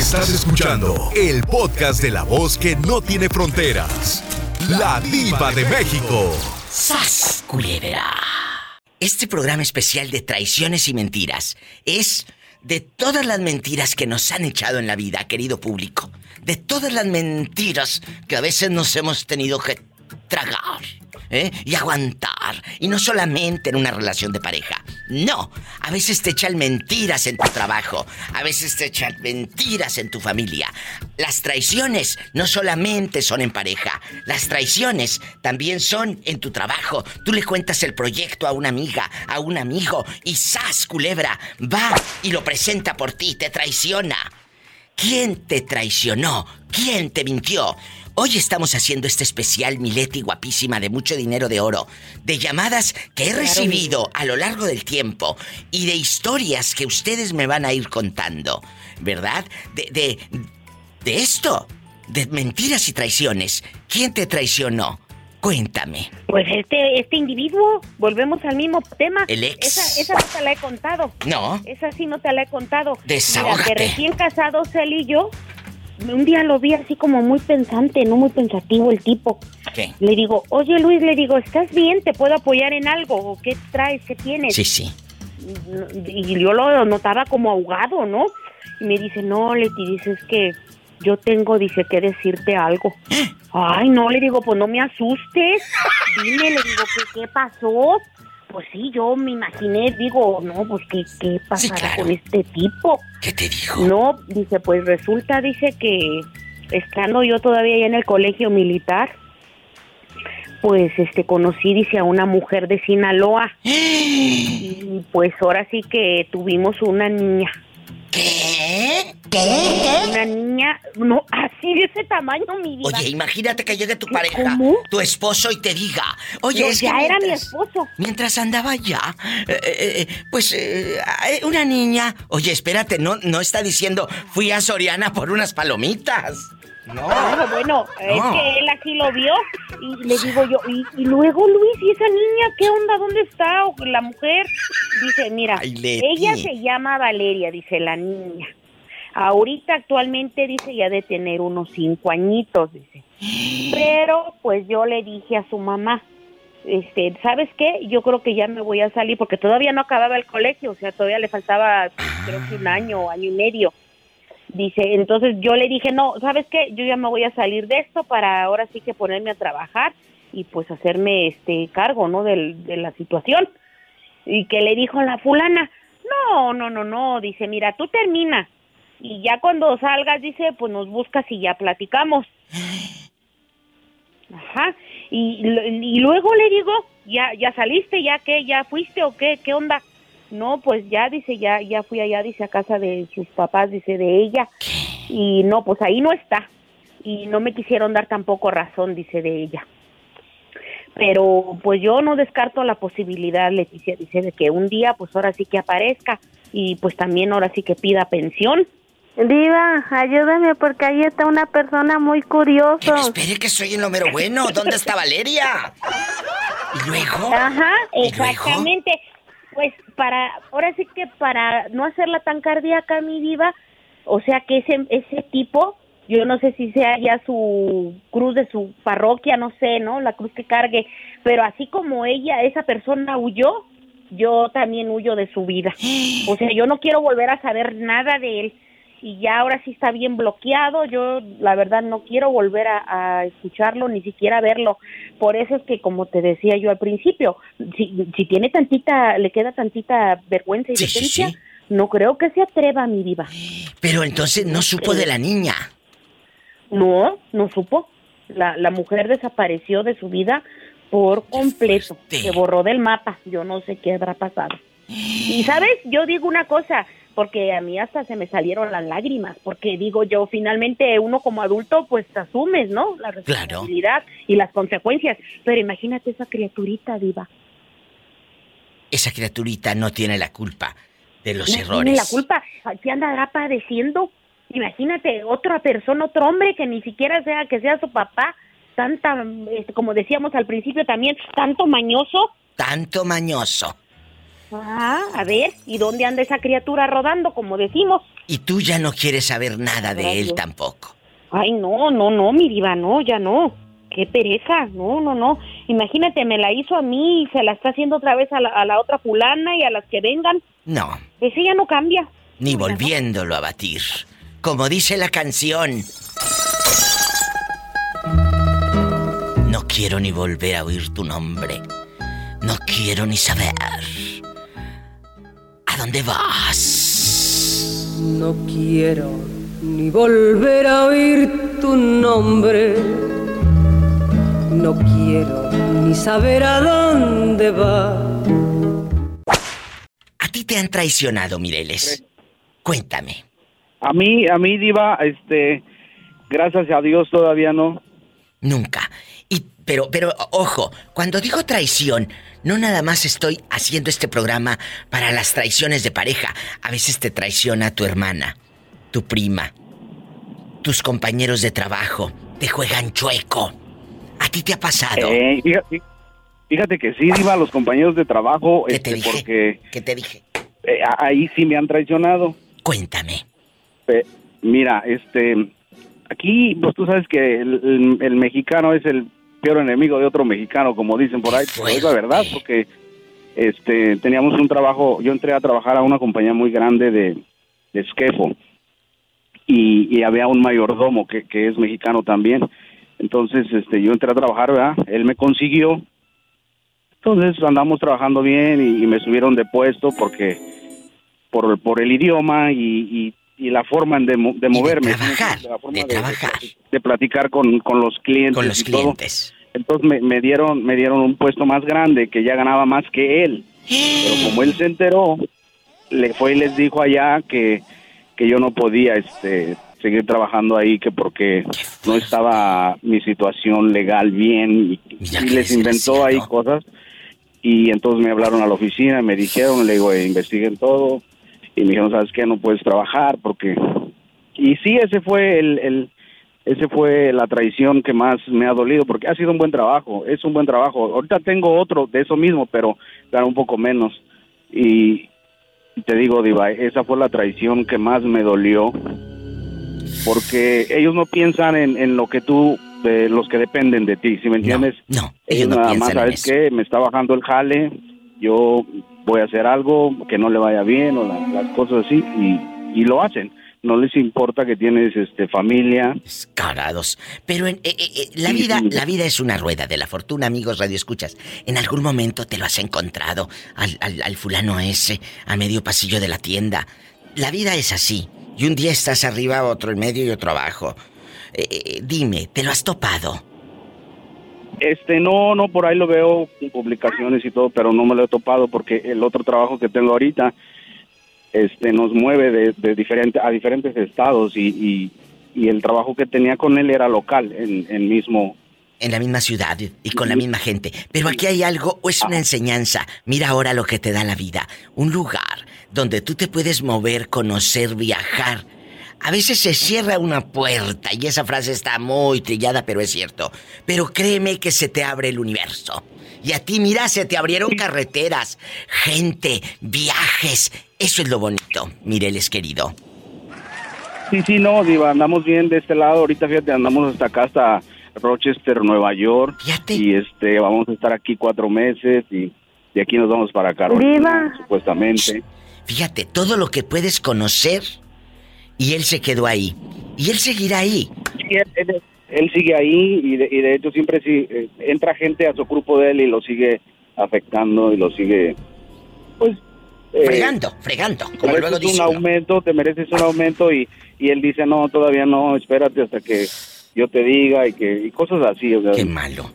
Estás escuchando el podcast de la voz que no tiene fronteras. La diva de México. ¡Sas, culebra! Este programa especial de traiciones y mentiras es de todas las mentiras que nos han echado en la vida, querido público. De todas las mentiras que a veces nos hemos tenido que tragar. ¿Eh? y aguantar. Y no solamente en una relación de pareja. No, a veces te echan mentiras en tu trabajo, a veces te echan mentiras en tu familia. Las traiciones no solamente son en pareja, las traiciones también son en tu trabajo. Tú le cuentas el proyecto a una amiga, a un amigo, y ¡zas, culebra! Va y lo presenta por ti, te traiciona. ¿Quién te traicionó? ¿Quién te mintió? Hoy estamos haciendo este especial, Mileti guapísima, de mucho dinero de oro, de llamadas que he recibido a lo largo del tiempo y de historias que ustedes me van a ir contando, ¿verdad? De, de, de esto, de mentiras y traiciones. ¿Quién te traicionó? Cuéntame. Pues este, este individuo, volvemos al mismo tema. El ex. Esa, esa no te la he contado. No. Esa sí no te la he contado. Desahógate. Mira, que recién casados él y yo, un día lo vi así como muy pensante, no muy pensativo el tipo. ¿Qué? Le digo, oye Luis, le digo, ¿estás bien? ¿Te puedo apoyar en algo? ¿O qué traes? ¿Qué tienes? Sí, sí. Y yo lo notaba como ahogado, ¿no? Y me dice, no, Leti, dice, es que yo tengo, dice, que decirte algo. Ay, no, le digo, pues no me asustes. Dime, le digo, ¿qué, qué pasó? Pues sí, yo me imaginé, digo, no, pues qué, qué pasará claro. con este tipo. ¿Qué te dijo? No, dice, pues resulta, dice que estando yo todavía allá en el colegio militar, pues este conocí, dice, a una mujer de Sinaloa. y pues ahora sí que tuvimos una niña. ¿Qué? ¿Qué? Una niña, no, así de ese tamaño, mi vida. Oye, imagínate que llegue tu pareja, ¿Cómo? tu esposo y te diga, oye, No, es que ya era mi mientras- esposo. Mientras andaba allá, eh, eh, eh, pues eh, eh, una niña, oye, espérate, no, no está diciendo, fui a Soriana por unas palomitas. No. Ah, bueno, es No. que él así lo vio y le digo yo, y, y luego Luis, ¿y esa niña qué onda? ¿Dónde está? O la mujer dice, mira, Ay, ella se llama Valeria, dice la niña. Ahorita actualmente dice ya de tener unos cinco añitos, dice. Pero pues yo le dije a su mamá, este, ¿sabes qué? Yo creo que ya me voy a salir porque todavía no acababa el colegio, o sea, todavía le faltaba creo que un año, año y medio. Dice, entonces yo le dije, no, ¿sabes qué? Yo ya me voy a salir de esto para ahora sí que ponerme a trabajar y pues hacerme este cargo, ¿no? Del, de la situación. Y que le dijo la fulana, no, no, no, no, dice, mira, tú termina y ya cuando salgas, dice, pues nos buscas y ya platicamos. Ajá. Y, y luego le digo, ya, ya saliste, ya qué, ya fuiste o qué, qué onda. No, pues ya dice, ya, ya fui allá, dice a casa de sus papás, dice de ella. Y no, pues ahí no está. Y no me quisieron dar tampoco razón, dice de ella. Pero pues yo no descarto la posibilidad, Leticia, dice de que un día pues ahora sí que aparezca y pues también ahora sí que pida pensión. Diva, ayúdame porque ahí está una persona muy curioso. Espere que soy el número bueno. ¿Dónde está Valeria? ¿Y luego? Ajá, ¿Y luego? Pues para, ahora sí que para no hacerla tan cardíaca, mi diva, o sea que ese, ese tipo, yo no sé si sea ya su cruz de su parroquia, no sé, ¿no? La cruz que cargue, pero así como ella, esa persona huyó, yo también huyo de su vida. O sea, yo no quiero volver a saber nada de él. Y ya ahora sí está bien bloqueado. Yo, la verdad, no quiero volver a, a escucharlo, ni siquiera verlo. Por eso es que, como te decía yo al principio, si, si tiene tantita, le queda tantita vergüenza y Sí, decencia, sí. no creo que se atreva, mi diva. Pero entonces no supo de la niña. No, no supo. La, la mujer desapareció de su vida por completo. Se borró del mapa. Yo no sé qué habrá pasado. Y sabes, yo digo una cosa, porque a mí hasta se me salieron las lágrimas, porque digo yo, finalmente uno como adulto pues asumes, ¿no? La responsabilidad y las consecuencias. Pero imagínate esa criaturita, diva. Esa criaturita no tiene la culpa de los no errores. tiene la culpa. ¿Qué andará padeciendo? Imagínate, otra persona, otro hombre que ni siquiera sea que sea su papá, tanta, este, como decíamos al principio también, tanto mañoso. Tanto mañoso. Ah, a ver, ¿y dónde anda esa criatura rodando, como decimos? Y tú ya no quieres saber nada de él tampoco. Ay, no, no, no, mi diva, no, ya no. Qué pereza, no, no, no. Imagínate, me la hizo a mí y se la está haciendo otra vez a la, a la otra fulana y a las que vengan. No. Ese ya no cambia. Ni volviéndolo a batir. Como dice la canción. No quiero ni volver a oír tu nombre. No quiero ni saber. ¿A dónde vas? No quiero ni volver a oír tu nombre. No quiero ni saber a dónde va. A ti te han traicionado, Mireles. Cuéntame. A mí, a mí, Diva, este, gracias a Dios todavía no. Nunca. Pero, pero, ojo, cuando digo traición, no nada más estoy haciendo este programa para las traiciones de pareja. A veces te traiciona tu hermana, tu prima, tus compañeros de trabajo, te juegan chueco. ¿A ti te ha pasado? Eh, fíjate, fíjate que sí, Diva, los compañeros de trabajo, ¿Qué te este, dije? porque ¿Qué te dije? eh, a- ahí sí me han traicionado. Cuéntame. Eh, mira, este, aquí, pues tú sabes que el, el- el mexicano es el peor enemigo de otro mexicano, como dicen por ahí, pero es la verdad, porque este, teníamos un trabajo, yo entré a trabajar a una compañía muy grande de, de esquefo y, y había un mayordomo que, que es mexicano también. Entonces, este, yo entré a trabajar, ¿verdad? Él me consiguió. Entonces andamos trabajando bien y, y me subieron de puesto porque por, por el idioma y, y- y la forma de, mo- de moverme. ¿sí me trabajar? La forma de trabajar. de platicar con, con los clientes. Con los y todo. clientes. Entonces me, me dieron me dieron un puesto más grande que ya ganaba más que él. Pero como él se enteró, le fue y les dijo allá que, que yo no podía este seguir trabajando ahí que porque no estaba mi situación legal bien y, les inventó ahí cosas y entonces me hablaron a la oficina, me dijeron, le digo, "Eh, investiguen todo y me dijeron, ¿sabes qué? No puedes trabajar porque... Y sí, ese fue el, el- ese fue la traición que más me ha dolido porque ha sido un buen trabajo, es un buen trabajo. Ahorita tengo otro de eso mismo, pero gano un poco menos. Y te digo, Diva, esa fue la traición que más me dolió porque ellos no piensan en, en lo que tú, de los que dependen de ti, ¿sí me entiendes? No, no, Ellos ellos no nada más, piensan en ¿sabes eso. qué? Me está bajando el jale, yo voy a hacer algo que no le vaya bien o la- las cosas así y, y lo hacen. No les importa que tienes este familia. Descarados. Pero en, eh, eh, eh, la vida, sí. la vida es una rueda de la fortuna, amigos Radio Escuchas. En algún momento te lo has encontrado al, al- al fulano ese, a medio pasillo de la tienda. La vida es así. Y un día estás arriba, otro en medio y otro abajo. Eh, dime, ¿te lo has topado? Este, no, no, por ahí lo veo en publicaciones y todo, pero no me lo he topado porque el otro trabajo que tengo ahorita, este, nos mueve de, de diferente, a diferentes estados y, y, y el trabajo que tenía con él era local, en, en mismo, En la misma ciudad y con la misma gente. Pero aquí hay algo o es una enseñanza. Mira ahora lo que te da la vida. Un lugar donde tú te puedes mover, conocer, viajar. A veces se cierra una puerta y esa frase está muy trillada, pero es cierto. Pero créeme que se te abre el universo. Y a ti, mira, se te abrieron carreteras, gente, viajes. Eso es lo bonito, Mireles querido. Sí, sí, no, Diva, andamos bien de este lado. Ahorita, fíjate, andamos hasta acá, hasta Rochester, Nueva York. Fíjate. Y este, vamos a estar aquí cuatro meses y de aquí nos vamos para Carolina, Diva. supuestamente. Fíjate, todo lo que puedes conocer y él se quedó ahí. Y él seguirá ahí. Sí, él, él- él sigue ahí y de, y de hecho siempre sí, eh, entra gente a su grupo de él y lo sigue afectando y lo sigue, pues... eh, Fregando, fregando, como luego dice un uno. aumento, te mereces un aumento y, y él dice, no, todavía no, espérate hasta que yo te diga y que y cosas así. O sea, Qué malo.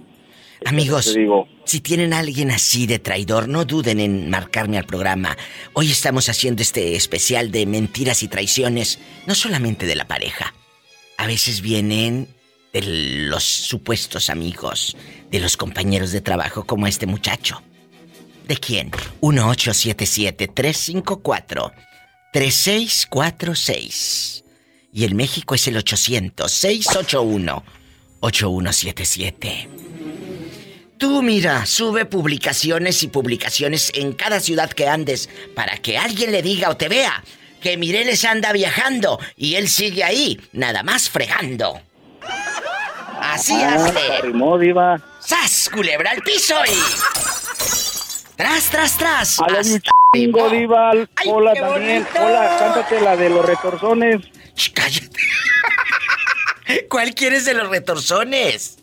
Amigos, digo, si tienen a alguien así de traidor, no duden en marcarme al programa. Hoy estamos haciendo este especial de mentiras y traiciones, no solamente de la pareja. A veces vienen de los supuestos amigos, de los compañeros de trabajo como este muchacho. ¿De quién? 1877-354-3646. Y el México es el 800-681-8177. Tú mira, sube publicaciones y publicaciones en cada ciudad que andes para que alguien le diga o te vea que Mireles anda viajando y él sigue ahí, nada más fregando. Así Ah, arrimó, diva. ¡Sas! Culebra al piso y. ¡Tras, tras, tras! A chingo, diva. ¡Ay, Hola también. Hola, cántate la de los retorzones. Ch, cállate. ¿Cuál quieres de los retorzones?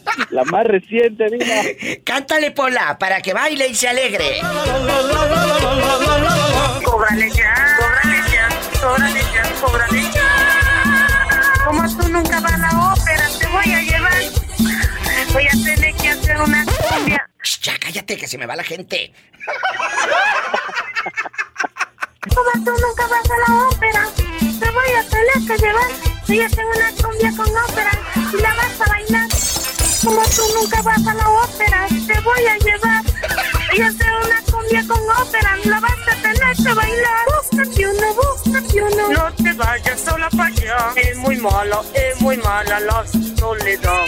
La más reciente, diva. Cántale, Pola, para que baile y se alegre. Cóbrale ya, cóbrale ya, cóbrale ya, cóbrale ya. Como tú nunca vas a la ópera, te voy a llevar. Voy a tener que hacer una cumbia. Ya cállate, que se me va la gente. Como tú nunca vas a la ópera, te voy a tener que llevar. Voy a hacer una cumbia con ópera y la vas a bailar. Como tú nunca vas a la ópera, te voy a llevar. A hacer una cumbia con ópera, la vas a tener que bailar. Búscate uno, búscate uno. No te vayas sola para allá. Es muy mala, es muy mala la soledad.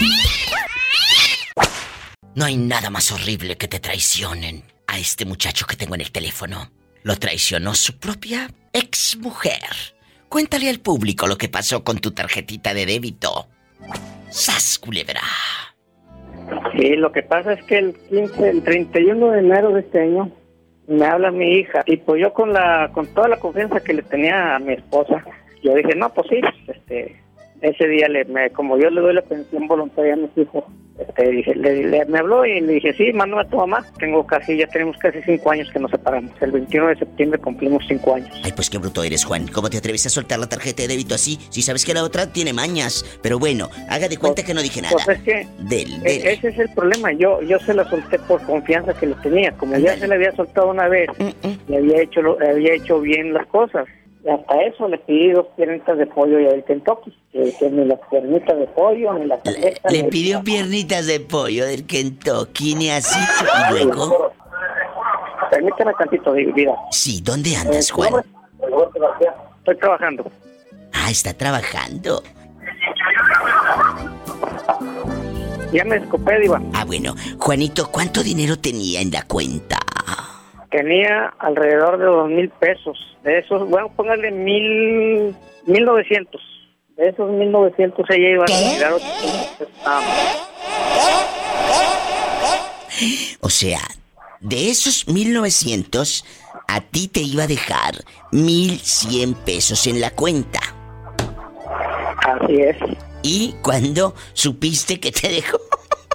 No hay nada más horrible que te traicionen. A este muchacho que tengo en el teléfono. Lo traicionó su propia ex mujer. Cuéntale al público lo que pasó con tu tarjetita de débito. ¡Sas, culebra! Sí, lo que pasa es que el 15, el 31 de enero de este año me habla mi hija y pues yo con la con toda la confianza que le tenía a mi esposa, yo dije, "No, pues sí, este ese día le me, como yo le doy la pensión voluntaria a mis hijos, este dije, le, le- me habló y le dije, "Sí, mándame a tu mamá." Tengo casi ya tenemos casi cinco años que nos separamos. El 21 de septiembre cumplimos cinco años. Ay, pues qué bruto eres, Juan. ¿Cómo te atreves a soltar la tarjeta de débito así? Si sabes que la otra tiene mañas. Pero bueno, haga de cuenta que no dije nada. Pues es que Del, E- del. Ese es el problema. Yo yo se la solté por confianza que le tenía. Como ya se le había soltado una vez, le había hecho lo- había hecho bien las cosas. Y hasta eso le pedí dos piernitas de pollo y el Kentucky. Que, que ni las piernitas de pollo, ni la Le, le pidió piernitas de pollo del Kentucky, ni así. Y luego. Permíteme tantito, di- vida. Sí, ¿dónde Eh, andas, ¿tu Juan? Estoy trabajando. Ah, está trabajando. Ya me escopé, Diva. Ah, bueno. Juanito, ¿cuánto dinero tenía en la cuenta? Tenía alrededor de dos mil pesos. De esos, bueno, póngale mil, mil novecientos. De esos mil novecientos ella iba a retirar pesos más. O sea, de esos 1900, a ti te iba a dejar 1100 pesos en la cuenta. Así es. ¿Y cuando supiste que te dejó?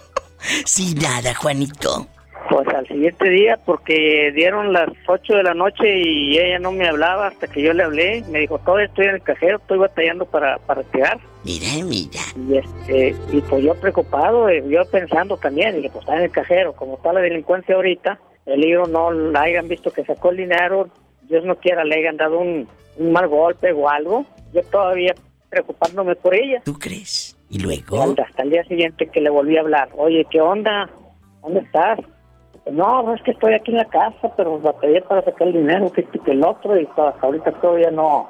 Sin nada, Juanito. Pues al siguiente día, porque dieron las 8 de la noche y ella no me hablaba hasta que yo le hablé. Me dijo, todavía estoy en el cajero, estoy batallando para, para retirar. Mira, mira. Y, este, y pues yo preocupado, eh, yo pensando también, dije, pues está en el cajero, como está la delincuencia ahorita, el libro no la hayan visto que sacó el dinero, Dios no quiera, le hayan dado un, un mal golpe o algo. Yo todavía preocupándome por ella. ¿Tú crees? Y luego... Hasta, hasta el día siguiente que le volví a hablar, oye, ¿qué onda? ¿Dónde estás? No, es que estoy aquí en la casa, pero batallé para sacar el dinero, que este que el otro, y hasta ahorita todavía no,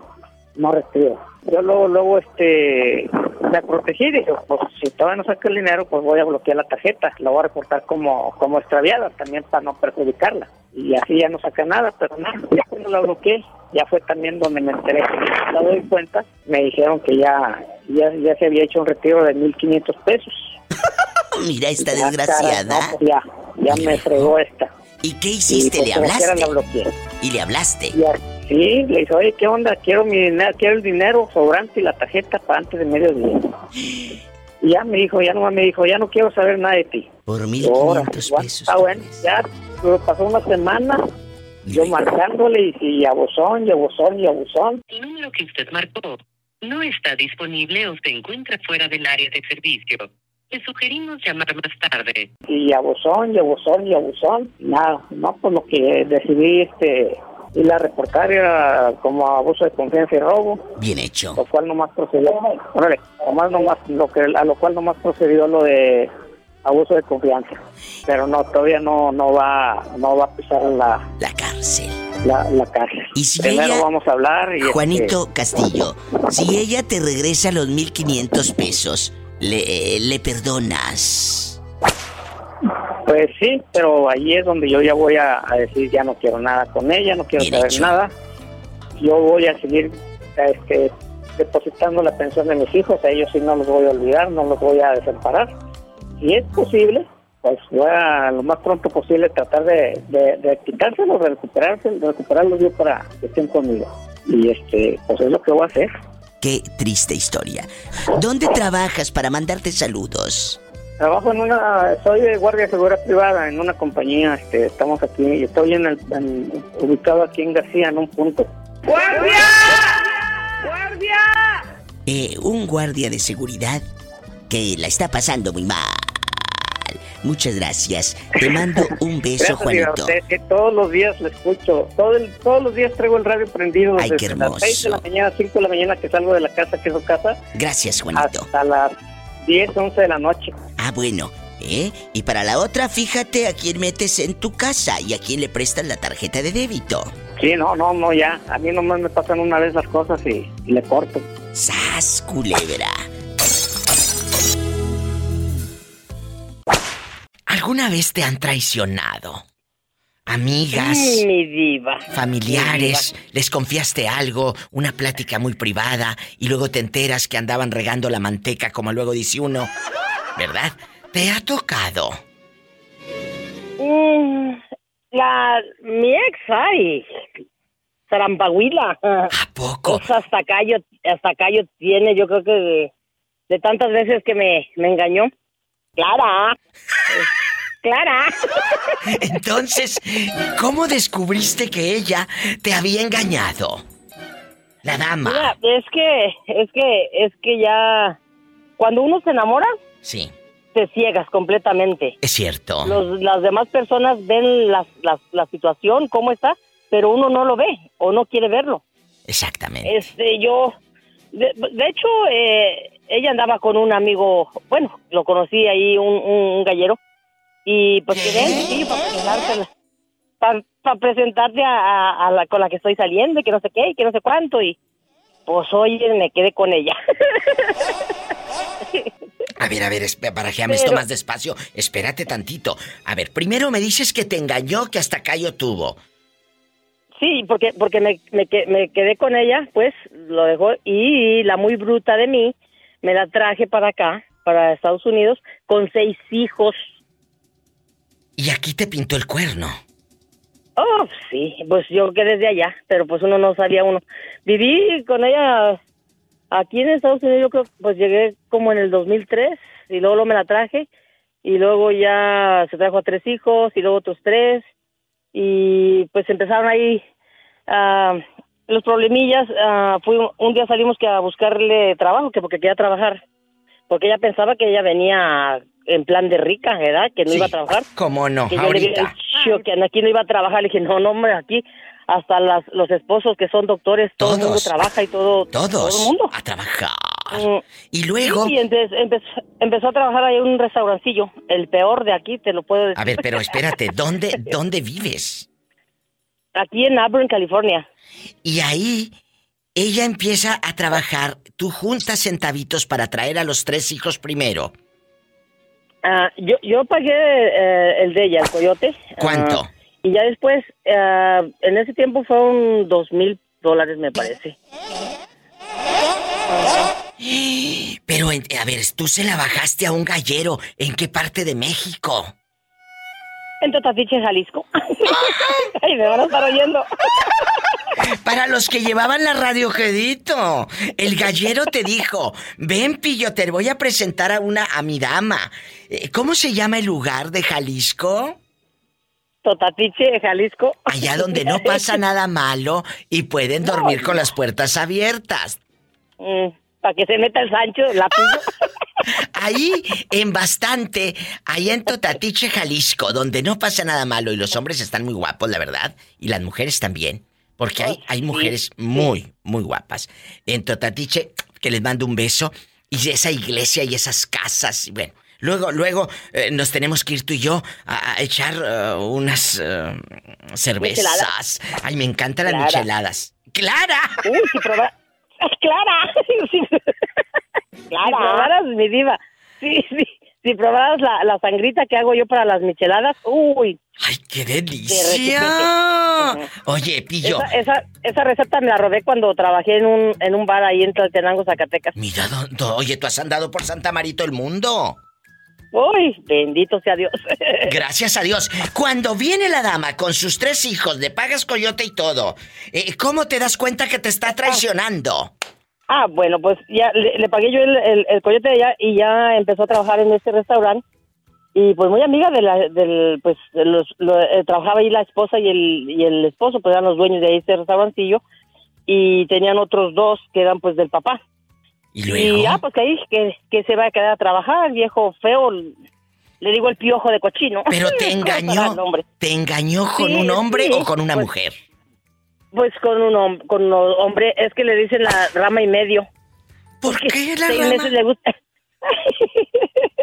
no retiro. Yo luego, luego, este, me protegí, dije, pues si todavía no saca el dinero, pues voy a bloquear la tarjeta, la voy a reportar como, como extraviada, también para no perjudicarla. Y así ya no saca nada, pero nada, ya cuando la bloqueé, ya fue también donde me enteré, me doy cuenta, me dijeron que ya, ya, ya se había hecho un retiro de 1.500 pesos. Mira esta Ya, desgraciada. cara, no, pues ya, ya me fregó esta. ¿Y qué hiciste? Y, pues, ¿Le como quiera hablaste? la. Y le hablaste. Ya, sí, le dije, oye, ¿qué onda? Quiero mi dinero, quiero el dinero sobrante y la tarjeta para antes de mediodía. Y ya me dijo, ya no me dijo, ya no quiero saber nada de ti. Por 1500 bueno, pesos. Está bueno, ya pasó una semana, yo marcándole y, y abusón, y abusón, y abusón. El número que usted marcó no está disponible o se encuentra fuera del área de servicio. Le sugerimos llamar más tarde. y abusón, y abusón, y abusón. Nada, no, pues lo que decidí, este, ir a reportar era como abuso de confianza y robo, Bien hecho. lo cual nomás procedió, órale, nomás, nomás, lo que, a lo cual nomás procedió lo de abuso de confianza. Pero no, todavía no, no va, no va a pisar la, La cárcel. la, la cárcel. Y si Primero ella- vamos a hablar y este, Juanito Castillo, si ella te regresa los 1500 pesos, ¿le, le perdonas? Pues sí, pero ahí es donde yo ya voy a, a decir ya no quiero nada con ella, no quiero saber nada. yo voy a seguir este, depositando la pensión de mis hijos, a ellos sí no los voy a olvidar, no los voy a desamparar. Si es posible, pues voy a lo más pronto posible tratar de, de, de quitárselos, de recuperarse, de recuperarlos yo para que estén conmigo. Y este, pues es lo que voy a hacer. Qué triste historia. ¿Dónde trabajas para mandarte saludos? Trabajo en una, soy de guardia de seguridad privada en una compañía, este, estamos aquí, y estoy en el, en- ubicado aquí en García, en un punto. ¡Guardia! ¡Guardia! Eh, un guardia de seguridad que la está pasando muy mal. Muchas gracias. Te mando un beso, Gracias, Juanito. usted, que todos los días le escucho, todo el- todos los días traigo el radio prendido Ay, qué desde las 6 de la hermoso. mañana, 5 de la mañana que salgo de la casa, que es su casa, Gracias, Juanito. hasta las 10, 11 de la noche. Ah, bueno. ¿Eh? Y para la otra, fíjate a quién metes en tu casa y a quién le prestas la tarjeta de débito. Sí, no, no, no, ya. A mí nomás me pasan una vez las cosas y, y le corto. ¡Sas, culebra! ¿Alguna vez te han traicionado? Amigas, Mi diva. familiares, les confiaste algo, una plática muy privada y luego te enteras que andaban regando la manteca como luego dice uno, ¿verdad? ¿Te ha tocado? Mm, la, mi ex, ay, Zarampahuila. ¿A poco? Pues hasta callo, hasta callo tiene, yo creo que de, de tantas veces que me, me engañó. Clara. Clara. Entonces, ¿cómo descubriste que ella te había engañado? La dama. Mira, es que, es que, es que ya, cuando uno se enamora, Sí, te ciegas completamente. es cierto. Los, las demás personas ven las, las- la situación, cómo está, pero uno no lo ve o no quiere verlo. Exactamente. Este, yo, de, de hecho, eh, ella andaba con un amigo, bueno, lo conocí ahí, un, un- un gallero, y pues quedé sí, para presentársela, para, presentarte a, a- a la con la que estoy saliendo, y que no sé qué, y que no sé cuánto, y pues oye, me quedé con ella. A ver, a ver, esp- barajéame esto más despacio. Espérate tantito. A ver, primero me dices que te engañó, que hasta callo tuvo. Sí, porque porque me, me, que- me quedé con ella, pues lo dejó y la muy bruta de mí me la traje para acá, para Estados Unidos, con seis hijos. Y aquí te pintó el cuerno. Oh, sí, pues yo quedé desde allá, pero pues uno no sabía uno. Viví con ella aquí en Estados Unidos, yo creo, pues llegué como en el 2003 y luego, luego me la traje y luego ya se trajo a tres hijos y luego otros tres y pues empezaron ahí ah, los problemillas. ah, fui, un día salimos que a buscarle trabajo, que porque quería trabajar, porque ella pensaba que ella venía en plan de rica, ¿verdad? Que no Sí. iba a trabajar ¿Cómo no? que yo le Ahorita. "Shio, que aquí no iba a trabajar. Le dije, no, no, hombre, aquí hasta las, los esposos que son doctores, todo el mundo Todos. trabaja y todo, todo Todos el mundo. a trabajar. Mm, Y luego... Sí, entonces empezó, empezó a trabajar ahí en un restaurancillo, el peor de aquí, te lo puedo decir. A ver, pero espérate, ¿dónde, ¿dónde vives? Aquí en Auburn, California. Y ahí ella empieza a trabajar, tú juntas centavitos para traer a los tres hijos primero. Ah, yo, yo pagué eh, el de ella, el coyote. ¿Cuánto? Ah, y ya después, ah, en ese tiempo fueron dos mil dólares, me parece. Pero, en- a ver, tú se la bajaste a un gallero. ¿En qué parte de México? En Totatiche, Jalisco. Ay, me van a estar oyendo. Para los que llevaban la radio, Gedito, el gallero te dijo, ven pillo, te voy a presentar a una, a mi dama. Eh, ¿Cómo se llama el lugar de Jalisco? Totatiche, Jalisco. Allá donde no pasa nada malo y pueden dormir con las puertas abiertas. para que se meta el Sancho, la. Ahí, en bastante, ahí en Totatiche, Jalisco, donde no pasa nada malo y los hombres están muy guapos, la verdad, y las mujeres también, porque hay, hay mujeres muy, muy guapas. En Totatiche, que les mando un beso, y esa iglesia y esas casas, y bueno. Luego, luego eh, nos tenemos que ir tú y yo a, a echar eh, unas eh, cervezas. Micheladas. Ay, me encantan las Clara. micheladas. ¡Clara! Uy, si probar... Clara. Si- Si probaras, mi diva. Sí, sí. Si probaras la, la sangrita que hago yo para las micheladas, uy. ¡Ay, qué delicia! Oye, Pillo. Esa, esa, esa, receta me la robé cuando trabajé en un, en un bar ahí en Tlaltenango, Zacatecas. Mira, oye, tú has andado por Santa Marito el mundo. Uy, bendito sea Dios. Gracias a Dios. Cuando viene la dama con sus tres hijos, de pagas coyote y todo, eh, ¿cómo te das cuenta que te está traicionando? Ah, bueno, pues ya le, pagué yo el, el, coyote de ella y ya empezó a trabajar en este restaurante. Y pues muy amiga de la, del, pues los, eh, trabajaba ahí la esposa y el, y el esposo, pues eran los dueños de este restaurantillo. Y tenían otros dos que eran pues del papá. Y luego. Y ah, pues que ahí que, que se va a quedar a trabajar, viejo feo. Le digo el piojo de cochino. Pero te engañó. ¿Te engañó con un hombre o con una pues, mujer? Pues con un, con un hombre, es que le dicen la rama y medio. ¿Por qué la seis rama? meses le gusta.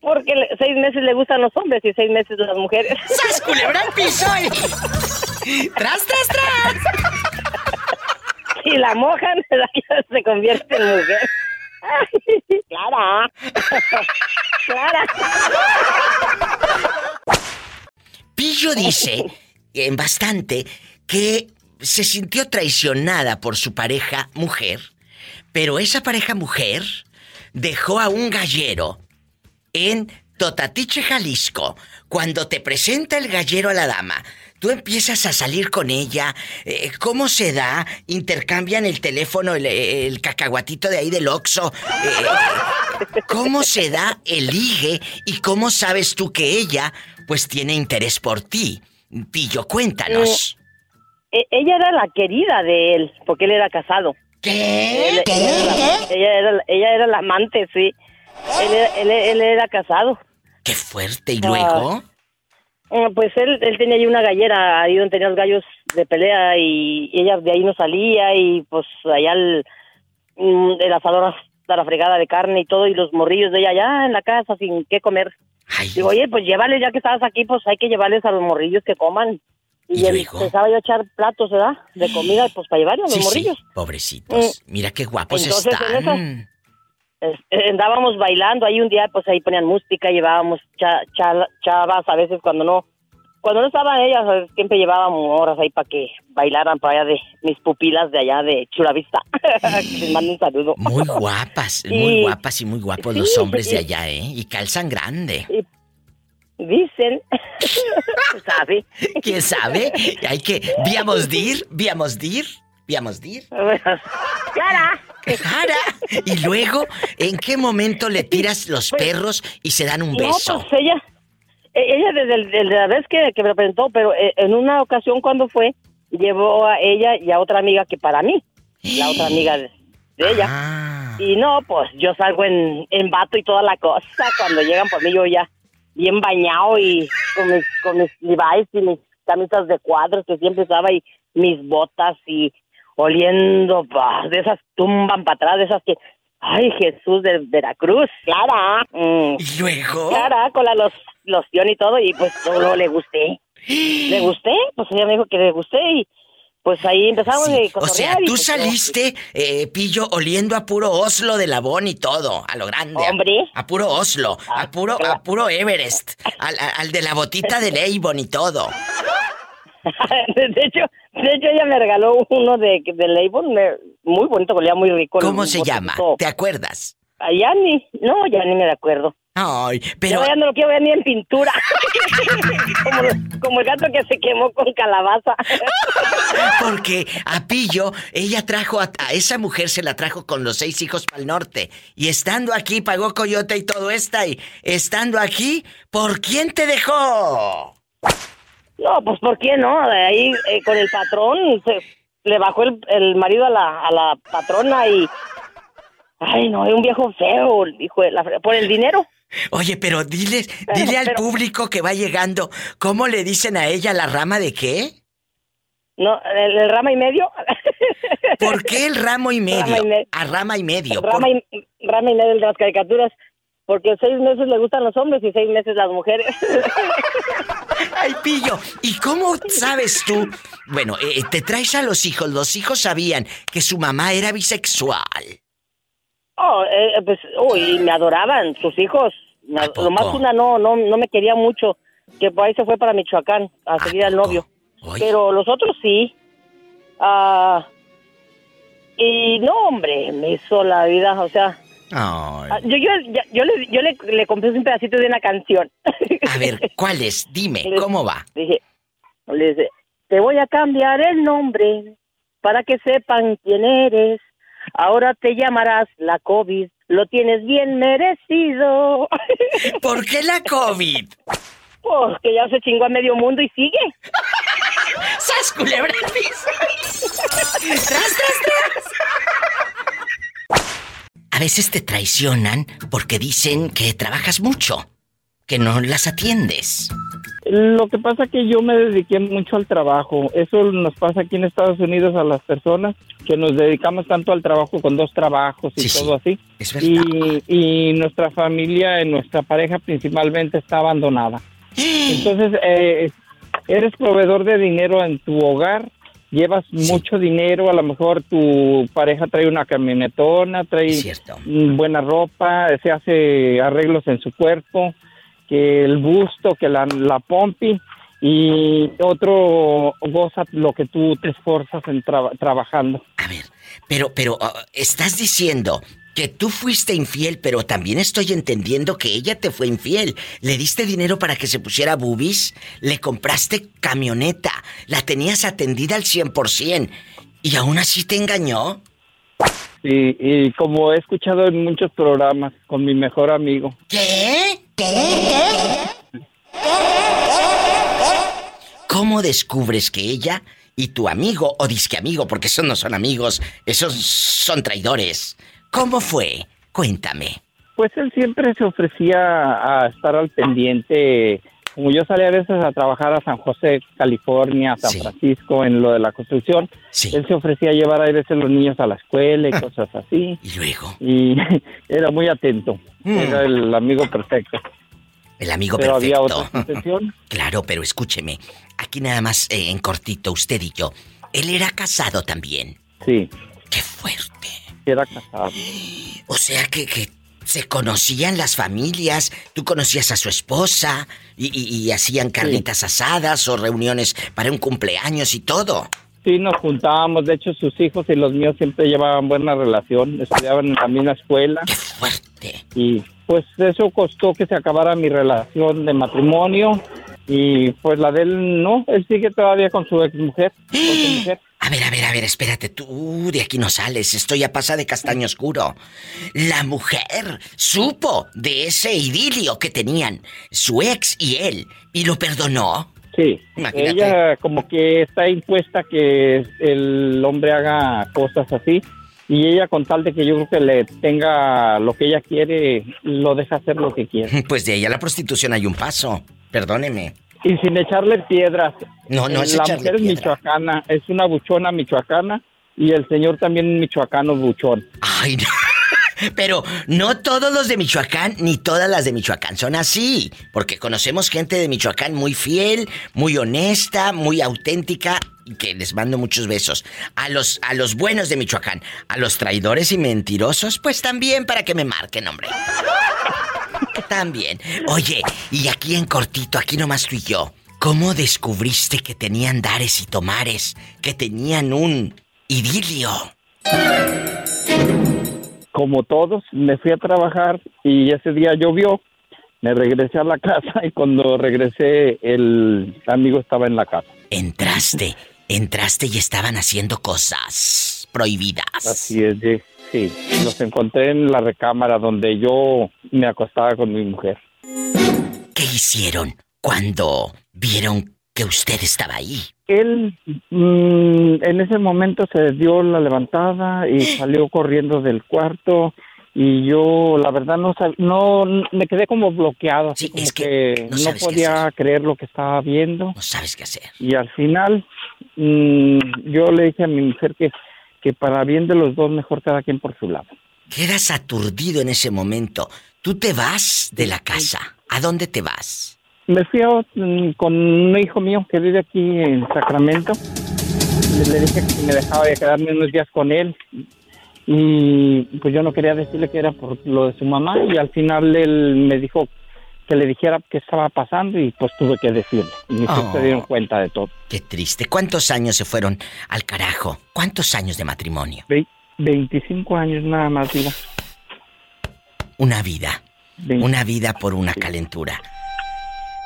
Porque seis meses le gustan los hombres y seis meses las mujeres. ¡Sas culebra piso! ¡Tras, tras, tras! Si la mojan, se convierte en mujer. Clara. Clara. Pillo dice, en bastante, que se sintió traicionada por su pareja mujer, pero esa pareja mujer dejó a un gallero en Totatiche, Jalisco. Cuando te presenta el gallero a la dama, tú empiezas a salir con ella. Eh, ¿Cómo se da? Intercambian el teléfono, el, cacahuatito de ahí del Oxxo. Eh, ¿Cómo se da el ligue y cómo sabes tú que ella pues tiene interés por ti? Pillo, cuéntanos. E, ella era la querida de él, porque él era casado. ¿Qué? Ella, era la, ella, era, la amante, sí. Él, él, era casado. Qué fuerte. ¿Y luego? Ah, pues él, él tenía ahí una gallera, ahí donde tenía los gallos de pelea y, ella de ahí no salía y pues allá el, mm, el asador hasta la fregada de carne y todo y los morrillos de ella allá en la casa sin qué comer. Digo, oye, pues llévale, ya que estabas aquí, pues hay que llevarles a los morrillos que coman. Y, él empezaba yo a echar platos, ¿verdad? De comida, pues para llevar a los morrillos. pobrecitos. Mm. Mira qué guapos están. andábamos bailando ahí un día, pues ahí ponían música, llevábamos chavas a veces cuando no, cuando no estaban ellas, siempre llevábamos horas ahí para que bailaran para allá de mis pupilas de allá de Chulavista. Les mando un saludo. Muy guapas, muy guapas y muy guapos los hombres de allá, ¿eh? Y calzan grande. Dicen. ¿Sabe? ¿Quién sabe? Hay que. ¿Víamos dir? ¿Víamos dir? ¿Víamos dir? ¡Clara! ¡Clara! Y luego, ¿en qué momento le tiras los Pues, perros y se dan un beso? No, pues ella. e- Ella desde, la vez que, que me lo presentó, pero eh, en una ocasión cuando fue, llevó a ella y a otra amiga que para mí, la otra amiga de, de ella. Ah. Y no, pues yo salgo en, en vato y toda la cosa. Cuando llegan por mí, yo ya bien bañado y con mis, con mis Levi's y mis camisas de cuadros que siempre usaba y mis botas y oliendo bah, de esas tumban para atrás, de esas que, ay Jesús de Veracruz, Clara. mm, ¿Y luego? Clara, con la los, loción y todo y pues solo le gusté. ¿Le gusté? Pues ella me dijo que le gusté y pues ahí empezamos Sí, a O sea, tú pues, saliste, eh, Pillo, oliendo a puro Oslo de Labón y todo, a lo grande. a- Hombre. A, puro Oslo, a puro, a puro Everest, al, a- al de la botita de Avon y todo. de hecho, de hecho ella me regaló uno de, de me- muy bonito, olía muy rico. ¿Cómo se llama? ¿Te acuerdas? Ah, ya ni, no, ya ni me acuerdo. Ay, pero Yo ya no lo quiero ver ni en pintura. como, como el gato que se quemó con calabaza. porque a Pillo, ella trajo a, a esa mujer, se la trajo con los seis hijos para el norte. Y estando aquí, pagó coyote y todo esto. Y estando aquí, ¿por quién te dejó? No, pues ¿por qué no? De ahí eh, con el patrón se, le bajó el, el marido a la, a la patrona y... Ay, no, es un viejo feo, fre- Por el dinero. Oye, pero dile, dile al pero- público que va llegando, ¿cómo le dicen a ella la rama de qué? No, el, el rama y medio. ¿Por qué el ramo y medio? Rama y me- A rama y medio. rama, y, rama y medio de las caricaturas. Porque seis meses le gustan los hombres y seis meses las mujeres. Ay, pillo. ¿Y cómo sabes tú? Bueno, eh, te traes a los hijos. Los hijos sabían que su mamá era bisexual. Oh, eh, pues, uy, me adoraban sus hijos. Lo más una no, no, no me quería mucho, que por ahí se fue para Michoacán a seguir al novio. Pero los otros sí. Ah, y no, hombre, me hizo la vida, o sea, Ay. ah, yo, yo, yo, le, yo le, le compré un pedacito de una canción. A ver, ¿cuál es? Dime, ¿cómo va? Dije, le dice, te voy a cambiar el nombre para que sepan quién eres. Ahora te llamarás la COVID. Lo tienes bien merecido. ¿Por qué la COVID? Porque ya se chingó a medio mundo y sigue. ¡Sas, culebra! ¡Tras, tras, tras! A veces te traicionan porque dicen que trabajas mucho, que no las atiendes. Lo que pasa es que yo me dediqué mucho al trabajo. Eso nos pasa aquí en Estados Unidos a las personas que nos dedicamos tanto al trabajo con dos trabajos y todo así. Es verdad. Y, y nuestra familia, nuestra pareja principalmente está abandonada. Entonces, eh, eres proveedor de dinero en tu hogar, llevas mucho dinero, a lo mejor tu pareja trae una camionetona, trae buena ropa, se hace arreglos en su cuerpo, que el busto, que la, la pompi, y otro goza lo que tú te esforzas en traba- trabajando. Pero, pero, ah, estás diciendo que tú fuiste infiel, pero también estoy entendiendo que ella te fue infiel. Le diste dinero para que se pusiera boobies, le compraste camioneta, la tenías atendida al 100%, y aún así te engañó. Sí, y como he escuchado en muchos programas con mi mejor amigo. ¿Qué? ¿Cómo descubres que ella y tu amigo, o disque amigo, porque esos no son amigos, esos son traidores? ¿Cómo fue? Cuéntame. Pues él siempre se ofrecía a estar al pendiente. Como yo salía a veces a trabajar a San José, California, a San Francisco, en lo de la construcción, él se ofrecía a llevar a veces los niños a la escuela y cosas así. ¿Y luego? Y era muy atento. Mm. Era el amigo perfecto. El amigo Pero había perfecto. otra situación. claro, pero escúcheme. Aquí nada más eh, en cortito, usted y yo. Él era casado también. Sí. Qué fuerte. Era casado. O sea que, que se conocían las familias, tú conocías a su esposa y, y- y hacían carnitas asadas o reuniones para un cumpleaños y todo. Sí, nos juntábamos. De hecho, sus hijos y los míos siempre llevaban buena relación. Estudiaban en la misma escuela. ¡Qué fuerte! Y pues eso costó que se acabara mi relación de matrimonio. Y pues la de él no. Él sigue todavía con su ex mujer. Con su mujer. A ver, a ver, a ver, espérate, tú de aquí no sales, estoy a pasa de castaño oscuro. La mujer supo de ese idilio que tenían su ex y él y lo perdonó. Sí. Imagínate. Ella como que está impuesta que el hombre haga cosas así. Y ella con tal de que yo creo que le tenga lo que ella quiere, lo deja hacer lo que quiere. Pues de ahí a la prostitución hay un paso, perdóneme. Y sin echarle piedras. No, no es La mujer es michoacana, es una buchona michoacana y el señor también michoacano buchón. Ay, no. Pero no todos los de Michoacán ni todas las de Michoacán son así, porque conocemos gente de Michoacán muy fiel, muy honesta, muy auténtica y que les mando muchos besos. A los a los buenos de Michoacán, a los traidores y mentirosos, pues también para que me marquen, hombre. También. Oye, y aquí en cortito, aquí nomás tú y yo. ¿Cómo descubriste que tenían dares y tomares? Que tenían un idilio. Como todos, me fui a trabajar y ese día llovió. Me regresé a la casa y cuando regresé el amigo estaba en la casa. Entraste, entraste y estaban haciendo cosas prohibidas. Así es, sí. Los encontré en la recámara donde yo me acostaba con mi mujer. ¿Qué hicieron cuando vieron que usted estaba ahí? Él mm, en ese momento se dio la levantada y salió corriendo del cuarto y yo la verdad no sab- no me quedé como bloqueado, así como que, no podía creer lo que estaba viendo. No sabes qué hacer. Y al final mm, yo le dije a mi mujer que que para bien de los dos mejor cada quien por su lado. Quedas aturdido en ese momento. Tú te vas de la casa. ¿A dónde te vas? Me fui a- mm, con un hijo mío que vive aquí en Sacramento. Le, dije que me dejaba de quedarme unos días con él. y pues yo no quería decirle que era por lo de su mamá y al final él me dijo que le dijera qué estaba pasando y pues tuve que decirle. Y mis hijos se dieron cuenta de todo. Qué triste. ¿Cuántos años se fueron al carajo? ¿Cuántos años de matrimonio? Ve- 25 años nada más, Diva. Una vida. Una vida por una calentura.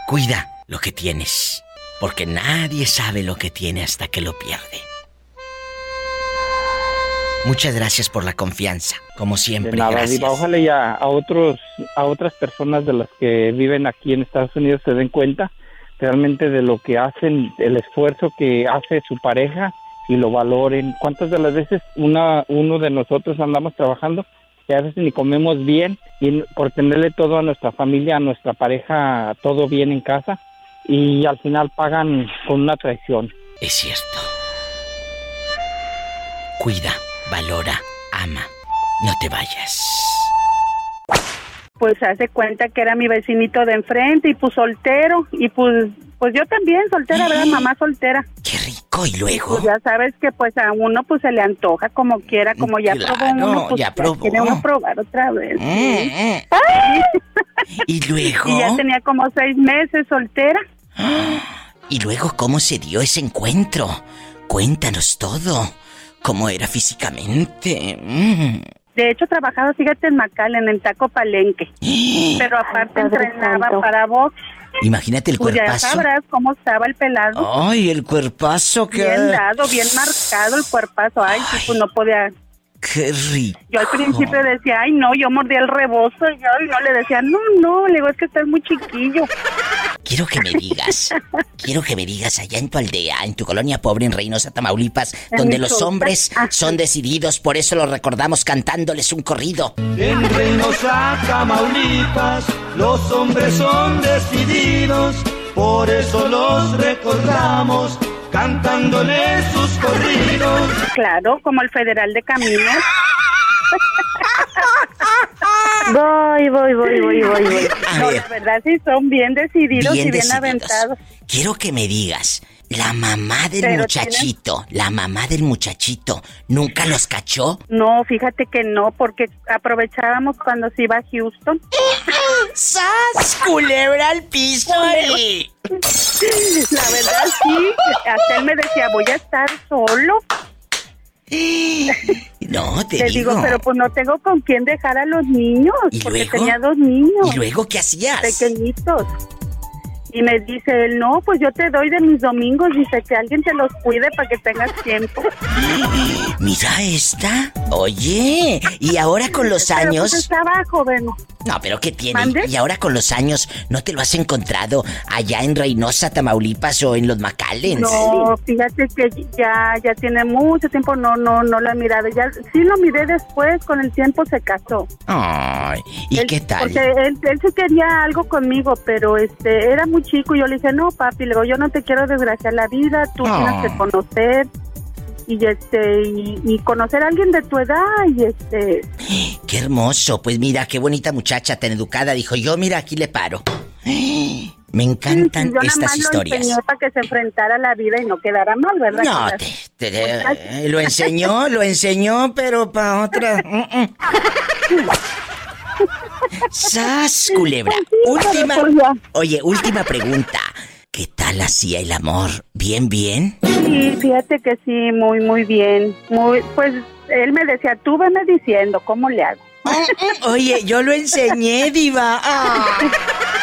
Cuida lo que tienes, porque nadie sabe lo que tiene hasta que lo pierde. Muchas gracias por la confianza, como siempre. De nada, gracias. Diva. Ojalá ya a otros, a otras personas de las que viven aquí en Estados Unidos se den cuenta realmente de lo que hacen, el esfuerzo que hace su pareja y lo valoren. ¿Cuántas de las veces una, uno de nosotros andamos trabajando y a veces ni comemos bien y por tenerle todo a nuestra familia, a nuestra pareja, todo bien en casa y al final pagan con una traición? Es cierto. Cuida, valora, ama. No te vayas. Pues hace cuenta que era mi vecinito de enfrente y pues soltero y pues pues yo también soltera, ¿verdad? Mamá soltera. Qué rico y luego. Pues ya sabes que pues a uno pues se le antoja como quiera, como ya Claro, probó uno, pues ya probó. quiere uno probar otra vez. Mm, sí. mm. Y luego. Y ya tenía como seis meses soltera. Y luego, ¿cómo se dio ese encuentro? Cuéntanos todo. ¿Cómo era físicamente? Mm. De hecho, trabajaba, fíjate, en McAllen, en Taco Palenque. Pero aparte entrenaba para box. Imagínate el Pues ya cuerpazo. sabrás cómo estaba el pelado. Ay, el cuerpazo que. Bien dado, bien marcado el cuerpazo. Ay, pues no podía. Qué rico. Yo al principio decía, ay, no, yo mordía el rebozo y yo y no le decía, no, no, le digo, es que estás muy chiquillo. Quiero que me digas, quiero que me digas allá en tu aldea, en tu colonia pobre en Reynosa, Tamaulipas, donde los hombres son decididos, por eso los recordamos cantándoles un corrido. En Reynosa, Tamaulipas, los hombres son decididos, por eso los recordamos, cantándoles sus corridos. Claro, como el federal de caminos. Voy, voy, voy, voy, voy, voy. No, ver. la verdad sí son bien decididos Bien y bien decididos. aventados. Quiero que me digas, la mamá del Pero muchachito, la mamá del muchachito, ¿nunca los cachó? No, fíjate que no, porque aprovechábamos cuando se iba a Houston. ¡Sas! Culebra al piso y... La verdad sí, hasta él me decía, voy a estar solo. No, te Le digo. digo, pero pues no tengo con quién dejar a los niños, ¿Y porque luego? tenía dos niños. ¿Y luego qué hacías? Pequeñitos. Y me dice él, no, pues yo te doy de mis domingos, dice que alguien te los cuide para que tengas tiempo. Mira esta. Oye, y ahora con los Pero, años... pues, estaba joven. No, pero ¿qué tiene? ¿Mande? Y ahora con los años, ¿no te lo has encontrado allá en Reynosa, Tamaulipas o en los Macalens? No, fíjate que ya ya tiene mucho tiempo, no no no lo he mirado. Ya sí lo miré después, con el tiempo se casó. Ay, ¿y Él- qué tal? Porque él, él sí quería algo conmigo, pero este era muy chico y yo le dije, no, papi, le digo, yo no te quiero desgraciar la vida, tú Ah. tienes que conocer y este y, y conocer a alguien de tu edad y este Qué hermoso. Pues mira, qué bonita muchacha, tan educada. Dijo, yo mira, aquí le paro. Me encantan sí, yo nada estas más historias. para que se enfrentara a la vida y no quedara mal, ¿verdad? No, te, las- te- eh, lo enseñó, lo enseñó, pero para otra. Mm, mm. ¡Sas, culebra! Última. Oye, última pregunta. ¿Qué tal hacía el amor? ¿Bien, bien? Sí, fíjate que sí, muy, muy bien. Muy, pues él me decía, tú veme diciendo cómo le hago. Oye, yo lo enseñé, diva. Ah.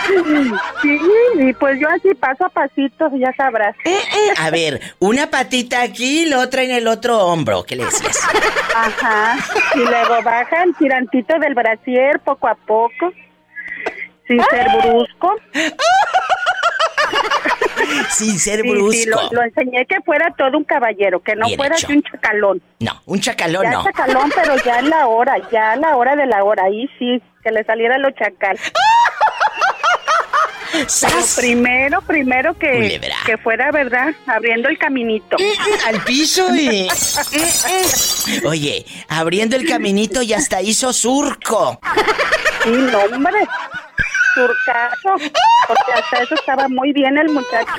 Sí, y pues yo así paso a pasito, ya sabrás. A ver, una patita aquí y la otra en el otro hombro. ¿Qué le decías? Ajá. Y luego baja el tirantito del brasier poco a poco, sin ser brusco. Sin ser Sí, brusco. sí, lo, lo enseñé que fuera todo un caballero, que no Bien fuera así un chacalón. No, un chacalón ya no. chacalón, pero ya en la hora, ya a la hora de la hora, ahí sí, que le saliera lo chacal. Pero primero, primero que, Culebra. que fuera, ¿verdad? Abriendo el caminito. Al piso y... Oye, abriendo el caminito y hasta hizo surco. Sí, no, hombre. Surcazo. Porque hasta eso estaba muy bien el muchacho.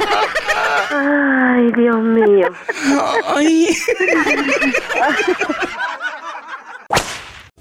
Ay, Dios mío. Ay.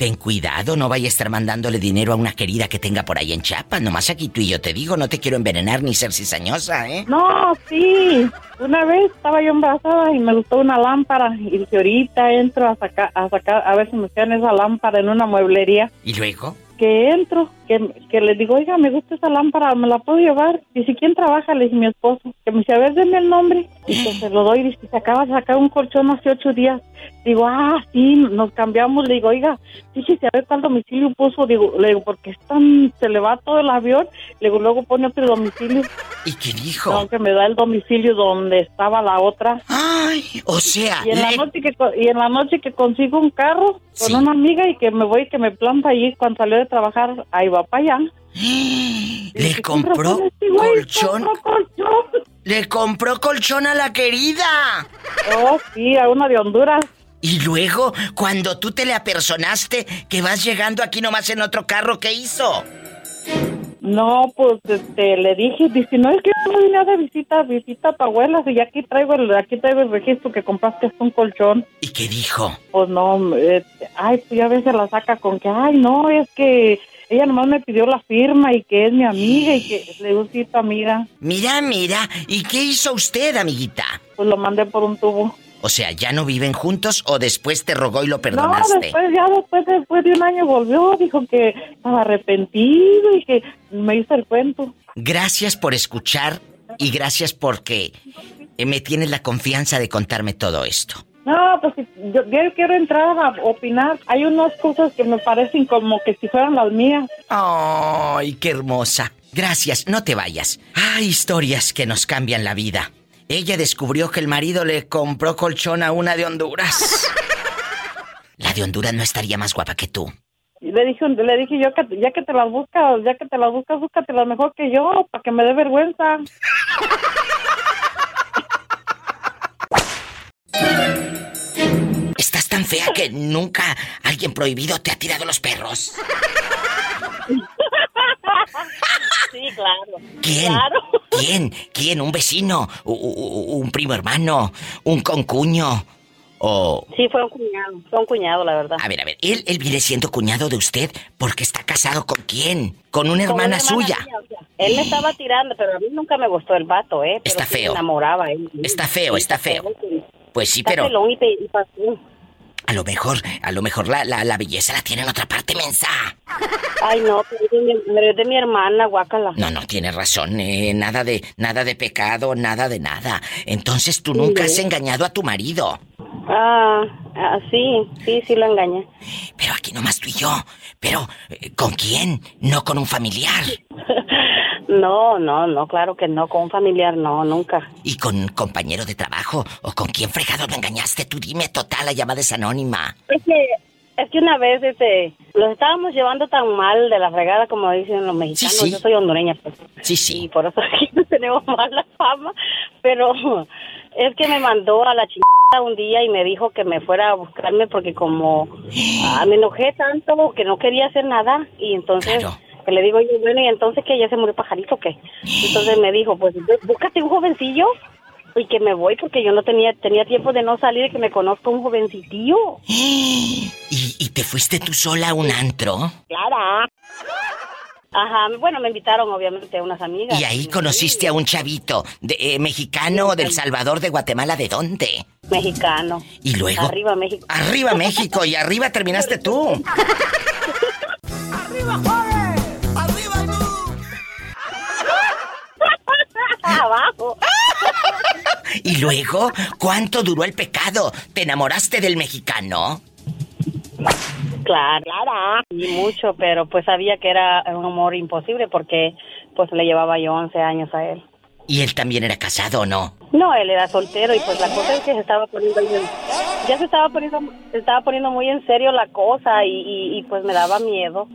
Ten cuidado, no vaya a estar mandándole dinero a una querida que tenga por ahí en Chiapas. Nomás aquí tú y yo te digo, no te quiero envenenar ni ser cizañosa, ¿eh? No, sí. Una vez estaba yo embarazada y me gustó una lámpara y dije, ahorita entro a sacar, a sacar, a ver si me quedan esa lámpara en una mueblería. ¿Y luego? Que entro, que, que le digo, oiga, me gusta esa lámpara, ¿me la puedo llevar? Dice, ¿quién trabaja? Le dije, mi esposo. Que me dice, a ver, denme el nombre. Y que se lo doy. Dice, se acaba de sacar un colchón hace ocho días. Digo, ah, sí, nos cambiamos. Le digo, oiga, fíjese a ver cuál domicilio puso. Digo, le digo, porque es tan, se le va todo el avión. Le digo, luego pone otro domicilio. ¿Y qué dijo? No, que me da el domicilio donde estaba la otra. Ay, o sea, Y en, la noche que, y en la noche que consigo un carro con Sí. una amiga y que me voy, que me planta allí cuando salió de trabajar, ahí va para allá. le compró Este colchón. compró colchón. Le compró colchón a la querida. Oh, sí, a una de Honduras. Y luego, cuando tú te le apersonaste, que vas llegando aquí nomás en otro carro, ¿qué hizo? No, pues este, le dije, dice, no, es que yo no vine de visita, visita a tu abuela, y aquí traigo el, aquí traigo el registro que compraste hasta un colchón. ¿Y qué dijo? Pues no, eh, ay, pues ya a veces la saca con que, ay, no, es que ella nomás me pidió la firma y que es mi amiga y que le digo, sí, tu amiga. Mira, mira, ¿y qué hizo usted, amiguita? Pues lo mandé por un tubo. O sea, ¿ya no viven juntos o después te rogó y lo No, perdonaste? después, ya después, después de un año volvió, dijo que estaba arrepentido y que me hizo el cuento. Gracias por escuchar y gracias porque eh, me tienes la confianza de contarme todo esto. No, pues yo, yo quiero entrar a opinar. Hay unas cosas que me parecen como que si fueran las mías. ¡Ay, qué hermosa! Gracias, no te vayas. Hay historias que nos cambian la vida. Ella descubrió que el marido le compró colchón a una de Honduras. La de Honduras no estaría más guapa que tú. Y le dije, le dije yo que ya que te las buscas, ya que te las buscas, búscatelas mejor que yo, para que me dé vergüenza. Estás tan fea que nunca alguien prohibido te ha tirado los perros. Sí, claro. ¿Quién? Claro. ¿Quién? ¿Quién? ¿Un vecino? ¿Un primo hermano? ¿Un concuño? ¿O...? Sí, fue un cuñado. Fue un cuñado, la verdad. A ver, a ver, él, él viene siendo cuñado de usted porque está casado con quién? Con una Con hermana suya. mía, o sea, él me estaba tirando, pero a mí nunca me gustó el vato, ¿eh? Pero Está sí me feo. enamoraba. Está feo, está feo. Pues sí, Está pero pelón y. a lo mejor, a lo mejor la, la, la belleza la tiene en otra parte, mensa. Ay, no, pero es de mi, pero es de mi hermana, guácala. No, no, tiene razón, eh, nada de, nada de pecado, nada de nada. Entonces tú nunca has engañado a tu marido. Ah, ah, sí, sí, sí lo engañé. Pero aquí nomás tú y yo. Pero, eh, ¿con quién? No con un familiar. No, no, no, claro que no, con un familiar no, nunca. ¿Y con un compañero de trabajo? ¿O con quién fregado lo engañaste? Tú dime, total, la llamada es anónima. Es que, es que una vez, este, los estábamos llevando tan mal de la fregada como dicen los mexicanos. Sí, sí. Yo soy hondureña, pues. Sí, sí. Y por eso aquí no tenemos mala fama. Pero es que me mandó a la chingada un día y me dijo que me fuera a buscarme porque como ah, me enojé tanto que no quería hacer nada. Y entonces Claro. Que le digo yo, bueno, y entonces que ya se murió pajarito, ¿qué? Entonces me dijo, pues búscate un jovencillo y que me voy porque yo no tenía tenía tiempo de no salir y que me conozca un jovencitillo. ¿Y, y te fuiste tú sola a un antro? Clara. Ajá, bueno, me invitaron obviamente unas amigas. Y ahí conociste a un chavito, de, eh, mexicano, del Salvador, de Guatemala, ¿de dónde? Mexicano. Y luego... Arriba México. Arriba México y arriba terminaste tú. Abajo. Y luego, ¿cuánto duró el pecado? ¿Te enamoraste del mexicano? Claro, claro. Y mucho, pero pues sabía que era un amor imposible porque pues le llevaba yo 11 años a él. ¿Y él también era casado o no? No, él era soltero y pues la cosa es que se estaba poniendo bien- ya se estaba poniendo se estaba poniendo muy en serio la cosa y, y- y, pues me daba miedo.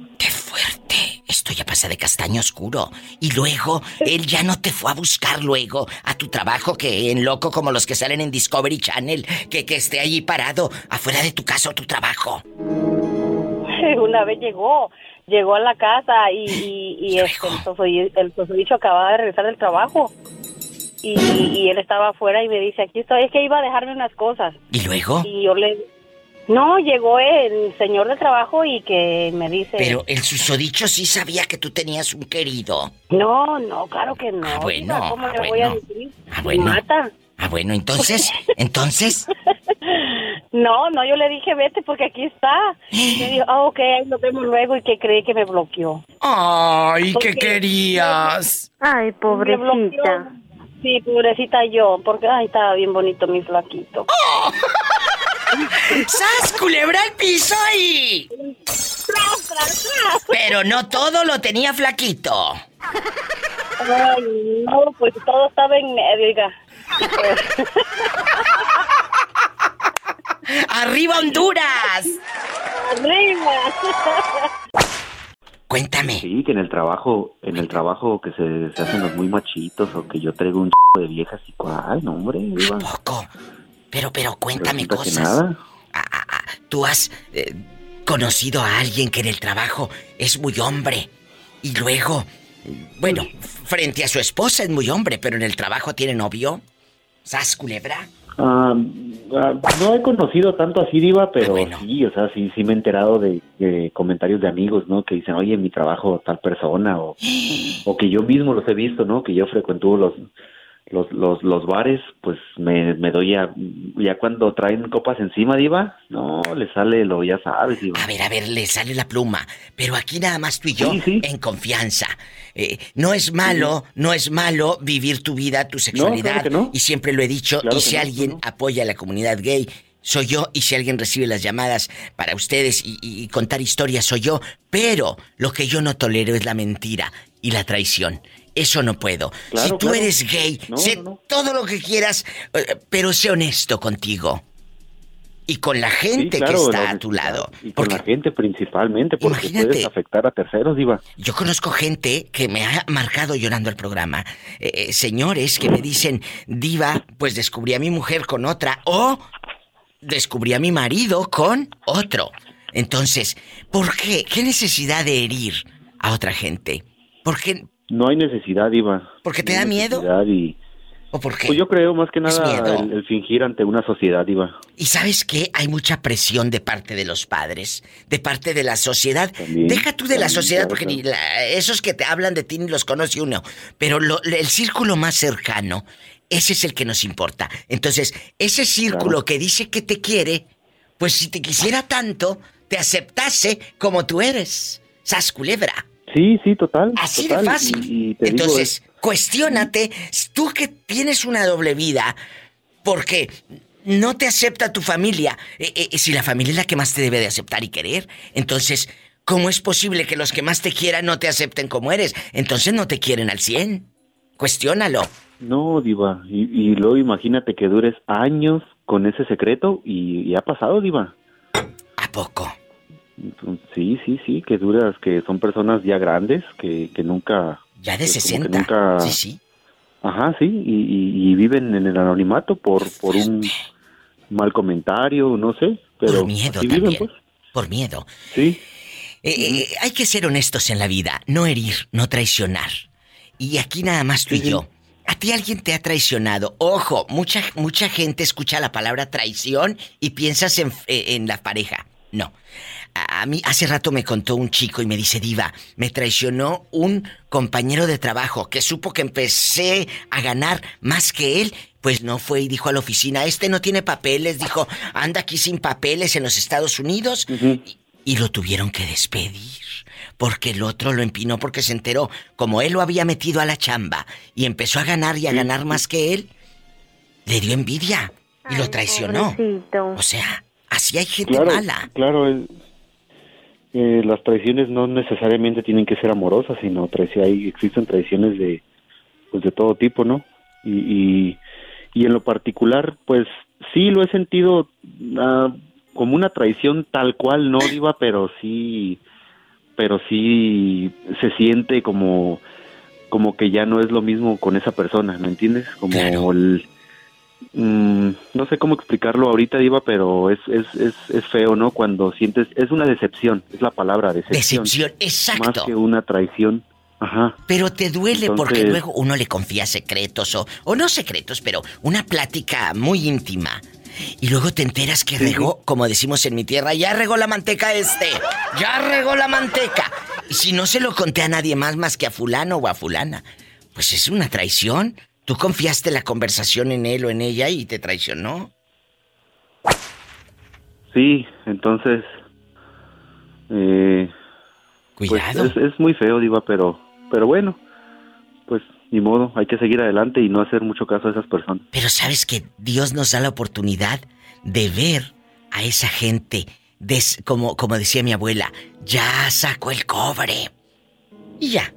Esto ya pasa de castaño oscuro. Y luego, él ya no te fue a buscar luego a tu trabajo, que en loco como los que salen en Discovery Channel, que, que esté allí parado afuera de tu casa o tu trabajo. Una vez llegó, llegó a la casa y, y, y este, el, acababa de regresar del trabajo. Y, y él estaba afuera y me dice, aquí estoy, es que iba a dejarme unas cosas. ¿Y luego? Y yo le, No, llegó el señor de trabajo y que me dice... Pero el susodicho sí sabía que tú tenías un querido. No, no, claro que no. Ah, bueno, ¿Cómo ah, le voy a bueno. decir? Ah, bueno. Mata. Ah, bueno, entonces, entonces, No, no, yo le dije, vete porque aquí está. Y me dijo, ah, ok, ahí nos vemos luego y que creí que me bloqueó. Ay, Porque- ¿qué querías? Ay, pobrecita. Sí, pobrecita yo, porque, ay, estaba bien bonito mi flaquito. ¡Sas, culebra al piso y! Pero no todo lo tenía flaquito. Ay, no, pues todo estaba en medio, oiga. ¡Arriba Honduras! ¡Arriba! Cuéntame. Sí, que en el trabajo, en el trabajo que se, se hacen los muy machitos o que yo traigo un de viejas y cuál, no, hombre. Poco. Pero, pero cuéntame Resulta que cosas. nada. Tú has eh, conocido a alguien que en el trabajo es muy hombre y luego, bueno, frente a su esposa es muy hombre, pero en el trabajo tiene novio. ¿Sas, culebra? Ah, ah, no he conocido tanto así, Diva, pero sí, o sea, sí, sí me he enterado de, de comentarios de amigos, ¿no? Que dicen, oye, en mi trabajo tal persona, o, o que yo mismo los he visto, ¿no? Que yo frecuento los, los, los, los bares, pues me, me doy a, ya cuando traen copas encima, Diva, no, le sale lo, ya sabes, Diva. A ver, a ver, le sale la pluma. Pero aquí nada más tú y yo, en confianza. Eh, no es malo, no es malo vivir tu vida, tu sexualidad. que no. Y siempre lo he dicho. Claro y si no, alguien apoya a la comunidad gay, soy yo. Y si alguien recibe las llamadas para ustedes y, y- y contar historias, soy yo. Pero lo que yo no tolero es la mentira y la traición. Eso no puedo. Claro, si tú claro. eres gay, No, sé no, no. todo lo que quieras, eh, pero sé honesto contigo. Y con la gente Sí, claro, que está a tu lado. Y con la gente principalmente, porque Imagínate. puedes afectar a terceros, Diva. Yo conozco gente que me ha marcado llorando el programa. Eh, eh, señores que me dicen, Diva, pues descubrí a mi mujer con otra. O descubrí a mi marido con otro. Entonces, ¿por qué? ¿Qué necesidad de herir a otra gente? ¿Por qué? No hay necesidad, Diva. ¿Porque te No da miedo? Y, ¿O por qué? Pues yo creo más que nada el, el fingir ante una sociedad, Diva. Y sabes qué? Hay mucha presión de parte de los padres, de parte de la sociedad. Deja tú de la sociedad porque ni la- esos que te hablan de ti ni los conoce uno. Pero lo- el círculo más cercano, ese es el que nos importa. Entonces, ese círculo que dice que te quiere, pues si te quisiera tanto, te aceptase como tú eres. Sas culebra. Sí, sí, total. Así total. de fácil. Y, y te digo, Entonces, cuestiónate, tú que tienes una doble vida, porque no te acepta tu familia, eh, eh, si la familia es la que más te debe de aceptar y querer, entonces, ¿cómo es posible que los que más te quieran no te acepten como eres? Entonces no te quieren al 100. Cuestiónalo. No, Diva. Y, y luego imagínate que dures años con ese secreto y, y ha pasado, Diva. ¿A poco? Sí, sí, sí, que duras, que son personas ya grandes, que, que nunca... Ya de pues, como que 60. nunca- Sí, sí. Ajá, sí, y, y- y viven en el anonimato por, por un mal comentario, no sé, pero Por miedo viven, también. pues. Por miedo. Sí. Eh, eh, hay que ser honestos en la vida, no herir, no traicionar. Y aquí nada más tú y yo. A ti alguien te ha traicionado. Ojo, mucha, mucha gente escucha la palabra traición y piensas en, eh, en la pareja. No. A, mí hace rato me contó un chico y me dice, Diva, me traicionó un compañero de trabajo que supo que empecé a ganar más que él. Pues no fue y dijo a la oficina, este no tiene papeles, dijo, anda aquí sin papeles en los Estados Unidos. y, y lo tuvieron que despedir. Porque el otro lo empinó porque se enteró, como él lo había metido a la chamba y empezó a ganar y a ganar más que él, le dio envidia y lo traicionó. Pobrecito. O sea, así hay gente Claro, mala. claro. el- eh, las traiciones no necesariamente tienen que ser amorosas, sino hay, existen traiciones de, pues de todo tipo, ¿no? Y, y, y en lo particular, pues sí lo he sentido ah, como una traición tal cual, no diva, pero sí, pero sí se siente como, como que ya no es lo mismo con esa persona, ¿me entiendes? Como el Mm, no sé cómo explicarlo ahorita, Diva, pero es, es, es, es feo, ¿no? Cuando sientes, es una decepción, es la palabra, decepción. Decepción, exacto. Más que una traición. Ajá. Pero te duele porque luego uno le confía secretos o, o no secretos, pero una plática muy íntima. y luego te enteras que regó, como decimos en mi tierra, ya regó la manteca este, ya regó la manteca. Y si no se lo conté a nadie más más que a fulano o a fulana, pues es una traición. Tú confiaste la conversación en él o en ella y te traicionó. Sí, entonces... Eh, pues, Cuidado. es, es muy feo, Diva, pero, pero bueno, pues ni modo, hay que seguir adelante y no hacer mucho caso a esas personas. Pero sabes que Dios nos da la oportunidad de ver a esa gente, des- como, como decía mi abuela, ya sacó el cobre. Y ya.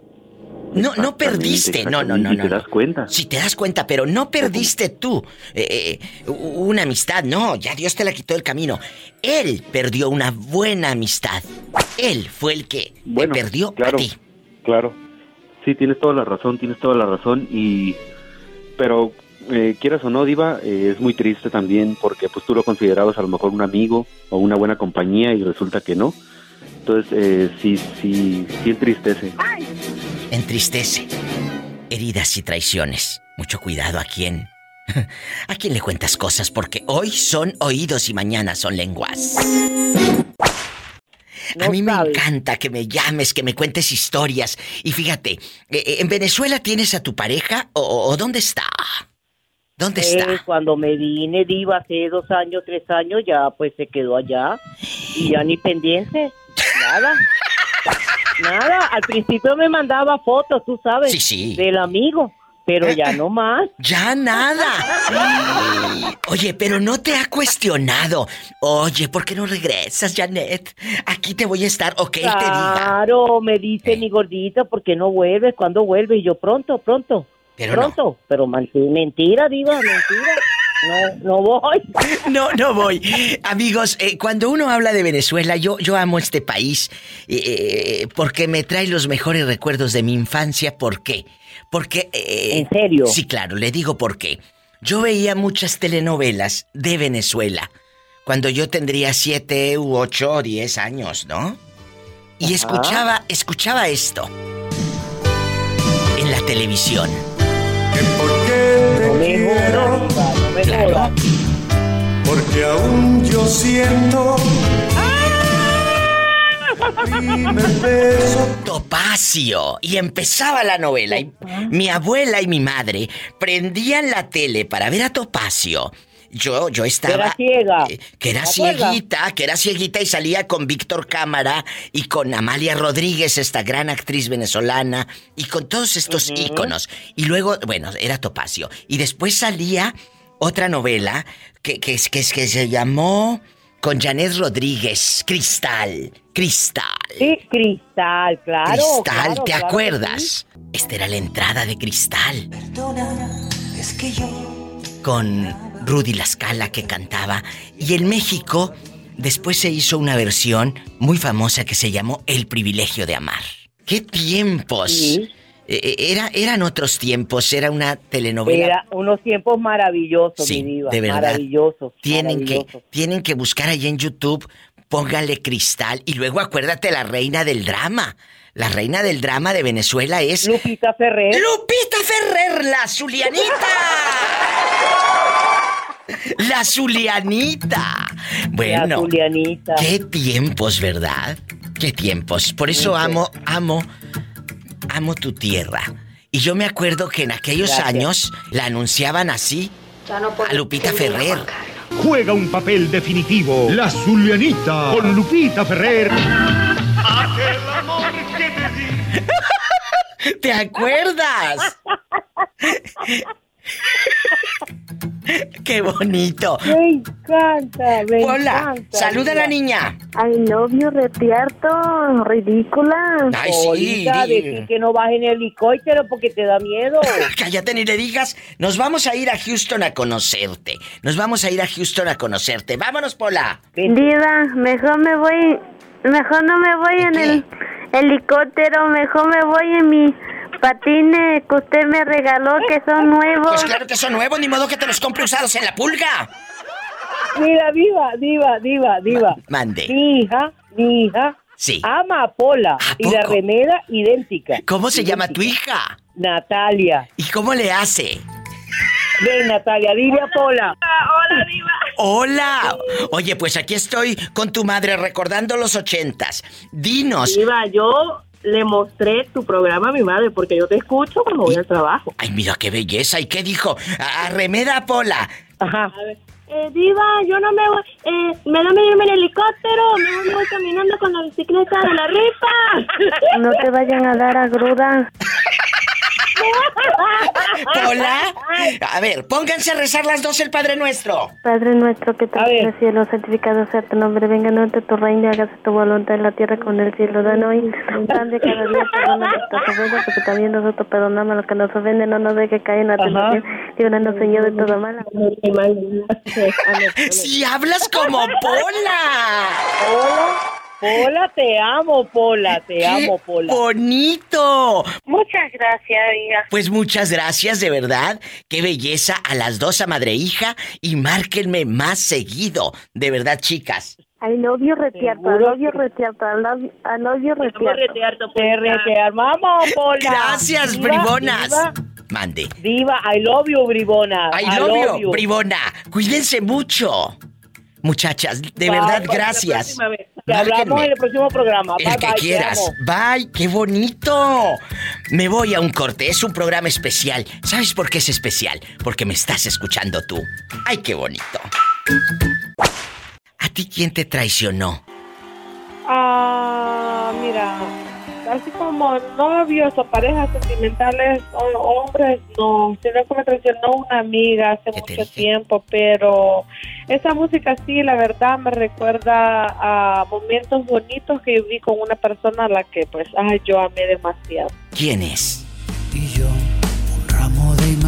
No, no perdiste, no, no, no, no. te no. das cuenta. Si te das cuenta, pero no perdiste tú eh, eh, una amistad, no, ya Dios te la quitó del camino. Él perdió una buena amistad. Él fue el que te perdió claro, a ti. Claro. Sí, tienes toda la razón, tienes toda la razón y... Pero eh, quieras o no, Diva, eh, es muy triste también porque pues tú lo considerabas a lo mejor un amigo o una buena compañía y resulta que no. Entonces, eh, sí, sí, sí entristece. Entristece. Heridas y traiciones. Mucho cuidado a quién. A quién le cuentas cosas porque hoy son oídos y mañana son lenguas. a mí me encanta que me llames, que me cuentes historias. Y fíjate, eh, eh, ¿en Venezuela tienes a tu pareja o, o dónde está? ¿Dónde está? Eh, cuando me vine, Diva, hace dos años, tres años, ya pues se quedó allá. Y ya ni pendiente. Nada. Nada. Al principio me mandaba fotos, tú sabes. Sí, sí. Del amigo. Pero ya no más. Ya nada. Oye, pero no te ha cuestionado. Oye, ¿por qué no regresas, Janet? Aquí te voy a estar, o que él te diga. Claro, me dice mi gordita, ¿por qué no vuelves? ¿Cuándo vuelve? Y yo, pronto, pronto. Pero pronto. Pero mentira, Diva, mentira. No, no voy. No, no voy. Amigos, eh, cuando uno habla de Venezuela, yo, yo amo este país eh, eh, porque me trae los mejores recuerdos de mi infancia. ¿Por qué? Porque... ¿En serio? Sí, claro, le digo por qué. Yo veía muchas telenovelas de Venezuela cuando yo tendría siete u ocho o diez años, ¿no? Y Ajá. escuchaba, escuchaba esto en la televisión. No me quiero, Claro. porque aún yo siento. Topacio. Y empezaba la novela. Y mi abuela y mi madre prendían la tele para ver a Topacio. Yo, yo estaba. Era ciega. eh, que era cieguita, que era cieguita y salía con Víctor Cámara y con Amalia Rodríguez, esta gran actriz venezolana, y con todos estos íconos. Y luego, bueno, era Topacio. Y después salía otra novela que, que, es- que, es- que se llamó con Janet Rodríguez, Cristal. Cristal. Sí, Cristal, claro. Cristal, claro, ¿te claro acuerdas? Esta era la entrada de Cristal. Es que yo. Con Rudy Lascala que cantaba. Y en México, después se hizo una versión muy famosa que se llamó El privilegio de amar. ¡Qué tiempos! Sí. Eh, eh, era, eran otros tiempos, era una telenovela. Era unos tiempos maravillosos, Sí, mi diva. de verdad. Maravillosos. Tienen que, tienen que buscar ahí en YouTube, póngale cristal y luego acuérdate la reina del drama. La reina del drama de Venezuela es Lupita Ferrer. Lupita Ferrer, la Zulianita. La Zulianita. Bueno. La Zulianita. Qué tiempos, ¿verdad? Qué tiempos. Por eso amo, amo, amo tu tierra. Y yo me acuerdo que en aquellos Gracias. años la anunciaban así a Lupita Ferrer. Juega un papel definitivo. La Zulianita. Con Lupita Ferrer. ¿Te acuerdas? ¡Qué bonito! Me encanta, me Hola, encanta. saluda a la niña. I love you, retierto, ridícula. Ay, sí, que no vas en el helicóptero porque te da miedo. Cállate ni le digas. Nos vamos a ir a Houston a conocerte. Nos vamos a ir a Houston a conocerte. Vámonos, Pola. Diva, mejor me voy, mejor no me voy en el helicóptero, mejor me voy en mi patines que usted me regaló que son nuevos. Pues claro que son nuevos, ni modo que te los compre usados en la pulga. Mira, diva, diva, diva, diva. Mande. Mi hija, mi hija. Sí. Ama a Pola. y la remera idéntica. ¿Cómo se llama tu hija? Natalia. ¿Y cómo le hace? Ven, Natalia, dile a Pola. Hola, Diva. Hola. Oye, pues aquí estoy con tu madre recordando los ochentas. Dinos. Diva, yo le mostré tu programa a mi madre porque yo te escucho cuando voy al trabajo. Ay, mira qué belleza. ¿Y qué dijo? Arremeda Pola. Ajá. Eh, diva, yo no me voy, eh, me da irme en helicóptero, mejor me voy caminando con la bicicleta de la rifa. No te vayan a dar a gruda. Pola. A ver, pónganse a rezar las dos el Padre Nuestro. Padre nuestro que estás en el cielo, santificado sea tu nombre, venga a nosotros tu reino, hágase tu voluntad en la tierra como en el cielo. Danos hoy pan de cada día, perdona nuestras ofensas, porque también nosotros perdonamos a los que nos ofenden, no nos dejes caer en la tentación, líbranos Señor de todo mal. Si hablas como Pola. Pola, Pola, te amo, Pola, te amo, Pola. bonito! Muchas gracias, Diva. Pues muchas gracias, de verdad. Qué belleza a las dos a madre e hija. Y márquenme más seguido. De verdad, chicas. I love you, retiarto, I love you, retiarto, I love you, I love you, retiarto. Te retearmamos, Pola. Gracias, Diva, bribonas. Diva, Mande. Diva, I love you, bribona. I love you, bribona. Cuídense mucho. Muchachas, de Bye, verdad, bye, la gracias. próxima vez. Te hablamos en el próximo programa. El bye, que bye, quieras. Bye, qué bonito. Me voy a un corte, es un programa especial. ¿Sabes por qué es especial? Porque me estás escuchando tú. Ay, qué bonito. ¿A ti quién te traicionó? Ah, mira, así como novios o parejas sentimentales o hombres, no, sino que me traicionó una amiga hace mucho tiempo, pero esa música sí, la verdad, me recuerda a momentos bonitos que viví con una persona a la que, pues, ay, yo amé demasiado. ¿Quién es?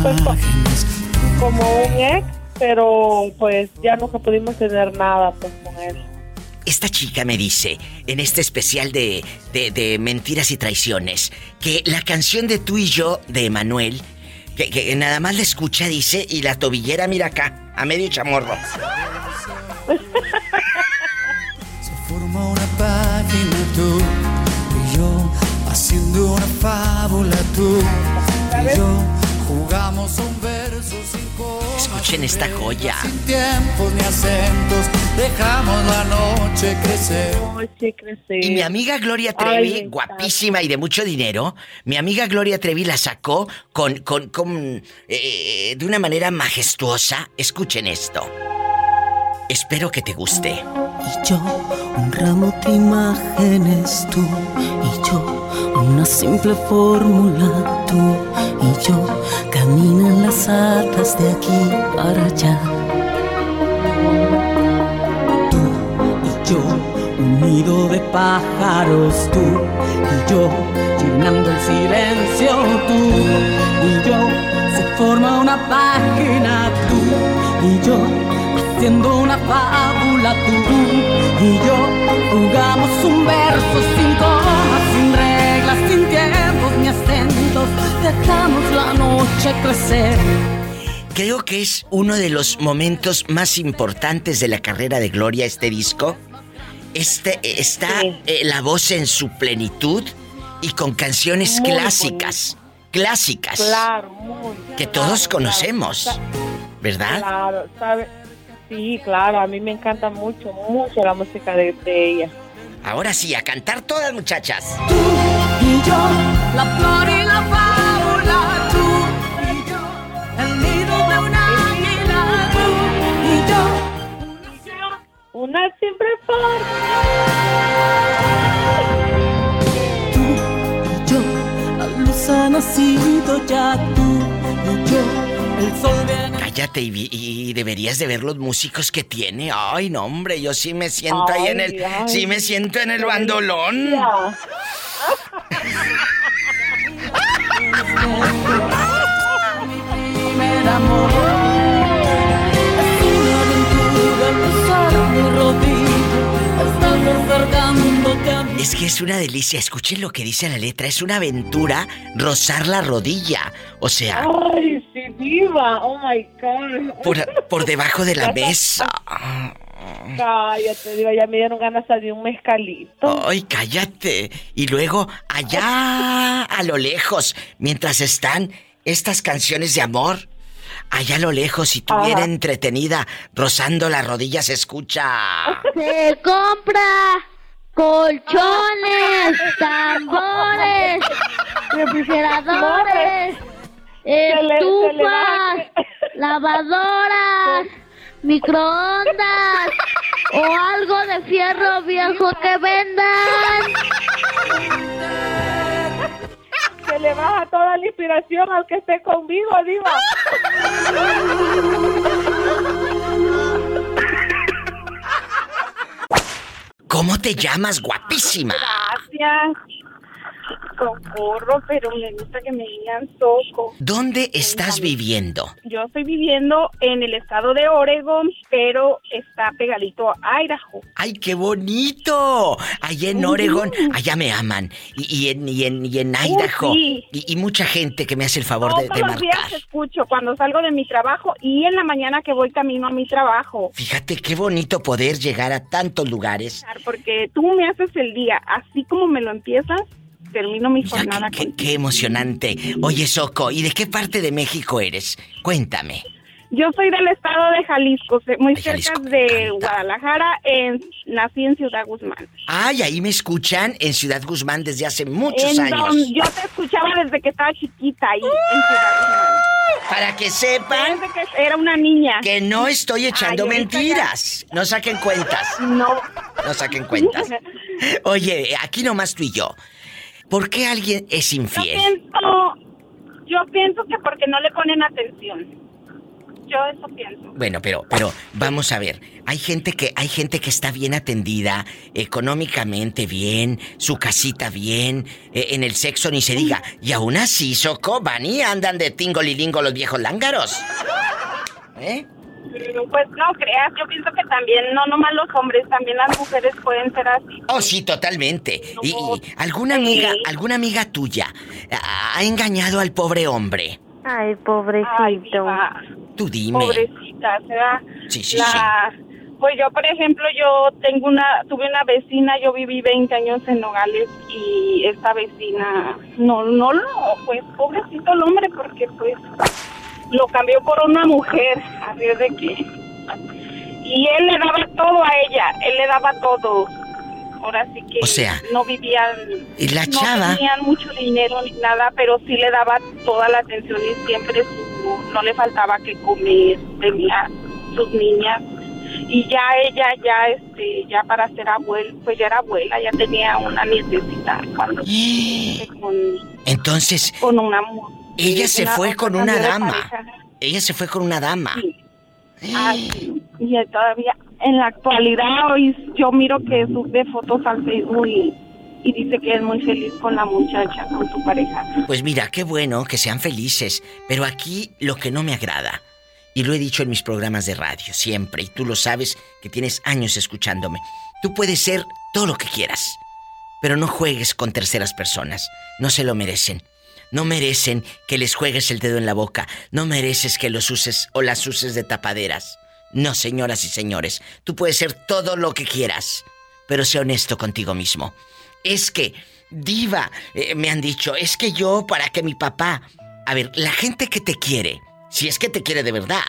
Pues, co- como un ex, pero pues ya nunca pudimos tener nada pues con él. Esta chica me dice, en este especial de, de, de mentiras y traiciones, que la canción de tú y yo de Emanuel, que, que nada más la escucha, dice, y la tobillera mira acá, a medio chamorro. Forma una página tú y yo haciendo una fábula tú y yo jugamos un verso sin comas, Escuchen esta joya. sin tiempos ni acentos dejamos la noche crecer Noche crecer. Y mi amiga Gloria Ay, Trevi, encanta. guapísima y de mucho dinero, mi amiga Gloria Trevi la sacó con, con, con, eh, de una manera majestuosa. Escuchen esto. Espero que te guste. y yo un ramo de imágenes tú y yo una simple fórmula tú y yo caminan las hadas de aquí para allá. Tú y yo un de pájaros tú y yo llenando el silencio tú y yo se forma una página tú y yo haciendo una fábula tú y yo jugamos un verso sin comas, sin reglas, dejamos la noche crecer. Creo que es uno de los momentos más importantes de la carrera de Gloria este disco. Este está eh, la voz en su plenitud y con canciones Muy clásicas, clásicas Claro, muy. que claro, todos claro. conocemos, ¿verdad? Claro, sabe. Sí, claro, a mí me encanta mucho, mucho la música de, de ella. Ahora sí, a cantar todas muchachas. Y yo, la flor y la fábula, Una siempre Tú y yo, la luz ha nacido ya, tú y yo, el sol viene. Cállate y, y deberías de ver los músicos que tiene. Ay, no, hombre, yo sí me siento ahí en el... Ay, ay. Sí me siento en el bandolón. primer amor. Es que es una delicia. Escuchen lo que dice la letra. Es una aventura rozar la rodilla. O sea, Ay, sí, viva. Oh my God. por, por debajo de la mesa. Cállate, diva, ya me dieron ganas de un mezcalito. Ay, cállate. Y luego, allá a lo lejos, mientras están estas canciones de amor, Allá a lo lejos, si tú bien entretenida, rozando la rodilla, se escucha. Se compra colchones, tambores, refrigeradores, estufas, lavadoras, microondas o algo de fierro viejo que vendan. Se le baja toda la inspiración al que esté conmigo, Diva. ¿Cómo te llamas, guapísima? Gracias. Socorro, pero me gusta que me digan Soco. ¿Dónde estás viviendo? Yo estoy viviendo en el estado de Oregon, pero está pegadito a Idaho. ¡Ay, qué bonito! Allá en Oregon, allá me aman. Y, y en, y, en, y en Idaho. sí. y, mucha gente que me hace el favor de, Todos de los días marcar. escucho cuando salgo de mi trabajo y en la mañana que voy camino a mi trabajo. Fíjate qué bonito poder llegar a tantos lugares. Porque tú me haces el día, así como me lo empiezas, termino mi jornada con... Qué emocionante. Oye, Soco, ¿y de qué parte de México eres? Cuéntame. Yo soy del estado de Jalisco, muy cerca de Guadalajara, en, nací en Ciudad Guzmán. Ay, ahí me escuchan en Ciudad Guzmán desde hace muchos En años. donde yo te escuchaba desde que estaba chiquita ahí en Ciudad Guzmán. Para que sepan Desde que era una niña. que no estoy echando Ay, mentiras. No saquen cuentas. No. No saquen cuentas. Oye, aquí nomás tú y yo. ¿Por qué alguien es Yo infiel? pienso, yo pienso que porque no le ponen atención. Yo eso pienso. Bueno, pero, pero, vamos a ver. Hay gente que, hay gente que está bien atendida, económicamente bien, su casita bien, eh, en el sexo ni se diga. Y aún así, Soco, van y andan de tingolilingo los viejos lángaros. ¿Eh? Mm, Pues no creas, yo pienso que también, no nomás los hombres, también las mujeres pueden ser así. Oh, sí, totalmente. Y, y alguna amiga, alguna amiga tuya ha ha engañado al pobre hombre. Ay, pobrecito. Tú dime. Pobrecita, ¿será? Sí, sí, La- Pues yo, por ejemplo, yo tengo una, tuve una vecina, yo viví 20 años en Nogales y esta vecina, no, no lo, pues pobrecito el hombre porque pues lo cambió por una mujer, así es de que, y él le daba todo a ella, él le daba todo. Ahora sí que O sea, no vivían, y la no chava- tenían mucho dinero ni nada, pero sí le daba toda la atención y siempre su- no le faltaba que comer, tenía sus niñas. Y ya ella ya este ya para ser abuela, pues ya era abuela, ya tenía una nietecita cuando con, Entonces, con una mu- ella se una- fue con una dama. Ella se fue con una dama. Ah. Y todavía en la actualidad hoy yo miro que sube fotos al Facebook y, y dice que es muy feliz con la muchacha, con su pareja. Pues mira, qué bueno que sean felices, pero aquí lo que no me agrada, y lo he dicho en mis programas de radio siempre, y tú lo sabes que tienes años escuchándome, tú puedes ser todo lo que quieras, pero no juegues con terceras personas, no se lo merecen. No merecen que les juegues el dedo en la boca, no mereces que los uses o las uses de tapaderas. No, señoras y señores, tú puedes ser todo lo que quieras, pero sé honesto contigo mismo. Es que, diva, eh, me han dicho, es que yo para que mi papá... A ver, la gente que te quiere, si es que te quiere de verdad,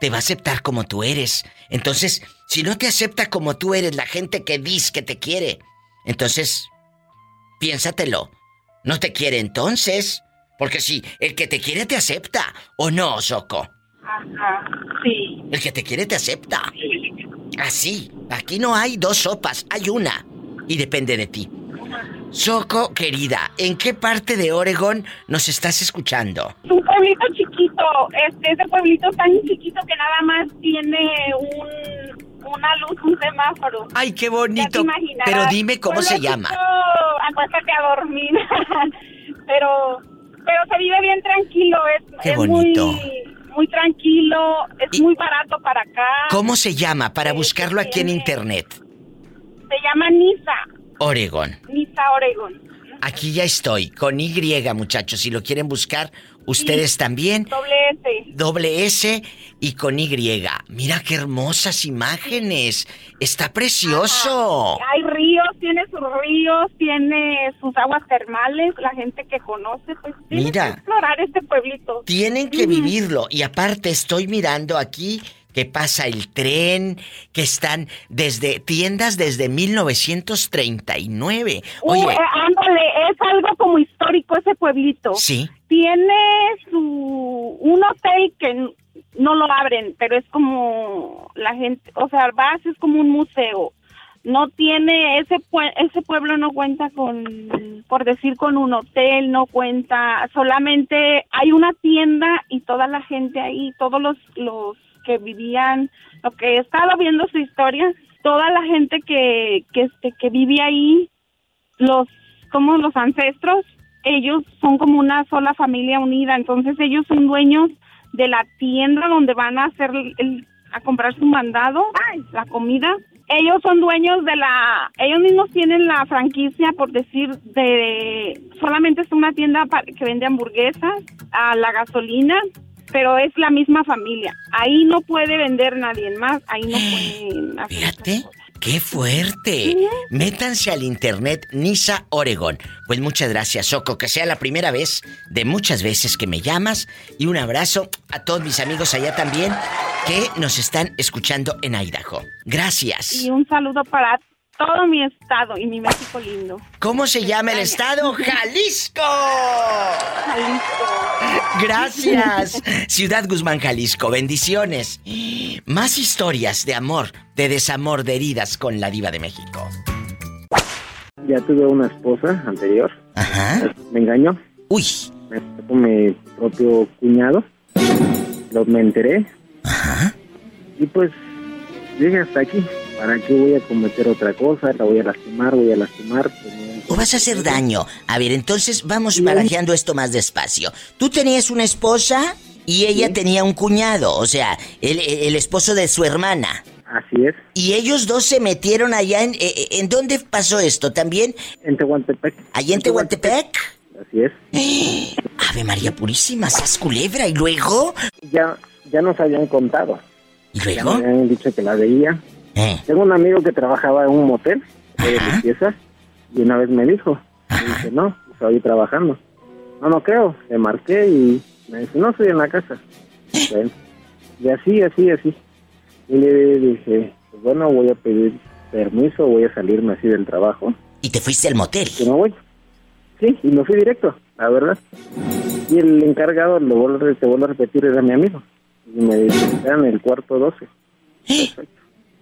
te va a aceptar como tú eres. Entonces, si no te acepta como tú eres la gente que dice que te quiere, entonces, piénsatelo. No te quiere entonces. Porque si el que te quiere te acepta, ¿o no, Soco? Ajá, sí. El que te quiere te acepta. Así. Aquí no hay dos sopas, hay una. Y depende de ti. Soco, querida, ¿en qué parte de Oregon nos estás escuchando? Es un pueblito chiquito, este, ese pueblito tan chiquito que nada más tiene un, una luz, un semáforo. Ay, qué bonito. Pero dime cómo se llama. Acuéstate a dormir. pero, pero se vive bien tranquilo, es, Qué es bonito. muy, muy tranquilo, es muy barato para acá. ¿Cómo se llama para buscarlo aquí en internet? Se llama Nisa, Oregon. Nisa, Oregon. Aquí ya estoy, con Y, muchachos. Si lo quieren buscar, ustedes también. Doble S. Doble S y con Y. Mira qué hermosas imágenes. Está precioso. Hay ríos, tiene sus ríos, tiene sus aguas termales. La gente que conoce, pues tiene Mira. que explorar este pueblito. Tienen que vivirlo. Y aparte estoy mirando aquí que pasa el tren, que están desde tiendas desde 1939. Oye, Uh, ándale, es algo como histórico ese pueblito. sí. Tiene su un hotel que no lo abren, pero es como la gente, o sea, vas es como un museo. No tiene ese ese pueblo no cuenta con por decir con un hotel, no cuenta, solamente hay una tienda y toda la gente ahí, todos los los que vivían, lo que he estado viendo su historia, toda la gente que que este que vive ahí los como los ancestros ellos son como una sola familia unida entonces ellos son dueños de la tienda donde van a hacer el, el- a comprar su mandado la comida. Ellos son dueños de la ellos mismos tienen la franquicia por decir de solamente es una tienda que vende hamburguesas a la gasolina pero es la misma familia. Ahí no puede vender nadie más ahí no pueden hacer Fíjate, qué fuerte. Métanse al internet Nisa Oregon. Pues muchas gracias, Soco, que sea la primera vez de muchas veces que me llamas y un abrazo a todos mis amigos allá también que nos están escuchando en Idaho. Gracias. Y un saludo para todo mi estado y mi México lindo. ¿Cómo se llama el estado? Jalisco. Jalisco. Gracias. Ciudad Guzmán, Jalisco. Bendiciones. Más historias de amor, de desamor, de heridas con la diva de México. Ya tuve una esposa anterior. Ajá. Me engañó. Uy. Me con mi propio cuñado. Lo, me enteré. Ajá. Y pues llegué hasta aquí. ¿Para qué voy a cometer otra cosa? La voy a lastimar, voy a lastimar. ¿O vas a hacer daño? A ver, entonces vamos barajeando esto más despacio. Tú tenías una esposa y ella tenía un cuñado, o sea, el, el esposo de su hermana. Así es. Y ellos dos se metieron allá en... eh, ¿En dónde pasó esto también? En Tehuantepec. ¿Allá en Tehuantepec? Así es. Ave María Purísima, sas culebra, ¿y luego? Ya, ya nos habían contado. ¿Y Ya luego? me habían dicho que la veía. Eh. Tengo un amigo que trabajaba en un motel de limpieza y una vez me dijo, me dice, no, estoy trabajando. No, no creo. Le marqué y me dice, no, estoy en la casa. Bueno, y así, así, así. Y le dije, pues bueno, voy a pedir permiso, voy a salirme así del trabajo. ¿Y te fuiste al motel? Que me voy. Sí, y me fui directo, la verdad. Y el encargado, lo vuelvo, te vuelvo a repetir, era mi amigo. Y me dice, está en el cuarto 12.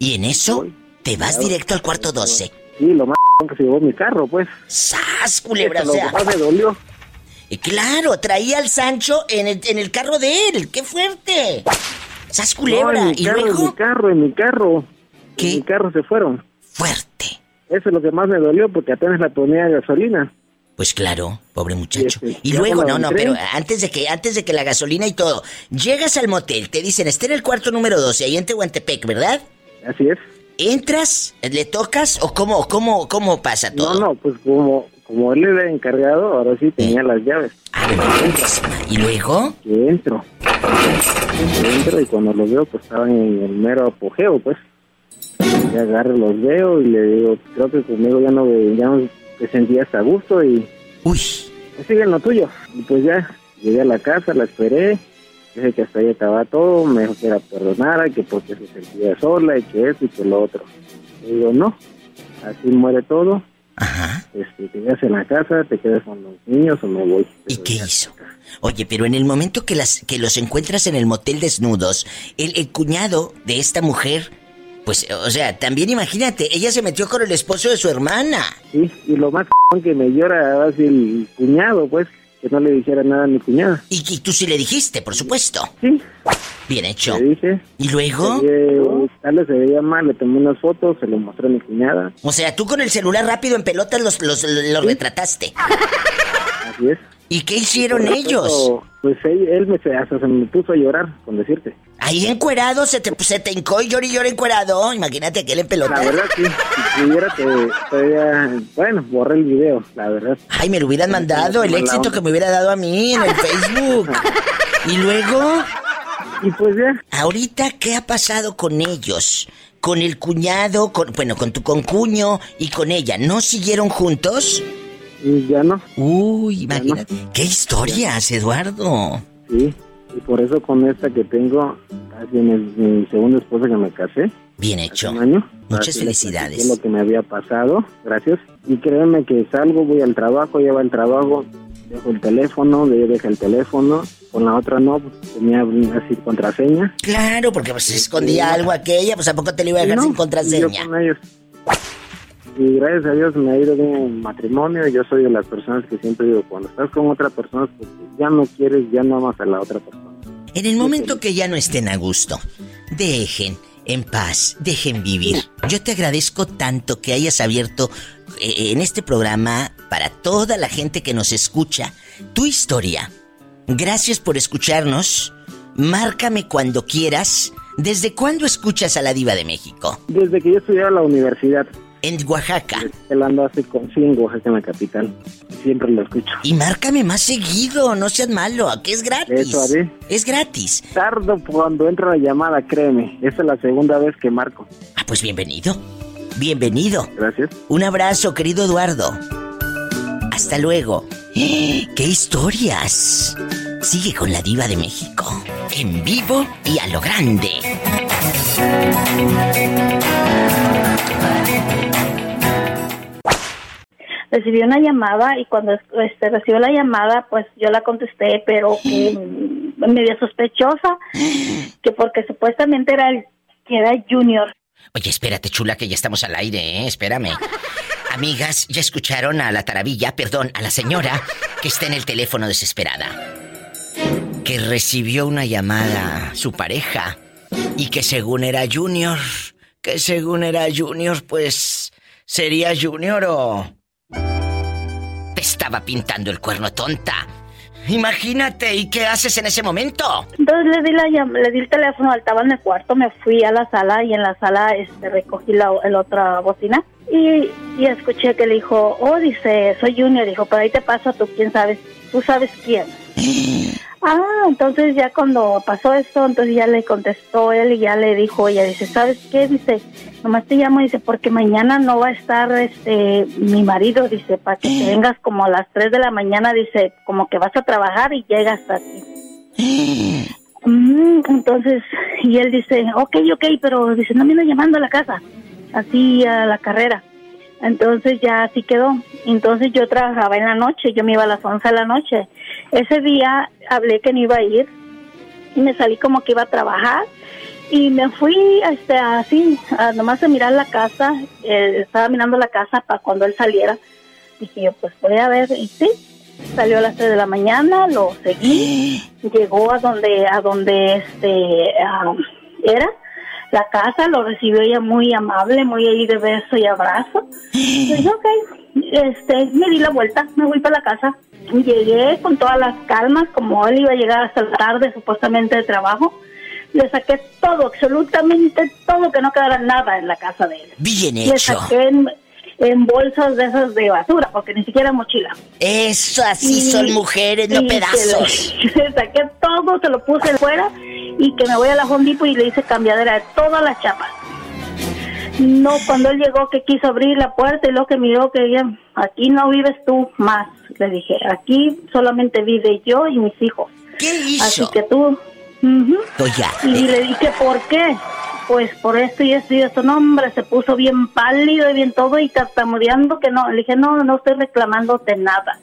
¿Y en eso? ¿Te vas directo al cuarto 12? Sí, lo más que se llevó mi carro, pues. ¡Sas, culebra! O lo sea, que más me dolió. claro, traía al Sancho en el, en el carro de él. ¡Qué fuerte! ¡Sas, culebra! No, en mi ¿Y carro, en mi luego? carro, en mi carro. ¿Qué? En mi carro se fueron. Fuerte. Eso es lo que más me dolió porque apenas la ponía de gasolina. Pues claro, pobre muchacho. Y, este, Y luego, no, no, pero antes de que, antes de que la gasolina y todo, llegas al motel, te dicen, está en el cuarto número 12, ahí en Tehuantepec, ¿verdad? Así es. ¿Entras? ¿Le tocas? ¿O cómo, cómo, cómo pasa todo? No, no, pues como, como él era encargado, ahora sí tenía las llaves. ¿Y luego? Que entro. Entro y cuando los veo, pues estaban en el mero apogeo, pues. Ya agarro, los veo y le digo, creo que conmigo ya no, ya no te sentías a gusto y... Uy. Sigue en lo tuyo. Y pues ya, llegué a la casa, la esperé. Dije que hasta ahí estaba todo, me dijo que la perdonara, que porque se sentía sola y que eso y que lo otro. Le digo, no, así muere todo. Este, te quedas en la casa, te quedas con los niños o me voy. ¿Y qué hizo? Oye, pero en el momento que, las, que los encuentras en el motel desnudos, el, el cuñado de esta mujer, pues, o sea, también imagínate, ella se metió con el esposo de su hermana. Sí, y lo más que me llora así el cuñado, pues, que no le dijera nada a mi cuñada. Y, y tú sí le dijiste, por supuesto. Sí. Bien hecho. Le dije. ¿Y luego? Se veía- mal, le tomé unas fotos, se lo mostré a mi cuñada. O sea, tú con el celular rápido en pelotas los, los, los retrataste. Así es. ¿Y qué hicieron ellos? Pues él, él me, hasta se me puso a llorar, con decirte. Ahí encuerado, se te, se te hincó y llora y llora encuerado. Imagínate aquel en pelota. La verdad, sí. Si pudiera, todavía... Bueno, borré el video, la verdad. Ay, me lo hubieran mandado, el éxito que me hubiera dado a mí en el Facebook. y luego... Y pues ya. Ahorita, ¿qué ha pasado con ellos? Con el cuñado, con, bueno, con tu concuño y con ella. ¿No siguieron juntos? Y ya no. Uy, imagínate. ¿Qué historias, Eduardo? Sí, y por eso con esta que tengo, casi mi, mi segunda esposa que me casé. Bien hecho. Un año. Muchas le felicidades. lo que me había pasado, gracias. Y créeme que salgo, voy al trabajo, llevo al trabajo, dejo el teléfono, ella deja el teléfono, con la otra no, pues, tenía así contraseña. Claro, porque pues escondía algo aquella, pues ¿a poco te lo iba a dejar No, sin y yo contraseña? con ellos. Y gracias a Dios me ha ido bien en matrimonio. Yo soy de las personas que siempre digo, cuando estás con otra persona, pues ya no quieres, ya no amas a la otra persona. En el momento que ya no estén a gusto, dejen en paz, dejen vivir. Yo te agradezco tanto que hayas abierto eh, en este programa para toda la gente que nos escucha tu historia. Gracias por escucharnos. Márcame cuando quieras. ¿Desde cuándo escuchas a la diva de México? Desde que yo estudiaba en la universidad. En Oaxaca. Él anda hace con sí en Oaxaca, en la capital. Siempre lo escucho. Y márcame más seguido, no seas malo, aquí es gratis. Eso haré. Es gratis. Tardo cuando entra la llamada, créeme. Esta es la segunda vez que marco. Ah, pues bienvenido. Bienvenido. Gracias. Un abrazo, querido Eduardo. Hasta luego. ¡Qué historias! Sigue con la diva de México. En vivo y a lo grande. Recibí una llamada y cuando este, recibió la llamada, pues yo la contesté, pero que medio sospechosa, que porque supuestamente era el que era Junior. Oye, espérate, chula, que ya estamos al aire, ¿eh? Espérame. Amigas, ya escucharon a la taravilla, perdón, a la señora que está en el teléfono desesperada. Que recibió una llamada su pareja y que según era Junior, que según era Junior, pues sería Junior o... Estaba pintando el cuerno tonta. Imagínate, ¿y qué haces en ese momento? Entonces le di, la, le di el teléfono, estaba en el cuarto, me fui a la sala y en la sala este, recogí la, la otra bocina y, y escuché que le dijo, oh, dice, soy Junior, dijo, por ahí te pasa tú, quién sabes, tú sabes quién. Ah, entonces ya cuando pasó esto, entonces ya le contestó él y ya le dijo, ella dice, ¿sabes qué? Dice, nomás te llamo, dice, porque mañana no va a estar este mi marido, dice, para que te vengas como a las 3 de la mañana, dice, como que vas a trabajar y llegas aquí. Mm, entonces, y él dice, ok, ok, pero dice, no me anda llamando a la casa, así a la carrera. Entonces ya así quedó. Entonces yo trabajaba en la noche, yo me iba a las 11 de la noche. Ese día hablé que no iba a ir y me salí como que iba a trabajar y me fui este, así, a nomás a mirar la casa. eh, estaba mirando la casa para cuando él saliera. Dije yo, pues voy a ver, y sí, salió a las 3 de la mañana, lo seguí, llegó a donde, a donde este, era la casa, lo recibió ella muy amable, muy ahí de beso y abrazo. Y dije, ok, este, me di la vuelta, me voy para la casa. Llegué con todas las calmas, como él iba a llegar hasta la tarde supuestamente de trabajo. Le saqué todo, absolutamente todo, que no quedara nada en la casa de él. Bien Le hecho. saqué en, bolsas de esas de basura, porque ni siquiera mochila. Eso, así son mujeres, no pedazos. Le, saqué todo, se lo puse fuera y que me voy a la Home Depot y le hice cambiadera de todas las chapas. No, cuando él llegó que quiso abrir la puerta y luego que miró que ella, aquí no vives tú más, le dije, aquí solamente vive yo y mis hijos. ¿Qué hizo? Así que tú... ujú. Oye, Y le dije, ¿por qué? Pues por esto y esto y esto. No, hombre, se puso bien pálido y bien todo y tartamudeando que no. Le dije, no, no estoy reclamándote nada.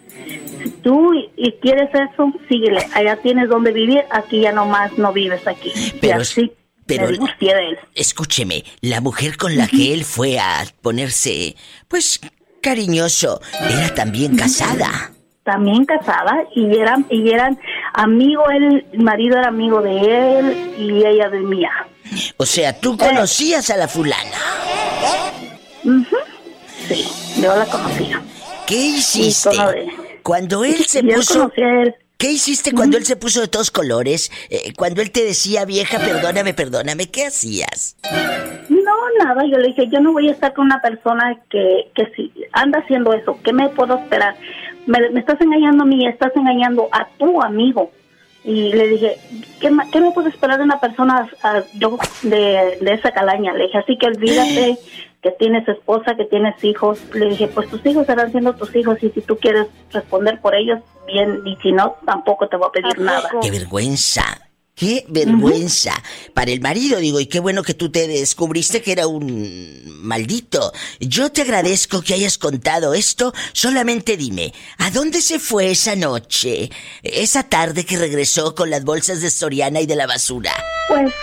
Si tú y, y quieres eso, síguele. Allá tienes donde vivir, aquí ya nomás no vives aquí. Pero y así pero- de él. escúcheme, la mujer con la que él fue a ponerse, pues, cariñoso, era también casada. También casada y eran, y eran amigo, él, el marido era amigo de él y ella de mía. O sea, tú conocías a la fulana. Sí, yo la conocía. ¿Qué hiciste? Cuando él se puso... él. ¿Qué hiciste cuando él se puso de todos colores? Eh, cuando él te decía, vieja, perdóname, perdóname, ¿qué hacías? No, nada, yo le dije, yo no voy a estar con una persona que, que si anda haciendo eso, ¿qué me puedo esperar? Me, me estás engañando a mí, estás engañando a tu amigo. Y le dije, ¿qué, qué me puedo esperar de una persona ah, yo de, de esa calaña? Le dije, así que olvídate que tienes esposa, que tienes hijos. Le dije, pues tus hijos serán siendo tus hijos y si tú quieres responder por ellos, bien, y si no, tampoco te voy a pedir nada. ¡Qué vergüenza! ¡Qué vergüenza! Para el marido, digo, y qué bueno que tú te descubriste que era un maldito. Yo te agradezco que hayas contado esto. Solamente dime, ¿a dónde se fue esa noche? Esa tarde que regresó con las bolsas de Soriana y de la basura. Pues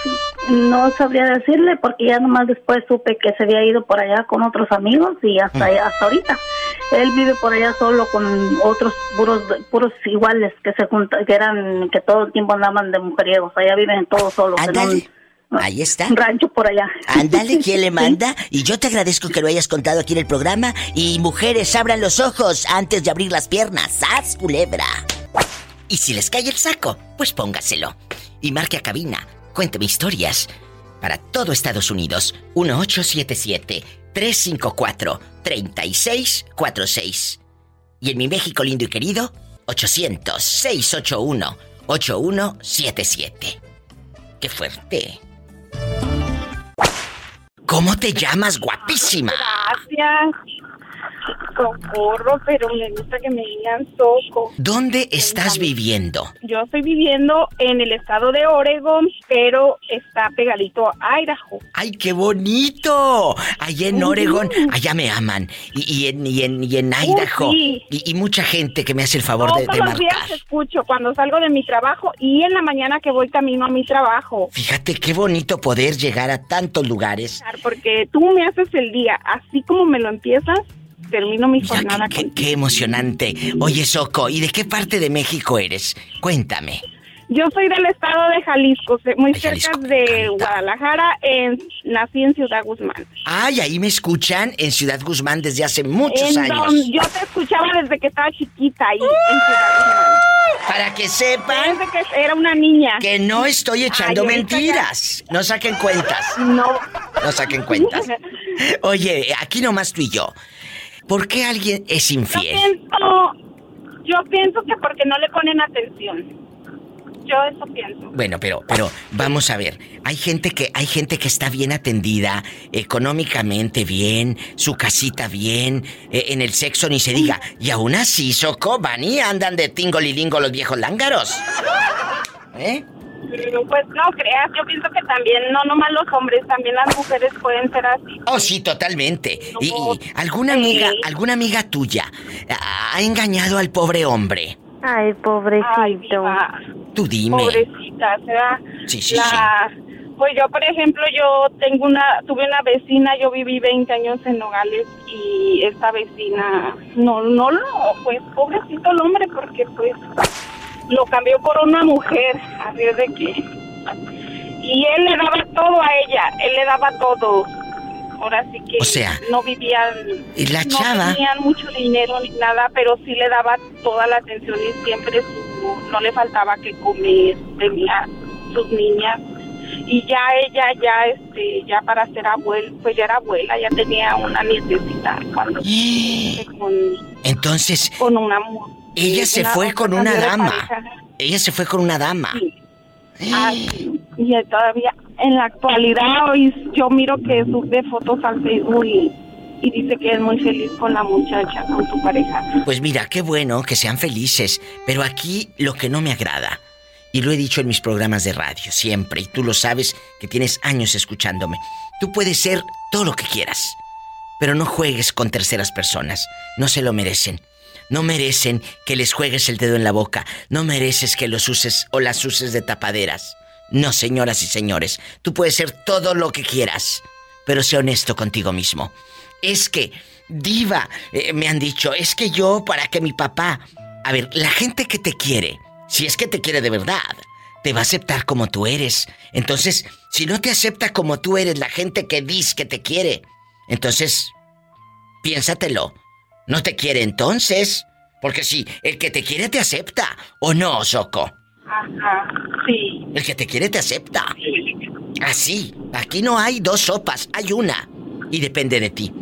no sabría decirle porque ya nomás después supe que se había ido por allá con otros amigos y hasta, allá- hasta ahorita. Él vive por allá solo con otros puros puros iguales que se juntan, que eran que todo el tiempo andaban de mujeriegos. Allá viven todos solos en Ándale. Ahí está. rancho por allá. Ándale, ¿quién le manda? Y yo te agradezco que lo hayas contado aquí en el programa. Y mujeres, abran los ojos antes de abrir las piernas. ¡Sas, culebra! Y si les cae el saco, pues póngaselo. Y marque a cabina. Cuénteme historias. Para todo Estados Unidos, 1877-354-3646. Y en mi México lindo y querido, 800-681-8177. ¡Qué fuerte! ¿Cómo te llamas, guapísima? Gracias. Socorro, pero me gusta que me digan Soco. ¿Dónde estás viviendo? Yo estoy viviendo en el estado de Oregon, pero está pegadito a Idaho. ¡Ay, qué bonito! Allá en Oregon, allá me aman. Y, y en, y, en, y en Idaho. sí. y, y mucha gente que me hace el favor de, Todos de los días marcar. escucho cuando salgo de mi trabajo y en la mañana que voy camino a mi trabajo. Fíjate qué bonito poder llegar a tantos lugares. Porque tú me haces el día, así como me lo empiezas, termino mi jornada con... Qué emocionante. Oye, Soco, ¿y de qué parte de México eres? Cuéntame. Yo soy del estado de Jalisco, muy cerca de Guadalajara, en, nací en Ciudad Guzmán. Ay, ahí me escuchan en Ciudad Guzmán desde hace muchos en años. donde yo te escuchaba desde que estaba chiquita ahí en Ciudad Guzmán. Para que sepan Desde que era una niña. que no estoy echando Ay, mentiras. No saquen cuentas. No. No saquen cuentas. Oye, aquí nomás tú y yo. ¿Por qué alguien es Yo infiel? pienso, yo pienso que porque no le ponen atención. Yo eso pienso. Bueno, pero, pero, vamos a ver. Hay gente que, hay gente que está bien atendida, económicamente bien, su casita bien, eh, en el sexo ni se diga. Y aún así, Soco, van y andan de tingolilingo los viejos lángaros. ¿Eh? Pues no creas, yo pienso que también, no nomás los hombres, también las mujeres pueden ser así. Oh, sí, totalmente. Y, y alguna amiga, alguna amiga tuya ha engañado al pobre hombre. Ay, pobrecito. Tú dime. Pobrecita, o sea, Sí, sí, la- Pues yo, por ejemplo, yo tengo una, tuve una vecina, yo viví 20 años en Nogales y esta vecina, no, no lo, pues pobrecito el hombre porque pues lo cambió por una mujer, así es de que... Y él le daba todo a ella, él le daba todo. Ahora sí que O sea, no vivían, y la no chava- tenían mucho dinero ni nada, pero sí le daba toda la atención y siempre su- no le faltaba que comer, tenía sus niñas. Y ya ella ya este ya para ser abuela pues ya era abuela ya tenía una nietecita cuando con, Entonces, con una mu- ella se una- fue con una dama. Ella se fue con una dama. Ah, sí. y todavía en la actualidad hoy yo miro que sube fotos al Facebook y, y dice que es muy feliz con la muchacha con su pareja Pues mira, qué bueno que sean felices, pero aquí lo que no me agrada, y lo he dicho en mis programas de radio siempre, y tú lo sabes que tienes años escuchándome, tú puedes ser todo lo que quieras, pero no juegues con terceras personas, no se lo merecen. No merecen que les juegues el dedo en la boca, no mereces que los uses o las uses de tapaderas. No, señoras y señores, tú puedes ser todo lo que quieras, pero sé honesto contigo mismo. Es que, diva, eh, me han dicho, es que yo para que mi papá... A ver, la gente que te quiere, si es que te quiere de verdad, te va a aceptar como tú eres. Entonces, si no te acepta como tú eres la gente que dice que te quiere, entonces, piénsatelo. No te quiere entonces. Porque sí, el que te quiere te acepta. ¿O no, Soco? Ajá, sí. El que te quiere te acepta. Así. Aquí no hay dos sopas, hay una. Y depende de ti.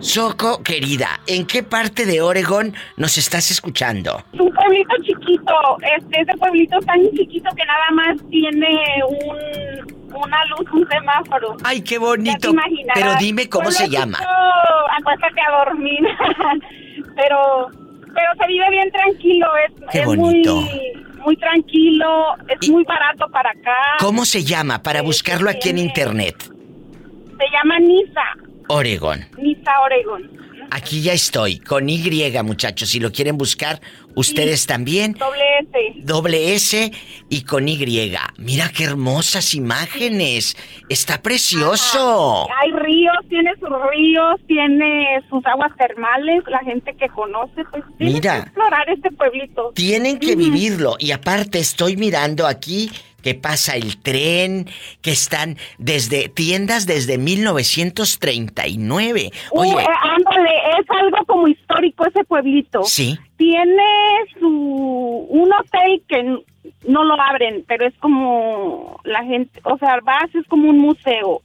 Soco, querida, ¿en qué parte de Oregón nos estás escuchando? Es un pueblito chiquito, este, ese pueblito tan chiquito que nada más tiene un, una luz, un semáforo. Ay, qué bonito. Pero dime cómo se llama. Acuéstate a dormir. pero, pero se vive bien tranquilo, es, Qué es bonito. muy, muy tranquilo, es muy barato para acá. ¿Cómo se llama para buscarlo aquí en internet? Se llama Nisa, Oregón. Nisa Oregon. Aquí ya estoy, con Y, muchachos. Si lo quieren buscar, ustedes también. Doble S. Doble S y con Y. Mira qué hermosas imágenes. Está precioso. Hay ríos, tiene sus ríos, tiene sus aguas termales, la gente que conoce, pues tiene Mira. que explorar este pueblito. Tienen que vivirlo. Y aparte estoy mirando aquí que pasa el tren, que están desde tiendas desde 1939. Oye, Uh, eh, ándale, es algo como histórico ese pueblito. sí. Tiene su un hotel que no lo abren, pero es como la gente, o sea, vas es como un museo.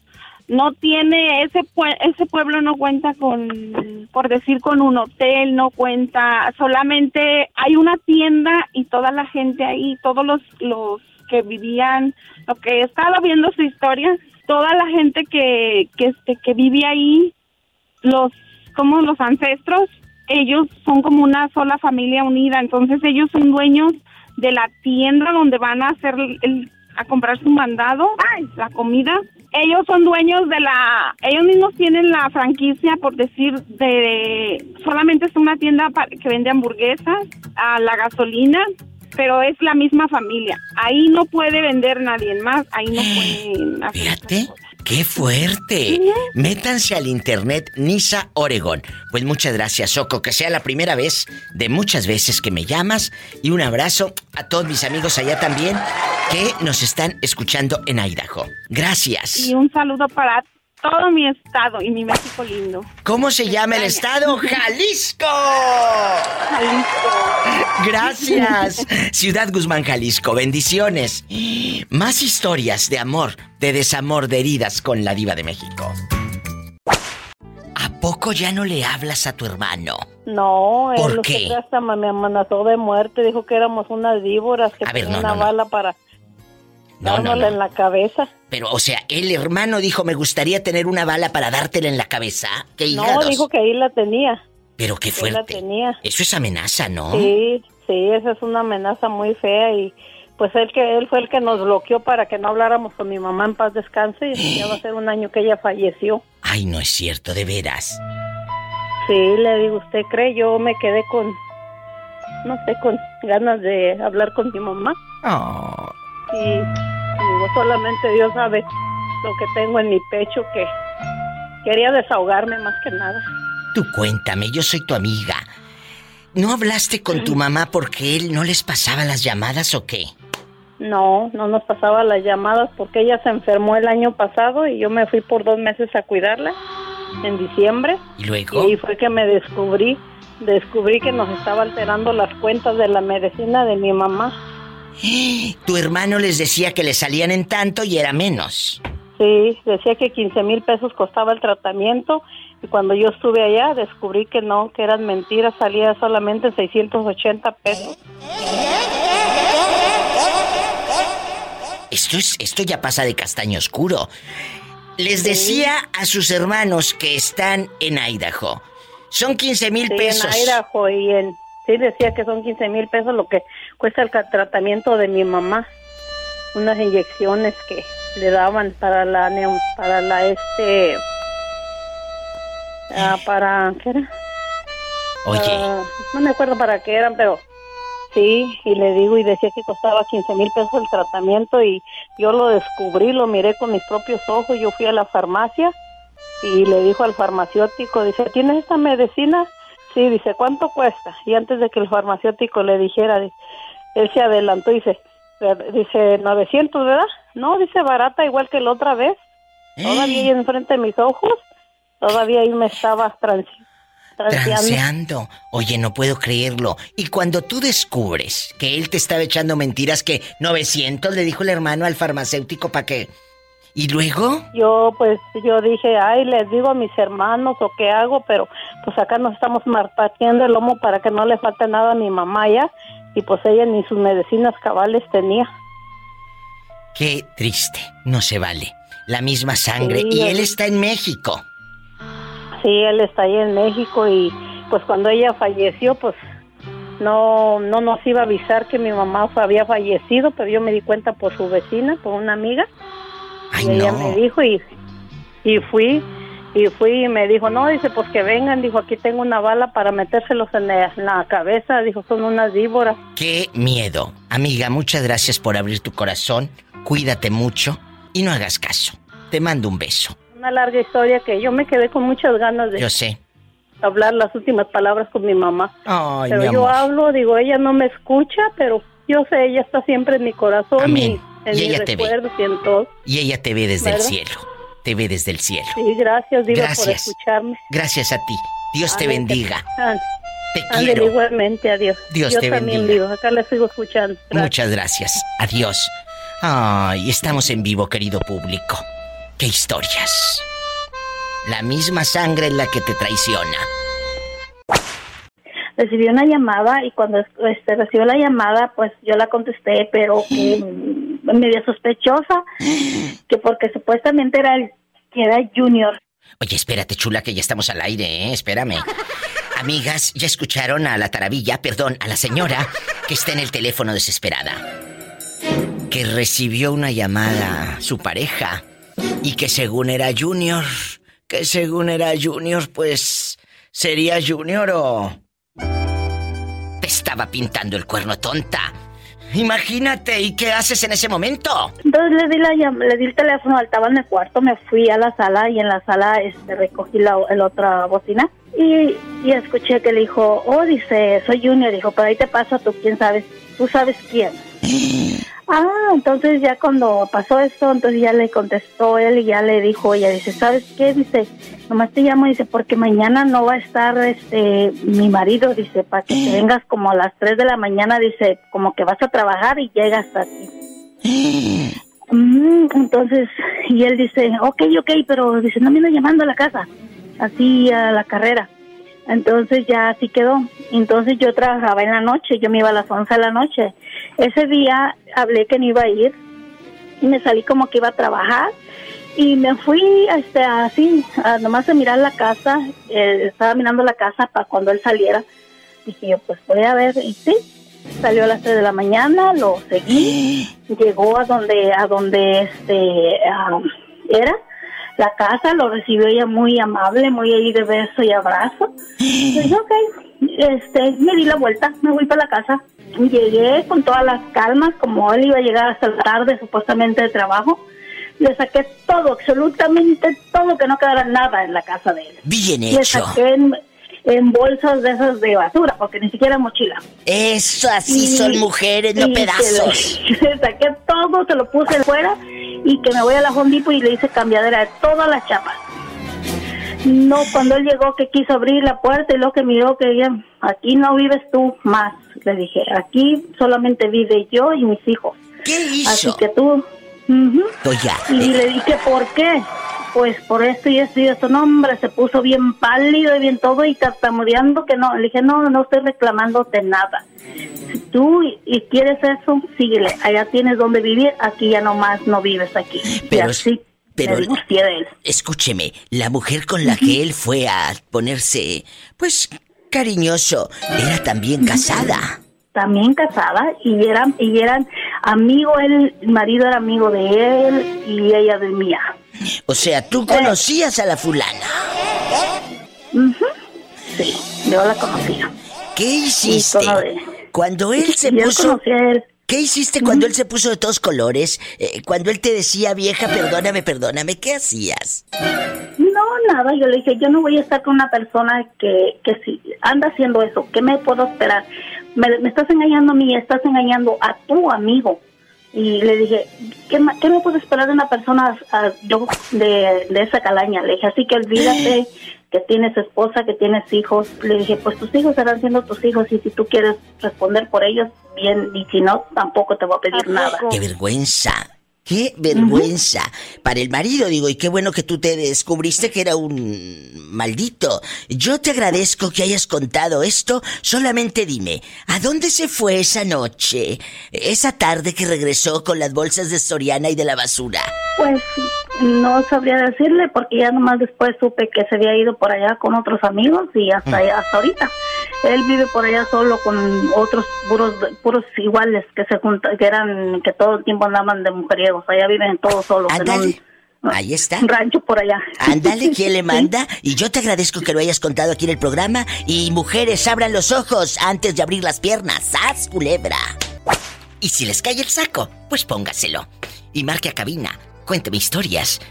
No tiene ese pue- ese pueblo no cuenta con por decir con un hotel, no cuenta, solamente hay una tienda y toda la gente ahí, todos los los que vivían, lo que he estado viendo su historia, toda la gente que que este que vive ahí los como los ancestros ellos son como una sola familia unida. Entonces ellos son dueños de la tienda donde van a hacer el, a comprar su mandado la comida. Ellos son dueños de la ellos mismos tienen la franquicia por decir de solamente es una tienda que vende hamburguesas a la gasolina pero es la misma familia ahí no puede vender nadie más ahí no pueden hacer Fíjate, qué fuerte. Métanse al internet Nisa Oregon. Pues muchas gracias, Soco, que sea la primera vez de muchas veces que me llamas y un abrazo a todos mis amigos allá también que nos están escuchando en Idaho. Gracias. Y un saludo para todo mi estado y mi México lindo. ¿Cómo se llama el estado? Jalisco. Gracias. Ciudad Guzmán, Jalisco. Bendiciones. Más historias de amor, de desamor, de heridas con la diva de México. ¿A poco ya no le hablas a tu hermano? No, ¿Por él lo qué? hasta me amenazó de muerte, dijo que éramos unas víboras, que A ver, no, una no, no. bala para No, no, no. en la cabeza. Pero, o sea, el hermano dijo, me gustaría tener una bala para dártela en la cabeza. ¿Qué No, hígados? dijo que ahí la tenía. Pero qué que ahí la fuerte. tenía. Eso es amenaza, ¿no? Sí, sí, esa es una amenaza muy fea y pues él que él fue el que nos bloqueó para que no habláramos con mi mamá en paz descanse y ya va a ser un año que ella falleció. Ay, no es cierto, de veras. Sí, le digo, ¿usted cree? Yo me quedé con, no sé, con ganas de hablar con mi mamá. Oh. Y digo, solamente Dios sabe lo que tengo en mi pecho, que quería desahogarme más que nada. Tú cuéntame, yo soy tu amiga. ¿No hablaste con tu mamá porque él no les pasaba las llamadas o qué? No, no nos pasaba las llamadas porque ella se enfermó el año pasado y yo me fui por dos meses a cuidarla en diciembre. ¿Y Y luego? ahí fue que me descubrí, descubrí que nos estaba alterando las cuentas de la medicina de mi mamá. Tu hermano les decía que le salían en tanto y era menos. Sí, decía que 15 mil pesos costaba el tratamiento y cuando yo estuve allá descubrí que no, que eran mentiras, salía solamente 680 pesos. Esto es, esto ya pasa de castaño oscuro. Les decía a sus hermanos que están en Idaho. Son 15 mil Sí, pesos. en Idaho y en... Sí, decía que son 15 mil pesos lo que cuesta el tratamiento de mi mamá. Unas inyecciones que le daban para la... neu- para la este... ah, para... ¿Qué era? Oye. Ah, no me acuerdo para qué eran, pero sí, y le digo, y decía que costaba 15 mil pesos el tratamiento y yo lo descubrí, lo miré con mis propios ojos, yo fui a la farmacia y le dijo al farmacéutico, dice, ¿tienes esta medicina? Sí, dice, ¿cuánto cuesta? Y antes de que el farmacéutico le dijera, di- él se adelantó y dice, "Ver- dice, 900, ¿verdad? No, dice, barata igual que la otra vez. Todavía ahí enfrente de mis ojos, todavía ahí me estaba transi transeando. Transeando. Oye, no puedo creerlo. Y cuando tú descubres que él te estaba echando mentiras, que 900 le dijo el hermano al farmacéutico para que... ¿Y luego? Yo pues yo dije, ay, les digo a mis hermanos o qué hago, pero pues acá nos estamos partiendo el lomo para que no le falte nada a mi mamá ya y pues ella ni sus medicinas cabales tenía. Qué triste. No se vale. La misma sangre. Sí, y él es- está en México. Sí, él está ahí en México y pues cuando ella falleció, pues no no nos iba a avisar que mi mamá había fallecido, pero yo me di cuenta por su vecina, por una amiga. y ella no. me dijo y, y fui y fui y me dijo, no, dice, pues que vengan, dijo, aquí tengo una bala para metérselos en la, cabeza, dijo, son unas víboras. Qué miedo. Amiga, muchas gracias por abrir tu corazón. Cuídate mucho y no hagas caso. Te mando un beso. Una larga historia que yo me quedé con muchas ganas de Yo sé. hablar las últimas palabras con mi mamá. Ay, pero mi yo amor. hablo, digo, ella no me escucha, pero yo sé, ella está siempre en mi corazón Amén. y en Y mis ella te ve. y en todo. Y ella te ve desde el ¿Verdad? cielo. Te ve desde el cielo. Sí, gracias, Diva, por Gracias. escucharme. Gracias a ti. Dios te bendiga. Te quiero. igualmente, adiós. Dios yo te también, bendiga. Diva, acá la sigo escuchando. Gracias. Muchas gracias. Adiós. Ay, estamos en vivo, querido público. ¡Qué historias! La misma sangre en la que te traiciona. recibí una llamada y cuando este, recibió la llamada, pues yo la contesté, pero que medio sospechosa, que porque supuestamente era el que era Junior. Oye, espérate, chula, que ya estamos al aire, ¿eh? Espérame. Amigas, ya escucharon a la taravilla, perdón, a la señora que está en el teléfono desesperada. Que recibió una llamada su pareja y que según era Junior, que según era Junior, pues sería Junior o... Te estaba pintando el cuerno tonta. Imagínate, ¿y qué haces en ese momento? Entonces le di, la, le di el teléfono, estaba en el cuarto, me fui a la sala y en la sala este, recogí la, otra bocina y, y escuché que le dijo, oh, dice, soy Junior, dijo, por ahí te pasa tú, quién sabes, tú sabes quién. Ah, entonces ya cuando pasó esto, entonces ya le contestó él y ya le dijo ella, dice, ¿sabes qué? Dice, nomás te llamo, dice, porque mañana no va a estar este mi marido, dice, para que te vengas como a las 3 de la mañana, dice, como que vas a trabajar y llegas aquí. Mm, entonces, y él dice, ok, ok, pero dice, no me anda llamando a la casa, así a la carrera. Entonces ya así quedó. Entonces yo trabajaba en la noche, yo me iba a las 11 de la noche. Ese día hablé que no iba a ir y me salí como que iba a trabajar y me fui este, así, a nomás a mirar la casa, eh, estaba mirando la casa para cuando él saliera. Dije yo, pues voy a ver, y sí, salió a las 3 de la mañana, lo seguí, llegó a donde, a donde este, era la casa, lo recibió ella muy amable, muy ahí de beso y abrazo. Y dije, ok, este, me di la vuelta, me voy para la casa. Llegué con todas las calmas, como él iba a llegar hasta la tarde supuestamente de trabajo. Le saqué todo, absolutamente todo, que no quedara nada en la casa de él. Bien Le hecho. saqué en, en bolsas de esas de basura, porque ni siquiera mochila. Eso, así son mujeres, no pedazos. Le, le saqué todo, se lo puse fuera y que me voy a la Home Depot y le hice cambiadera de todas las chapas. No, cuando él llegó que quiso abrir la puerta y luego que miró que ella, aquí no vives tú más, le dije, aquí solamente vive yo y mis hijos. ¿Qué hizo? Así que tú... ujú. Oye, Y le dije, ¿por qué? Pues por esto y esto y esto. No, hombre, se puso bien pálido y bien todo y tartamudeando que no. Le dije, no, no estoy reclamándote nada. Si tú y, y quieres eso, síguele. Allá tienes donde vivir, aquí ya nomás no vives aquí. Pero y así pero- me divorcié de él. escúcheme, la mujer con la que él fue a ponerse, pues, cariñoso, era también casada. También casada y eran, y eran amigo, él, el marido era amigo de él y ella de mía. O sea, tú conocías a la fulana. Sí, yo la conocía. ¿Qué hiciste? Cuando él se Y él puso... conocía a él. ¿Qué hiciste cuando él se puso de todos colores? Eh, cuando él te decía, vieja, perdóname, perdóname, ¿qué hacías? No, nada, yo le dije, yo no voy a estar con una persona que, que si anda haciendo eso, ¿qué me puedo esperar? Me, me estás engañando a mí, estás engañando a tu amigo. Y le dije, ¿qué, qué me puedo esperar de una persona ah, yo de, de esa calaña? Le dije, así que olvídate, que tienes esposa, que tienes hijos. Le dije, pues tus hijos serán siendo tus hijos y si tú quieres responder por ellos, bien, y si no, tampoco te voy a pedir nada. ¡Qué vergüenza! ¡Qué vergüenza! Para el marido, digo, y qué bueno que tú te descubriste que era un maldito. Yo te agradezco que hayas contado esto. Solamente dime, ¿a dónde se fue esa noche? Esa tarde que regresó con las bolsas de Soriana y de la basura. Pues no sabría decirle porque ya nomás después supe que se había ido por allá con otros amigos y hasta, hasta ahorita. Él vive por allá solo con otros puros puros iguales que se juntan, que eran que todo el tiempo andaban de mujeriegos. Allá viven todos solos. en Ándale. un- Ahí está. Un rancho por allá. Ándale, ¿quién le manda? Y yo te agradezco que lo hayas contado aquí en el programa. Y mujeres, abran los ojos antes de abrir las piernas. ¡Sas, culebra! Y si les cae el saco, pues póngaselo. Y marque a cabina. Cuénteme historias.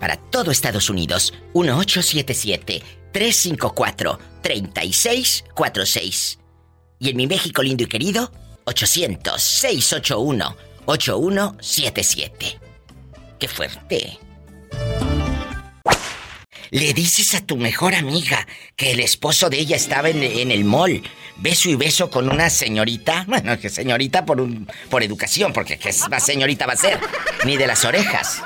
Para todo Estados Unidos, 1877-354-3646. Y en mi México lindo y querido, 800-681-8177. ¡Qué fuerte! Le dices a tu mejor amiga que el esposo de ella estaba en, en el mall, beso y beso con una señorita. Bueno, que señorita por un, por educación, porque qué más señorita va a ser, ni de las orejas,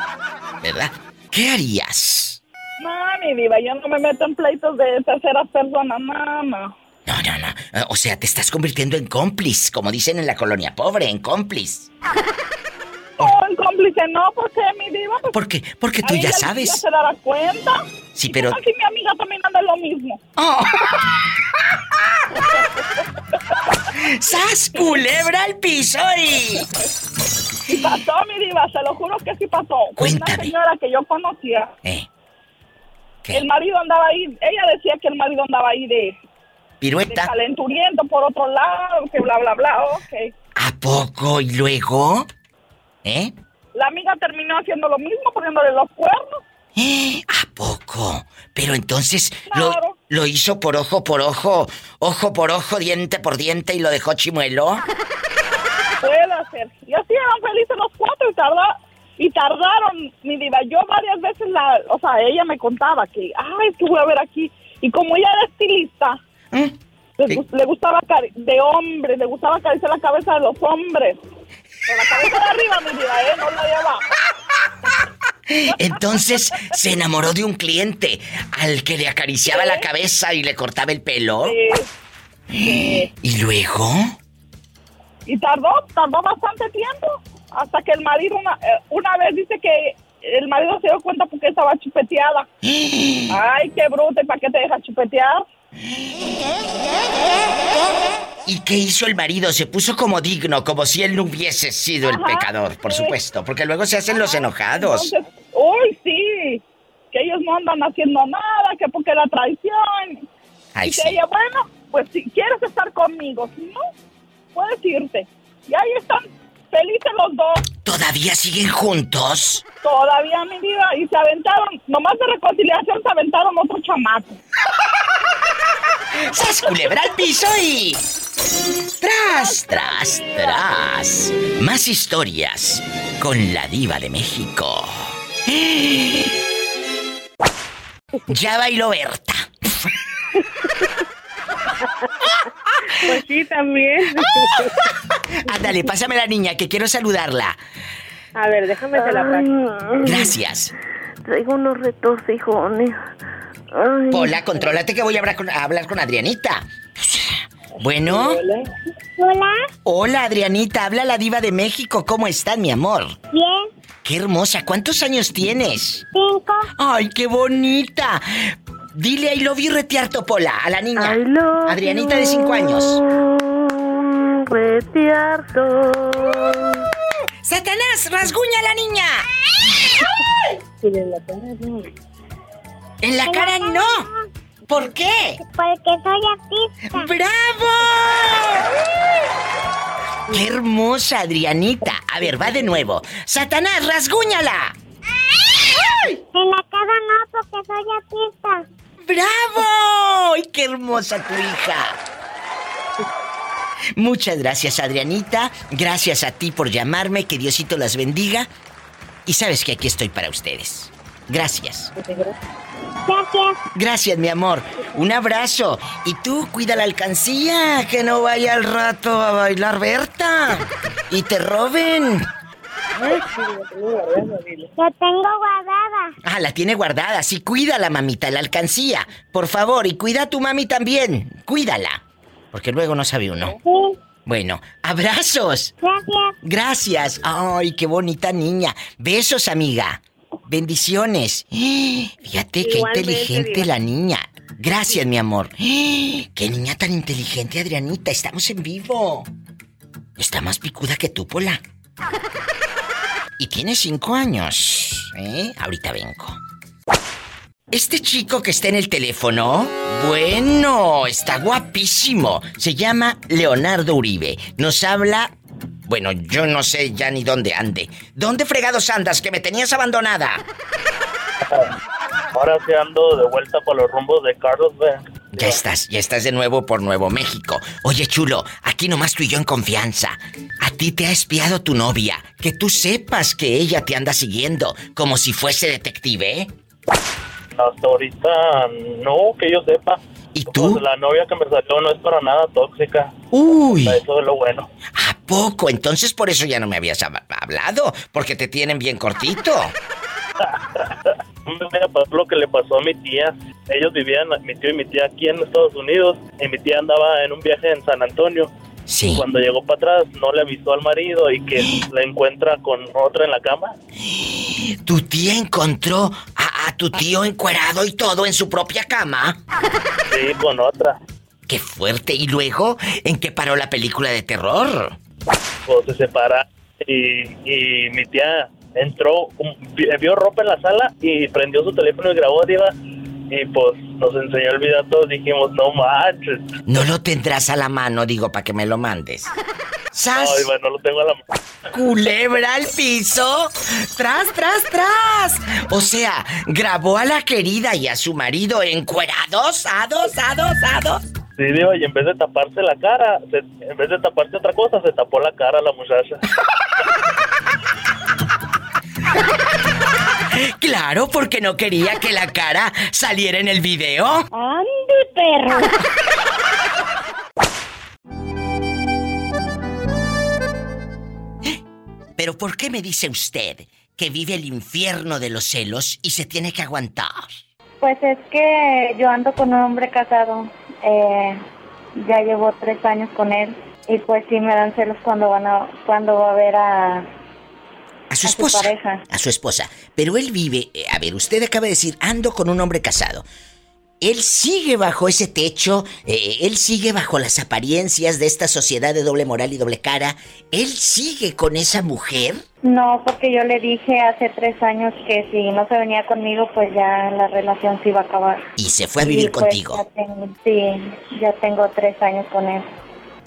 ¿verdad? ¿Qué harías? No, mi diva, yo no me meto en pleitos de terceras personas, mamá. Eh, O sea, te estás convirtiendo en cómplice, como dicen en la colonia pobre, en cómplice. Oh, en cómplice no, ¿por qué, mi diva? ¿Por qué? Porque tú ya sabes. Ya se dará cuenta. Sí, pero Aquí mi amiga también anda lo mismo. ¡Sas, culebra al piso y... Y pasó, mi diva, se lo juro que sí pasó. Fue Una Cuéntame. señora que yo conocía. Eh. El marido andaba ahí, ella decía que el marido andaba ahí de, de Pirueta. calenturiento por otro lado, que bla, bla, bla, ok. ¿A poco? ¿Y luego? ¿Eh? La amiga terminó haciendo lo mismo, poniéndole los cuernos. ¿A poco? Pero entonces lo, lo hizo por ojo por ojo, ojo por ojo, diente por diente y lo dejó chimuelo. Puede hacer. Y así eran felices los cuatro y tarda, y tardaron, mi diva. Yo varias veces la, o sea, ella me contaba que, ay, es que voy a ver aquí. Y como ella era estilista, le, gus- le gustaba de hombre, le gustaba acariciar la cabeza de los hombres. Con la cabeza de arriba, mi diva, ¿eh? No la de abajo. Entonces se enamoró de un cliente al que le acariciaba la cabeza y le cortaba el pelo. ¿Y luego? Y tardó, tardó bastante tiempo. Hasta que el marido una, eh, una vez dice que el marido se dio cuenta porque estaba chupeteada. Ay, qué bruto, ¿y para qué te deja chupetear? ¿Y qué hizo el marido? Se puso como digno, como si él no hubiese sido el Ajá, pecador, por supuesto, porque luego se hacen los enojados. Entonces, uy, sí, que ellos no andan haciendo nada, que porque la traición. Ay, y que sí. ella, bueno, pues si quieres estar conmigo, si no, puedes irte. Y ahí están felices los dos, ¿Todavía siguen juntos? todavía mi vida, y se aventaron, nomás de reconciliación se aventaron otro chamaco. ¡Sas culebra al piso y... ¡Tras, tras, tras! Más historias con la diva de México. Ya bailó Berta. Pues sí, también. Ándale, pásame la niña, que quiero saludarla. A ver, déjame la paso. Gracias. Traigo unos retos, hijones. Ay. Pola, contrólate que voy a hablar con, a hablar con Adrianita. Bueno. Hola. Hola, Adrianita. Habla la diva de México. ¿Cómo estás, mi amor? Bien. Qué hermosa. ¿Cuántos años tienes? Cinco. Ay, qué bonita. Dile I love you retiarto, Pola, a la niña. Adrianita de cinco años. Retiarto. ¡Satanás, rasguña a la niña! En la cara no. En la cara no. ¿Por qué? Porque soy artista. ¡Bravo! ¡Qué hermosa, Adrianita! A ver, va de nuevo. ¡Satanás, rasguñala! En la cara no, porque soy artista. ¡Bravo! ¡Ay, qué hermosa tu hija! Muchas gracias, Adrianita. Gracias a ti por llamarme. Que Diosito las bendiga. Y sabes que aquí estoy para ustedes. Gracias. Gracias. Gracias, mi amor. Un abrazo. Y tú, cuida la alcancía, que no vaya al rato a bailar Berta. Y te roben. La tengo guardada. Ah, la tiene guardada. Sí, cuídala, mamita, la alcancía. Por favor, y cuida a tu mami también. Cuídala. Porque luego no sabe uno. Bueno, abrazos. Gracias. Gracias. Ay, qué bonita niña. Besos, amiga. Bendiciones. Fíjate qué Igualmente, inteligente la niña. Gracias, mi amor. Qué niña tan inteligente, Adrianita. Estamos en vivo. Está más picuda que tú, Pola. Y tiene cinco años. ¿Eh? Ahorita vengo. Este chico que está en el teléfono, bueno, está guapísimo. Se llama Leonardo Uribe. Nos habla... Bueno, yo no sé ya ni dónde ande. ¿Dónde fregados andas que me tenías abandonada? Ahora sí ando de vuelta por los rumbos de Carlos B. Ya estás, ya estás de nuevo por Nuevo México. Oye, chulo, aquí nomás tú y yo en confianza. A ti te ha espiado tu novia. Que tú sepas que ella te anda siguiendo, como si fuese detective, ¿eh? Hasta ahorita no, que yo sepa. ¿Y tú? la novia que me salió no es para nada tóxica. Uy. Eso es lo bueno. ¿A poco? Entonces por eso ya no me habías hab- hablado, porque te tienen bien cortito. Pasó lo que le pasó a mi tía. Ellos vivían, mi tío y mi tía aquí en Estados Unidos. Y mi tía andaba en un viaje en San Antonio. Sí. Y cuando llegó para atrás, no le avisó al marido y que la encuentra con otra en la cama. Tu tía encontró a, a tu tío encuerado y todo en su propia cama. Sí, con otra. Qué fuerte. ¿Y luego en qué paró la película de terror? Pues se separa y, y mi tía entró, vi- vio ropa en la sala y prendió su teléfono y grabó, diva. Y pues nos enseñó el video a todos. Dijimos, no manches. No lo tendrás a la mano, digo, para que me lo mandes. ¡Sas! No, diva, no lo tengo a la mano. Culebra al piso. Tras, tras, tras. O sea, grabó a la querida y a su marido encuerados, ados, ados, ados. Sí, diva, y en vez de taparse la cara, se- en vez de taparse otra cosa, se tapó la cara la muchacha. Claro, porque no quería que la cara saliera en el video. ¡Ande, perro! Pero ¿por qué me dice usted que vive el infierno de los celos y se tiene que aguantar? Pues es que yo ando con un hombre casado. Eh, ya llevo tres años con él. Y pues sí me dan celos cuando van a, cuando va a ver a, A su esposa. pareja. A su esposa. Pero él vive, eh, a ver, usted acaba de decir, ando con un hombre casado. Él sigue bajo ese techo, eh, él sigue bajo las apariencias de esta sociedad de doble moral y doble cara. Él sigue con esa mujer. No, porque yo le dije hace tres años que si no se venía conmigo, pues ya la relación se iba a acabar. Y se fue a vivir Y, pues, contigo. ya tengo- sí, ya tengo tres años con él.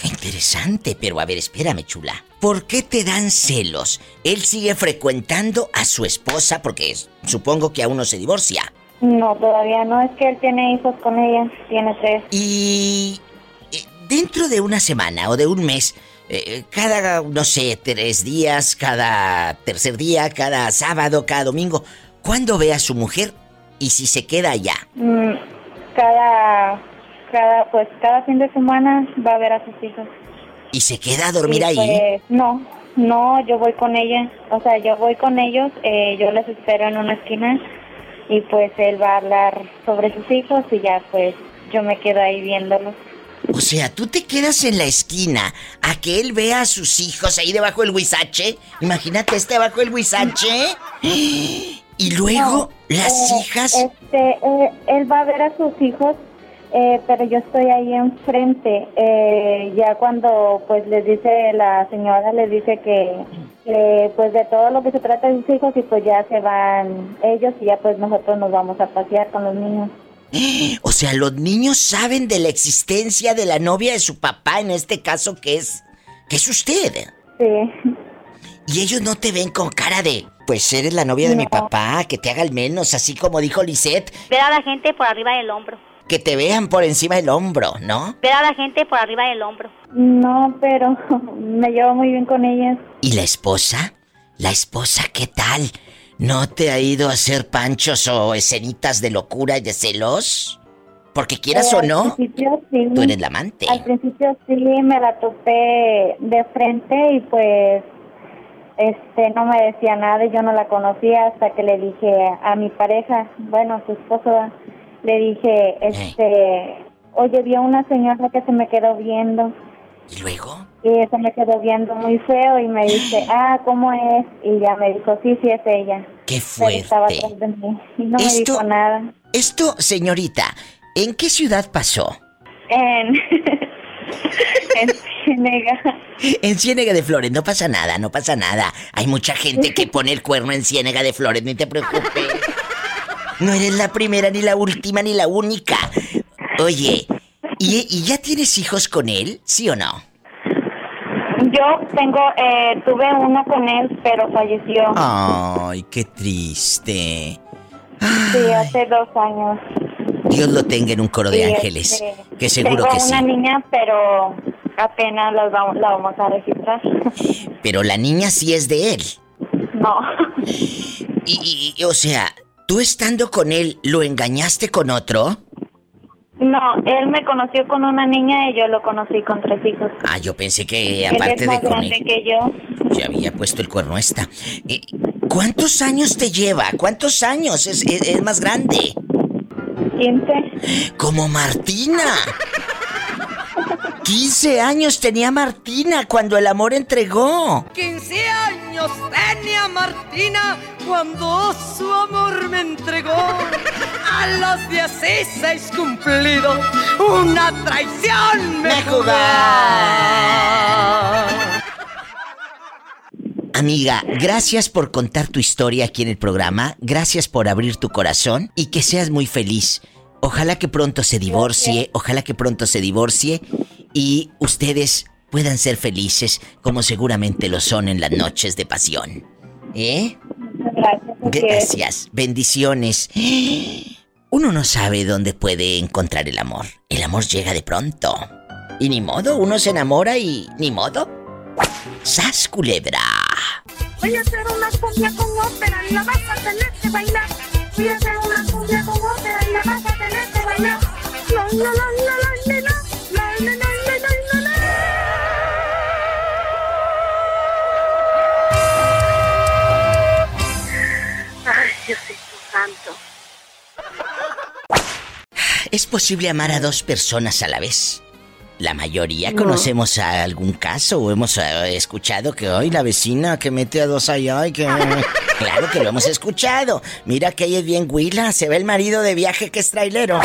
Qué interesante, pero a ver, espérame, chula. ¿Por qué te dan celos? Él sigue frecuentando a su esposa porque es- supongo que aún no se divorcia. No, todavía no, es que él tiene hijos con ella, tiene tres. Y eh, dentro de una semana o de un mes, eh, cada, no sé, tres días, cada tercer día, cada sábado, cada domingo, ¿cuándo ve a su mujer y si se queda allá? Mm, cada, cada, pues cada fin de semana va a ver a sus hijos. ¿Y se queda a dormir Y, ahí? pues, no, no, yo voy con ella, o sea, yo voy con ellos, eh, yo les espero en una esquina y pues él va a hablar sobre sus hijos y ya pues yo me quedo ahí viéndolos. O sea, tú te quedas en la esquina a que él vea a sus hijos ahí debajo del huizache. Imagínate este debajo del huizache. Y luego las Eh, hijas. Este, eh, él va a ver a sus hijos, eh, pero yo estoy ahí enfrente. Eh, ya cuando pues les dice la señora, les dice que, pues de todo lo que se trata de sus hijos y pues ya se van ellos y ya pues nosotros nos vamos a pasear con los niños. O sea, los niños saben de la existencia de la novia de su papá, en este caso que es. que es usted. Sí. Y ellos no te ven con cara de. Pues eres la novia de mi papá, que te haga el menos, así como dijo Lisette, Ver a la gente por arriba del hombro. Que te vean por encima del hombro, ¿no? Ver a la gente por arriba del hombro. No, pero me llevo muy bien con ellas. ¿Y la esposa? ¿La esposa qué tal? ¿No te ha ido a hacer panchos o escenitas de locura y de celos? Porque quieras Eh, o al no, principio sí. tú eres la amante. Al principio sí me la topé de frente y pues este no me decía nada y yo no la conocía hasta que le dije a mi pareja, bueno, a su esposo, le dije, este, oye, vi a una señora que se me quedó viendo. ¿Y luego? Y se me quedó viendo muy feo y me dice, ah, ¿cómo es? Y ya me dijo, sí, sí es ella. ¡Qué Pero estaba fuerte! atrás de mí y no me Esto- dijo nada. Esto, señorita, ¿en qué ciudad pasó? En, en Ciénega. En Ciénega de Flores, no pasa nada, no pasa nada. Hay mucha gente que pone el cuerno en Ciénega de Flores, ni te preocupes. No eres la primera, ni la última, ni la única. Oye, ¿y, y ya tienes hijos con él? ¿Sí o no? Yo tengo, eh, tuve uno con él, pero falleció. Ay, qué triste. Sí, hace dos años. Dios lo tenga en un coro de Sí, ángeles. este, Que seguro tengo que sí. una niña, pero apenas vamos, la vamos a registrar. Pero la niña sí es de él. No. Y, y- o sea, tú estando con él, ¿lo engañaste con otro? No, él me conoció con una niña y yo lo conocí con tres hijos. Ah, yo pensé que él aparte es más de con grande él, que yo. ya había puesto el cuerno esta. Eh, ¿Cuántos años te lleva? ¿Cuántos años? Es, es- es más grande. 15. Como Martina. 15 años tenía Martina cuando el amor entregó. 15 años tenía Martina cuando su amor me entregó. A los 16 cumplido, una traición me jugó. Amiga, gracias por contar tu historia aquí en el programa, gracias por abrir tu corazón y que seas muy feliz. Ojalá que pronto se divorcie, ojalá que pronto se divorcie y ustedes puedan ser felices como seguramente lo son en las noches de pasión. ¿Eh? Gracias. Gracias, bendiciones. Uno no sabe dónde puede encontrar el amor. El amor llega de pronto. Y ni modo, uno se enamora y ni modo. ¡Sas culebra! Voy a hacer una cumbia con ópera y la vas a tener que bailar. Voy a hacer una cumbia con ópera y la vas a tener que bailar. La, la, la, Ay, Diosito santo. ¿Es posible amar a dos personas a la vez? La mayoría No. conocemos a algún caso o hemos eh, escuchado que hoy la vecina que mete a dos allá y que... claro que lo hemos escuchado. Mira que ella es bien huila, se ve el marido de viaje que es trailero.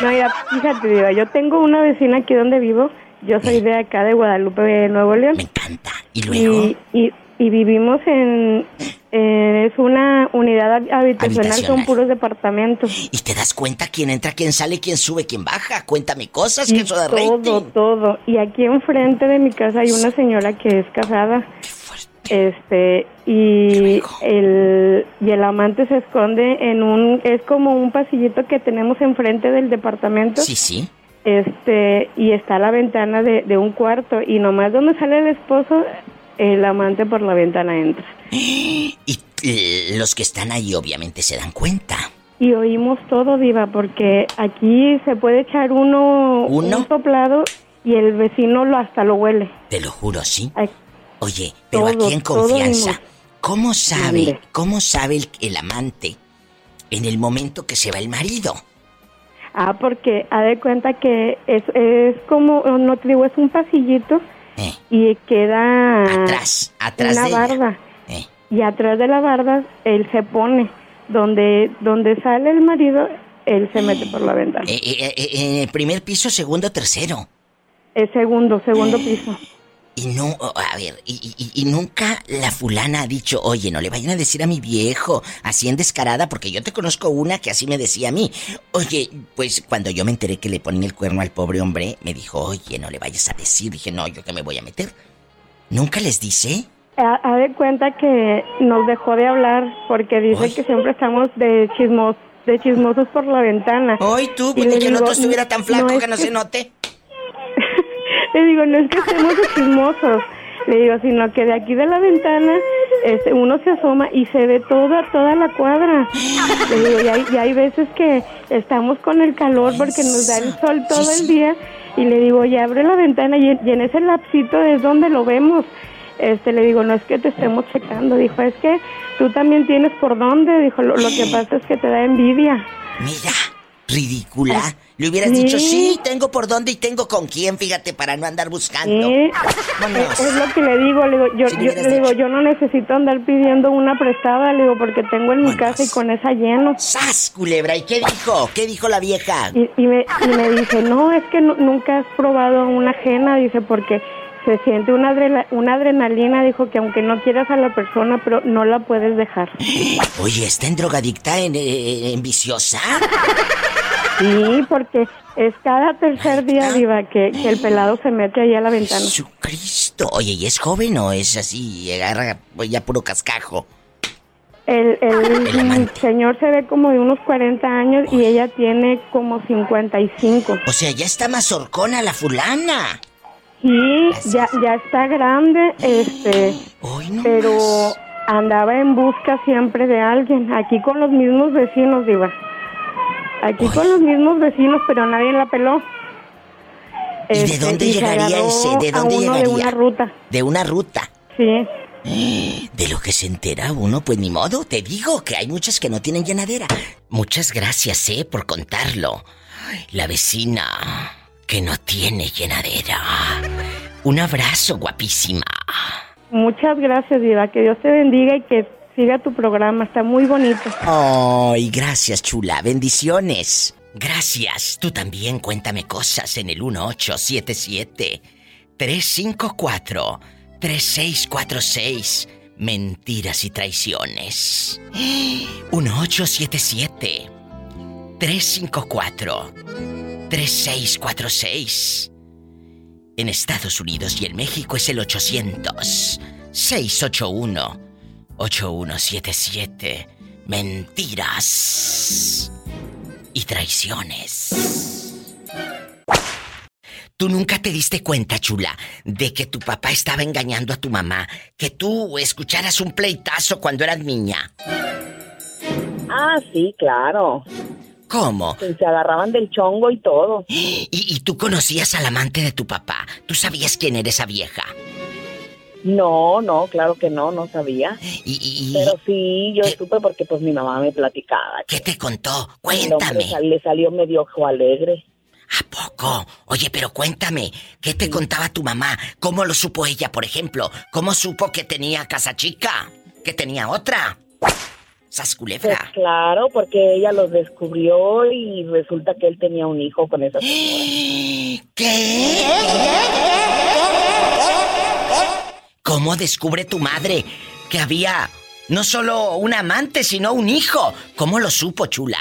No, mira, fíjate, Diva, yo tengo una vecina aquí donde vivo. Yo soy de acá, de Guadalupe, Nuevo León. Me encanta. ¿Y luego? Y, y- y vivimos en, Es una unidad habitacional, son puros departamentos. Y te das cuenta quién entra, quién sale, quién sube, quién baja. Cuéntame cosas que eso todo, rating. todo. Y aquí enfrente de mi casa hay una señora que es casada. Este, y el, y el amante se esconde en un, es como un pasillito que tenemos enfrente del departamento. Sí, sí. Este, y está la ventana de, de un cuarto y nomás donde sale el esposo, el amante por la ventana entra. Y los que están ahí obviamente se dan cuenta. Y oímos todo, Diva, porque aquí se puede echar uno, ¿Uno? un soplado y el vecino lo hasta lo huele. Te lo juro, ¿sí? Oye, pero Todo, aquí en confianza. ¿cómo sabe, cómo sabe el, el amante en el momento que se va el marido? Ah, porque ha de cuenta que es, es como, no te digo, es un pasillito y queda Eh. Atrás, atrás una de ella. barda. Eh. Y atrás de la barda él se pone. Donde, donde sale el marido, él se mete por la ventana. Eh, eh, eh, en el primer piso, segundo, tercero. Es segundo, segundo piso. Y no, a ver, y, y- y nunca la fulana ha dicho, oye, no le vayan a decir a mi viejo, así en descarada, porque yo te conozco una que así me decía a mí. Oye, pues cuando yo me enteré que le ponen el cuerno al pobre hombre, me dijo, oye, no le vayas a decir. Dije, no, yo que me voy a meter. ¿Nunca les dice? Ha, de cuenta que nos dejó de hablar porque dice que siempre estamos de chismos, de chismosos por la ventana. Hoy tú, Y pues le ni que el digo, otro estuviera tan flaco que no se note. Le digo, no es que estemos chismosos. Le digo, sino que de aquí de la ventana este, uno se asoma y se ve toda, toda la cuadra. Le digo, y, hay, veces que estamos con el calor porque nos da el sol todo el día y le digo, ya abre la ventana y, en- y en ese lapsito es donde lo vemos. Este, le digo, no es que te estemos checando, dijo, es que tú también tienes por dónde, dijo, lo, lo que pasa es que te da envidia. Mira, ridícula. Le hubieras Sí. dicho, sí, tengo por dónde y tengo con quién, fíjate, para no andar buscando. Sí, Vámonos. es, es lo que le digo, le digo, yo, yo, le digo, yo no necesito andar pidiendo una prestada, le digo, porque tengo en mi casa y con esa lleno. ¡Sas, culebra! ¿Y qué dijo? ¿Qué dijo la vieja? Y, y me, y me dice, no, es que nu- nunca has probado una ajena, dice, porque se siente una, adrela- una adrenalina, dijo que aunque no quieras a la persona, pero no la puedes dejar. Oye, ¿está en drogadicta, en, eh, en viciosa? Sí, porque es cada tercer día, Diva, que, que el pelado se mete ahí a la ventana. Cristo. Oye, ¿y es joven o es así, agarra ya puro cascajo? El, el, El amante. señor se ve como de unos 40 años y ella tiene como 55. O sea, ya está más horcona la fulana. Sí, ya, ya está grande, este, pero andaba en busca siempre de alguien, aquí con los mismos vecinos, Diva. Aquí con los mismos vecinos, pero nadie la peló. ¿Y de Este, dónde y llegaría ese? ¿De dónde llegaría? De una ruta, De una ruta. sí. De lo que se entera uno, pues ni modo. Te digo que hay muchas que no tienen llenadera. Muchas gracias, eh, por contarlo. La vecina que no tiene llenadera. Un abrazo, guapísima. Muchas gracias, Diva. Que Dios te bendiga y que siga tu programa. Está muy bonito. Ay, gracias, chula. Bendiciones. Gracias. Tú también cuéntame cosas en el 1877 354 3646. Mentiras y traiciones. 1877 354 3646. En Estados Unidos y en México es el 800 681 8177. Mentiras y traiciones. ¿Tú nunca te diste cuenta, chula, de que tu papá estaba engañando a tu mamá? Que tú escucharas un pleitazo cuando eras niña. Ah, sí, claro. ¿Cómo? Se agarraban del chongo y todo. ¿Y, y tú conocías al amante de tu papá? ¿Tú sabías quién era esa vieja? No, no, claro que no, no sabía. Y, Pero sí, yo supe porque pues mi mamá me platicaba. ¿Qué te contó? Cuéntame. le salió medio ojo alegre. Poco. Oye, pero cuéntame, ¿qué te contaba tu mamá? ¿Cómo lo supo ella, por ejemplo? ¿Cómo supo que tenía casa chica? ¿Que tenía otra? Sas Pues claro, porque ella los descubrió y resulta que él tenía un hijo con esa señora. ¿Cómo descubre tu madre que había no solo un amante, sino un hijo? ¿Cómo lo supo, chula?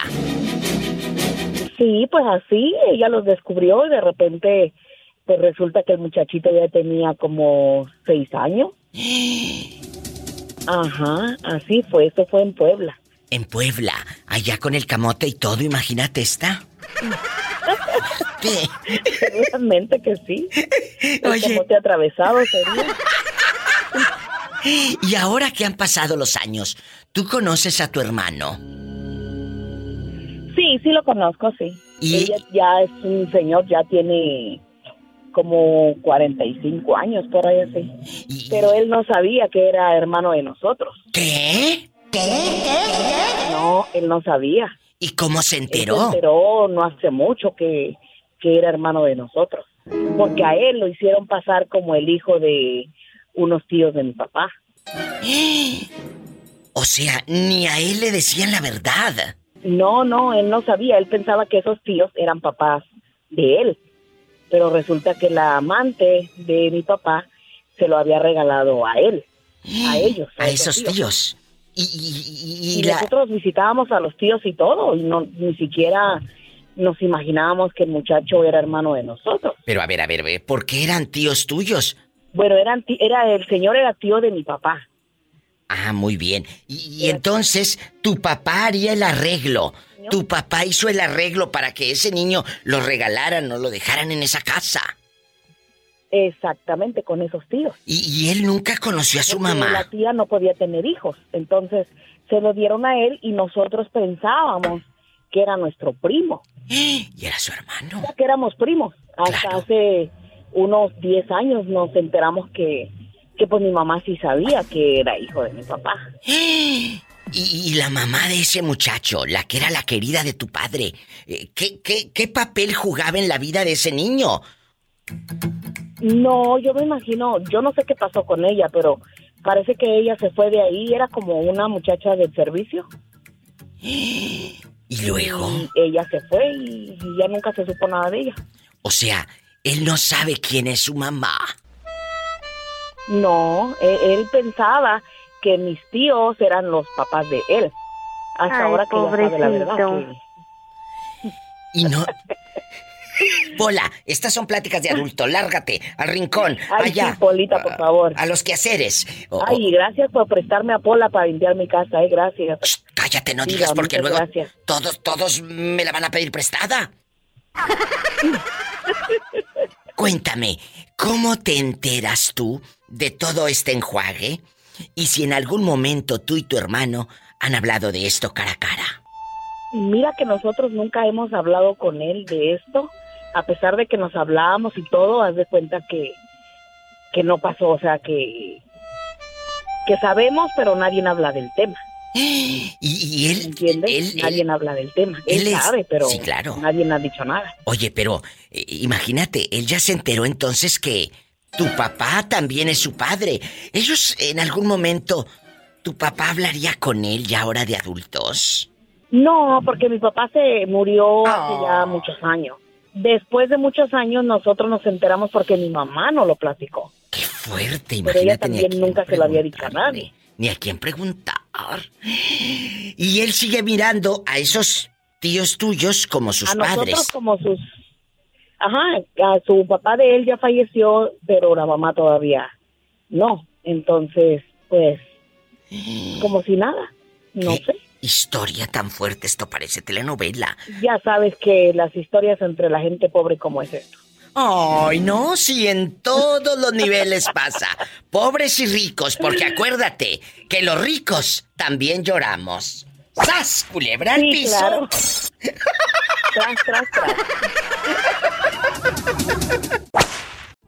Sí, pues así, ella los descubrió y de repente pues resulta que el muchachito ya tenía como seis años. Ajá, así fue, eso fue en Puebla. En Puebla, allá con el camote y todo, imagínate esta. Seguramente que sí. El Oye. camote atravesado sería. Y ahora que han pasado los años, ¿tú conoces a tu hermano? Sí, sí lo conozco, sí. Y- Ella ya es un señor, ya tiene como 45 años, por ahí así. Pero él no sabía que era hermano de nosotros. ¿Qué? No, él no sabía. ¿Y cómo se Él enteró? se enteró no hace mucho que, que era hermano de nosotros. Porque a él lo hicieron pasar como el hijo de unos tíos de mi papá. O sea, ni a él le decían la verdad. No, no, él no sabía. Él pensaba que esos tíos eran papás de él. Pero resulta que la amante de mi papá se lo había regalado a él. A ellos. A esos tíos. Y, y- y Y la... nosotros visitábamos a los tíos y todo. Y no, ni siquiera nos imaginábamos que el muchacho era hermano de nosotros. Pero a ver, a ver, a ver, ¿por qué eran tíos tuyos? Bueno, eran ti- era el señor era tío de mi papá. Ah, muy bien. Y, y entonces, tu papá haría el arreglo. Tu papá hizo el arreglo para que ese niño lo regalaran o lo dejaran en esa casa. Exactamente, con esos tíos. ¿Y, y él nunca conoció a su Porque mamá? La tía no podía tener hijos, entonces se lo dieron a él y nosotros pensábamos que era nuestro primo. Y era su hermano. Que éramos primos. Hasta hace unos 10 años nos enteramos que, que pues mi mamá sí sabía que era hijo de mi papá. Y, y la mamá de ese muchacho, la que era la querida de tu padre, eh, ¿qué, qué, qué papel jugaba en la vida de ese niño? No, yo me imagino, yo no sé qué pasó con ella, pero parece que ella se fue de ahí, era como una muchacha del servicio. Y luego, Y ella se fue y ya nunca se supo nada de ella. o sea, él no sabe quién es su mamá. No, él, él pensaba que mis tíos eran los papás de él. Hasta Ay, ahora que ya sabe la verdad. pobrecito. que- Y no. Pola, estas son pláticas de adulto. Lárgate al rincón, Ay, allá. sí, Polita, por favor. A los quehaceres. O- Ay, gracias por prestarme a Pola para limpiar mi casa, eh, gracias. cállate, no Diga, digas porque luego gracias. todos, todos me la van a pedir prestada. Cuéntame, ¿cómo te enteras tú de todo este enjuague? Y si en algún momento tú y tu hermano han hablado de esto cara a cara. Mira que nosotros nunca hemos hablado con él de esto, a pesar de que nos hablábamos y todo, haz de cuenta que, que no pasó, o sea, que, que sabemos, pero nadie habla del tema. Y, y él, ¿Entiendes? nadie habla del tema. Él, él es- sabe, pero Sí, claro. nadie ha dicho nada. Oye, pero eh, imagínate, él ya se enteró entonces que tu papá también es su padre. Ellos en algún momento, tu papá hablaría con él ya ahora de adultos. No, porque mi papá se murió hace ya muchos años. Después de muchos años nosotros nos enteramos porque mi mamá no lo platicó. Fuerte, Pero ella imagínate. ni a también nunca se lo había dicho a nadie. Ni a quién preguntar. Y él sigue mirando a esos tíos tuyos como sus a nosotros padres. como sus... Ajá, a su papá de él ya falleció, pero la mamá todavía no. Entonces, pues, como si nada. No sé. Historia tan fuerte, esto parece telenovela. Ya sabes que las historias entre la gente pobre como es esto. Ay, no, si en todos los niveles pasa. Pobres y ricos, porque acuérdate que los ricos también lloramos. ¡Sas! Culebra al Sí, piso. claro. Tras, tras, tras.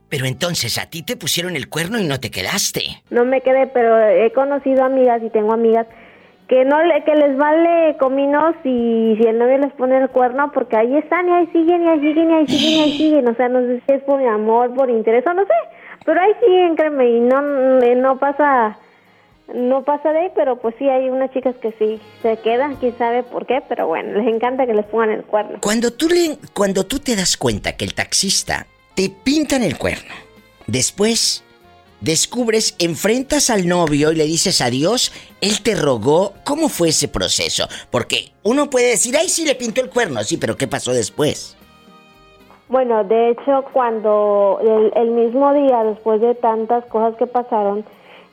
Pero entonces a ti te pusieron el cuerno y no te quedaste. No me quedé, pero he conocido amigas y tengo amigas que no le, que les vale cominos y si el novio les pone el cuerno porque ahí están y ahí siguen y ahí siguen y ahí siguen y ahí siguen, o sea, no sé si es por amor, por interés o no sé, pero ahí siguen, créeme, y no no pasa no pasa de ahí, pero pues sí hay unas chicas que sí se quedan, quién sabe por qué, pero bueno, les encanta que les pongan el cuerno. Cuando tú, le, cuando tú te das cuenta que el taxista te pintan el cuerno, después descubres, enfrentas al novio y le dices adiós, él te rogó, ¿cómo fue ese proceso? Porque uno puede decir, ay, sí le pintó el cuerno, sí, pero ¿qué pasó después? Bueno, de hecho, cuando el, el mismo día, después de tantas cosas que pasaron,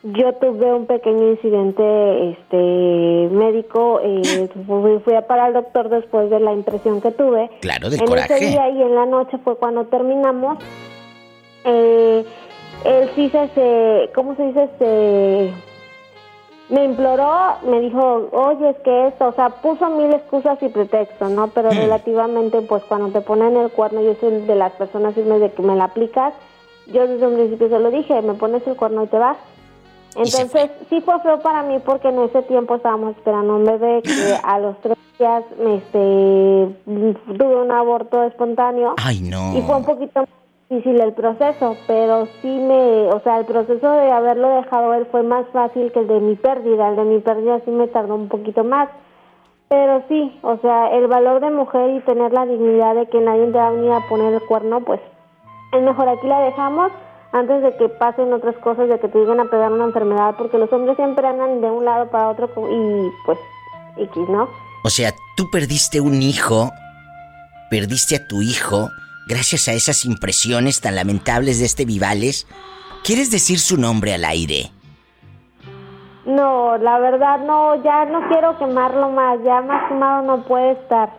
yo tuve un pequeño incidente este médico, eh, fui, fui a parar al doctor después de la impresión que tuve. Claro, del en coraje. ese día y en la noche fue cuando terminamos. Eh, él sí se, se, ¿cómo se dice? Se, me imploró, me dijo, oye, es que esto, o sea, puso mil excusas y pretextos, ¿no? Pero relativamente, pues cuando te ponen el cuerno, yo soy de las personas firmes de que me la aplicas, yo desde un principio se lo dije, me pones el cuerno y te vas. Entonces, sí fue feo para mí porque en ese tiempo estábamos esperando un bebé que a los tres días este, tuve un aborto espontáneo. Ay, no. Y fue un poquito difícil el proceso, pero sí me, o sea, el proceso de haberlo dejado él fue más fácil que el de mi pérdida. El de mi pérdida sí me tardó un poquito más. Pero sí, o sea, el valor de mujer y tener la dignidad de que nadie te va a venir a poner el cuerno, pues es mejor aquí la dejamos antes de que pasen otras cosas, de que te lleguen a pegar una enfermedad, porque los hombres siempre andan de un lado para otro y pues, X, ¿no? O sea, tú perdiste un hijo, perdiste a tu hijo gracias a esas impresiones tan lamentables de este Vivales. ¿Quieres decir su nombre al aire? No, la verdad no, ya no quiero quemarlo más, ya más quemado no puede estar.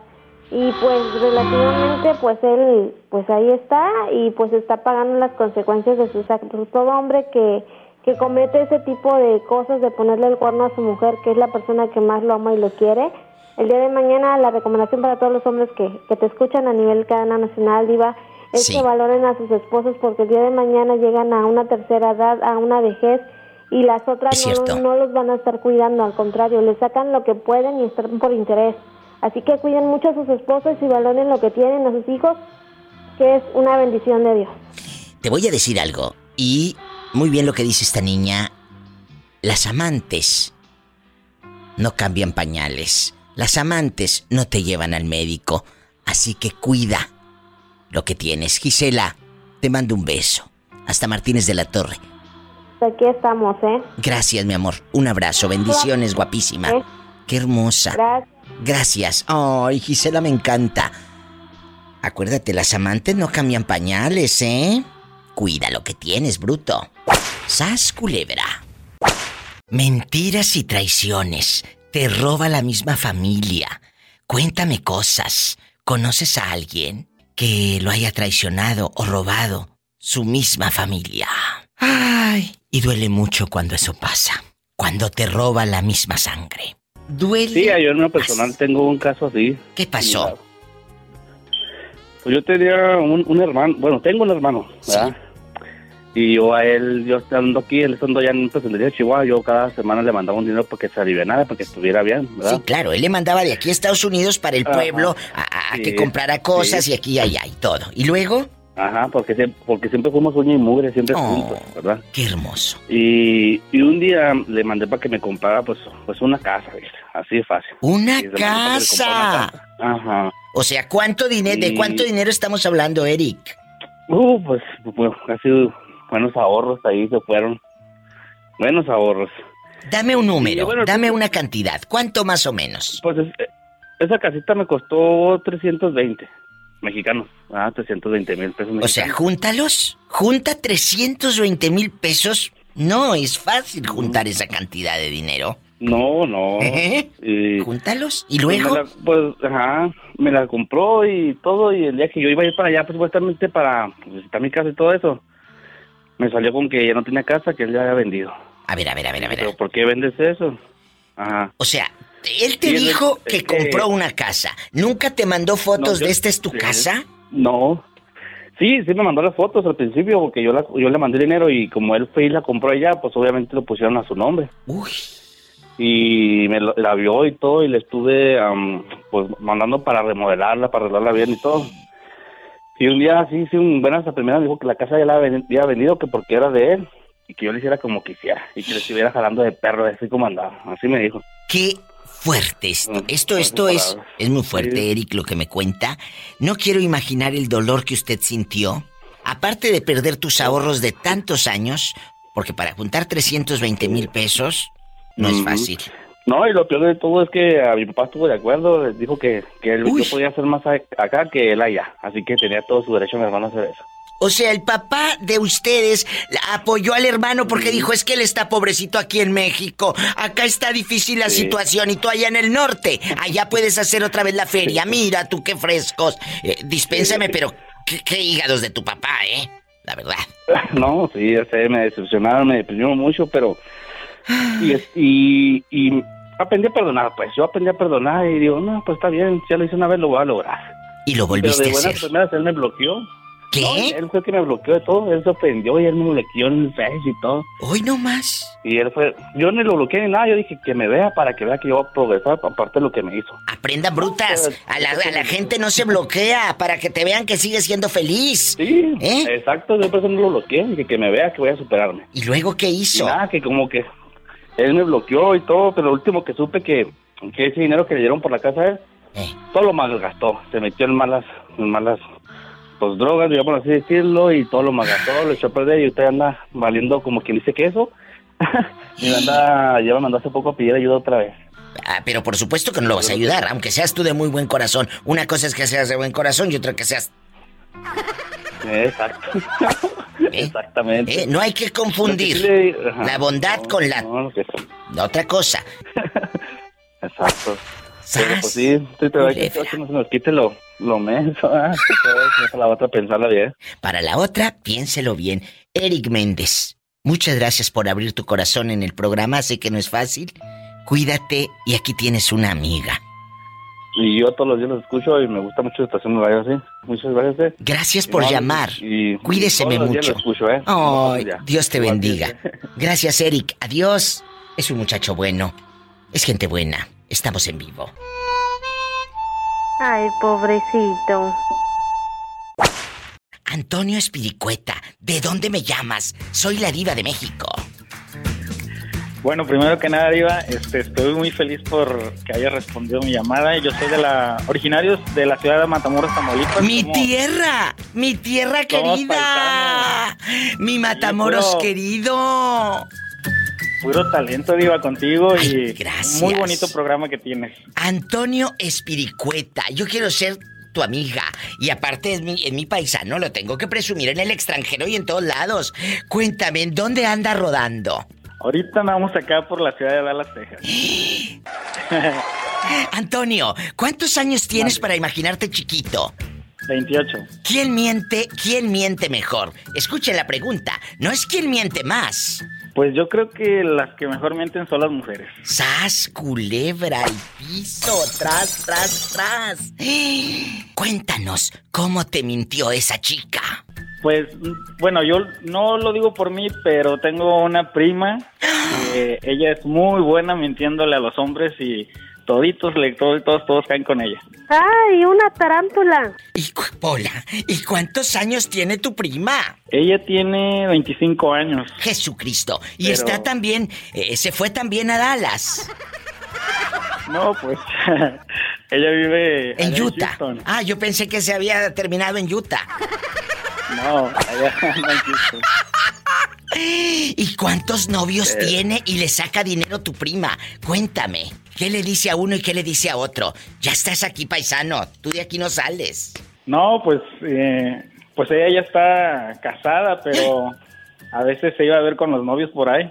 y pues relativamente pues él pues ahí está y pues está pagando las consecuencias de sus actos. Todo hombre que, que comete ese tipo de cosas de ponerle el cuerno a su mujer, que es la persona que más lo ama y lo quiere, el día de mañana la recomendación para todos los hombres que, que te escuchan a nivel cadena nacional, Diva, es Sí. que valoren a sus esposos porque el día de mañana llegan a una tercera edad, a una vejez y las otras no, no los van a estar cuidando, al contrario, les sacan lo que pueden y están por interés. Así que cuiden mucho a sus esposos y valoren lo que tienen a sus hijos, que es una bendición de Dios. Te voy a decir algo. Y muy bien lo que dice esta niña. Las amantes no cambian pañales. Las amantes no te llevan al médico. Así que cuida lo que tienes. Gisela, te mando un beso. Hasta Martínez de la Torre. Aquí estamos, ¿eh? Gracias, mi amor. Un abrazo. Bendiciones, guapísima. Eh, Qué hermosa. Gracias. Gracias. Ay, Gisela me encanta. Acuérdate, las amantes no cambian pañales, ¿eh? Cuida lo que tienes, bruto. Sas culebra. Mentiras y traiciones. Te roba la misma familia. Cuéntame cosas. ¿Conoces a alguien que lo haya traicionado o robado su misma familia? Ay, y duele mucho cuando eso pasa. Cuando te roba la misma sangre. Duele. Sí, yo en lo personal tengo un caso así. ¿Qué pasó? Pues yo tenía un, un hermano, bueno, tengo un hermano, ¿verdad? Y yo a él, yo estando aquí, él estando allá en pues, en el de Chihuahua, yo cada semana le mandaba un dinero para que se alivianara, para que estuviera bien, ¿verdad? Sí, claro, él le mandaba de aquí a Estados Unidos para el Ajá. pueblo a, a Sí, que comprara cosas sí. y aquí y allá y todo. ¿Y luego? Ajá, porque porque siempre fuimos uña y mugre, siempre juntos, ¿verdad? Oh, Qué hermoso. Y, y un día le mandé para que me comprara, pues, pues una casa, ¿viste? Así de fácil. ¡Una casa! Ajá. O sea, ¿cuánto dinero, de cuánto dinero estamos hablando, Eric? Uh, pues, bueno, casi buenos ahorros ahí se fueron. Buenos ahorros. Dame un número, bueno, dame una cantidad. ¿Cuánto más o menos? Pues es- esa casita me costó 320 mexicanos. Ah, 320 mil pesos O sea, júntalos. Junta 320 mil pesos. No es fácil juntar esa cantidad de dinero. No, no. Y- Júntalos. ¿Y pues luego? la- Pues, ajá, me la compró y todo. Y el día que yo iba a ir para allá, pues, supuestamente para visitar mi casa y todo eso, me salió con que ya no tenía casa, que él ya había vendido. A ver, a ver, a ver, a ver. ¿Pero por qué vendes eso? Ajá. O sea, él te dijo que compró una casa. ¿Nunca te mandó fotos No, yo- de esta es tu sí. casa? No. Sí, sí me mandó las fotos al principio porque yo la, yo le mandé dinero y como él fue y la compró allá, pues obviamente lo pusieron a su nombre. Uy. Y me la vio y todo y le estuve am, pues mandando para remodelarla, para arreglarla bien y todo. Y un día sí, sí, un buenas a primera me dijo que la casa ya la había vendido, que porque era de él y que yo le hiciera como quisiera y que le estuviera jalando de perro, así como andaba. Así me dijo. Qué fuerte esto. Mm, Esto, esto es, es muy fuerte, Eric, lo que me cuenta. No quiero imaginar el dolor que usted sintió. Aparte de perder tus ahorros de tantos años, porque para juntar 320 mil pesos no es fácil. No, y lo peor de todo es que a mi papá estuvo de acuerdo, les dijo que, que él, yo podía hacer más acá que él allá, así que tenía todo su derecho mi hermano a hacer eso. O sea, el papá de ustedes apoyó al hermano porque dijo, es que él está pobrecito aquí en México, acá está difícil la Sí. situación y tú allá en el norte, allá puedes hacer otra vez la feria, mira tú qué frescos. Eh, dispénsame, pero qué, qué hígados de tu papá, ¿eh? La verdad. No, sí, ya sé, me decepcionaron, me deprimieron mucho, pero... Y, es- y, y aprendí a perdonar, pues, yo aprendí a perdonar y digo, no, pues está bien, ya lo hice una vez, lo voy a lograr. Y lo volviste Pero de a buenas hacer. primeras él me bloqueó. ¿Qué? No, él fue el que me bloqueó de todo, él se ofendió y él me bloqueó en el Face y todo. Hoy no más. Y él fue, yo ni lo bloqueé ni nada, yo dije que me vea para que vea que yo voy a progresar, aparte de lo que me hizo. Aprendan brutas. A la, a la gente no se bloquea para que te vean que sigues siendo feliz. Sí, ¿Eh? exacto, yo por eso no lo bloqueé, dije que me vea que voy a superarme. ¿Y luego qué hizo? Y nada, que como que él me bloqueó y todo, pero lo último que supe que, que ese dinero que le dieron por la casa a él, Eh. todo lo malgastó, se metió en malas, en malas pues drogas, digamos así decirlo, y todo lo malgastó, lo echó a perder y usted anda valiendo como quien dice queso. y me anda, ya me mandó hace poco a pedir ayuda otra vez. Ah, pero por supuesto que no lo vas a ayudar, aunque seas tú de muy buen corazón. Una cosa es que seas de buen corazón y otra que seas... Exacto. Exactamente. Eh, no hay que confundir le- la bondad con la... No, otra cosa. Exacto. Pero pues sí, que que no se nos quite lo, lo menso, ¿ah? Para la otra pensarla bien. Para la otra, piénselo bien. Eric Méndez, muchas gracias por abrir tu corazón en el programa. Sé que no es fácil. Cuídate y aquí tienes una amiga. Y yo todos los días los escucho y me gusta mucho la estación de radio, sí. Muchas gracias. eh. Gracias por No, llamar. y Cuídeseme todos los días mucho. escucho, ¿eh? No, ya. Dios te bendiga. Gracias, Eric. Adiós. Es un muchacho bueno. Es gente buena. Estamos en vivo. Ay, pobrecito. Antonio Espiricueta, ¿de dónde me llamas? Soy la diva de México. Bueno, primero que nada, Diva, este, estoy muy feliz por que haya respondido mi llamada. Yo soy de la originarios de la ciudad de Matamoros, Tamaulipas. Mi Somos- tierra, mi tierra querida. Mi Matamoros puro- querido. Puro talento, Diva, contigo y gracias. muy bonito programa que tienes. Antonio Espiricueta, yo quiero ser tu amiga. Y aparte es mi, es mi paisano, lo tengo que presumir en el extranjero y en todos lados. Cuéntame, ¿en dónde anda rodando? Ahorita andamos acá por la ciudad de Dallas, Texas. Antonio, ¿cuántos años tienes para imaginarte chiquito? 28. ¿Quién miente? ¿Quién miente mejor? Escuchen la pregunta. No es quién miente más. Pues yo creo que las que mejor mienten son las mujeres. ¡Sas, culebra al piso! ¡Tras, tras, tras! Cuéntanos, ¿cómo te mintió esa chica? Pues, bueno, yo no lo digo por mí, pero tengo una prima. Que ella es muy buena mintiéndole a los hombres y toditos, le, todos, todos, todos caen con ella. Ay, una tarántula. Hola, ¿y cuántos años tiene tu prima? Ella tiene 25 años. Jesucristo. Y Pero- está también, eh, se fue también a Dallas, No, pues ella vive en Utah. Houston. Ah, yo pensé que se había terminado en Utah. No, allá en Houston. ¿Y cuántos novios Eh. tiene y le saca dinero tu prima? Cuéntame. ¿Qué le dice a uno y qué le dice a otro? Ya estás aquí, paisano. Tú de aquí no sales. No, pues, eh, pues ella ya está casada, pero a veces se iba a ver con los novios por ahí.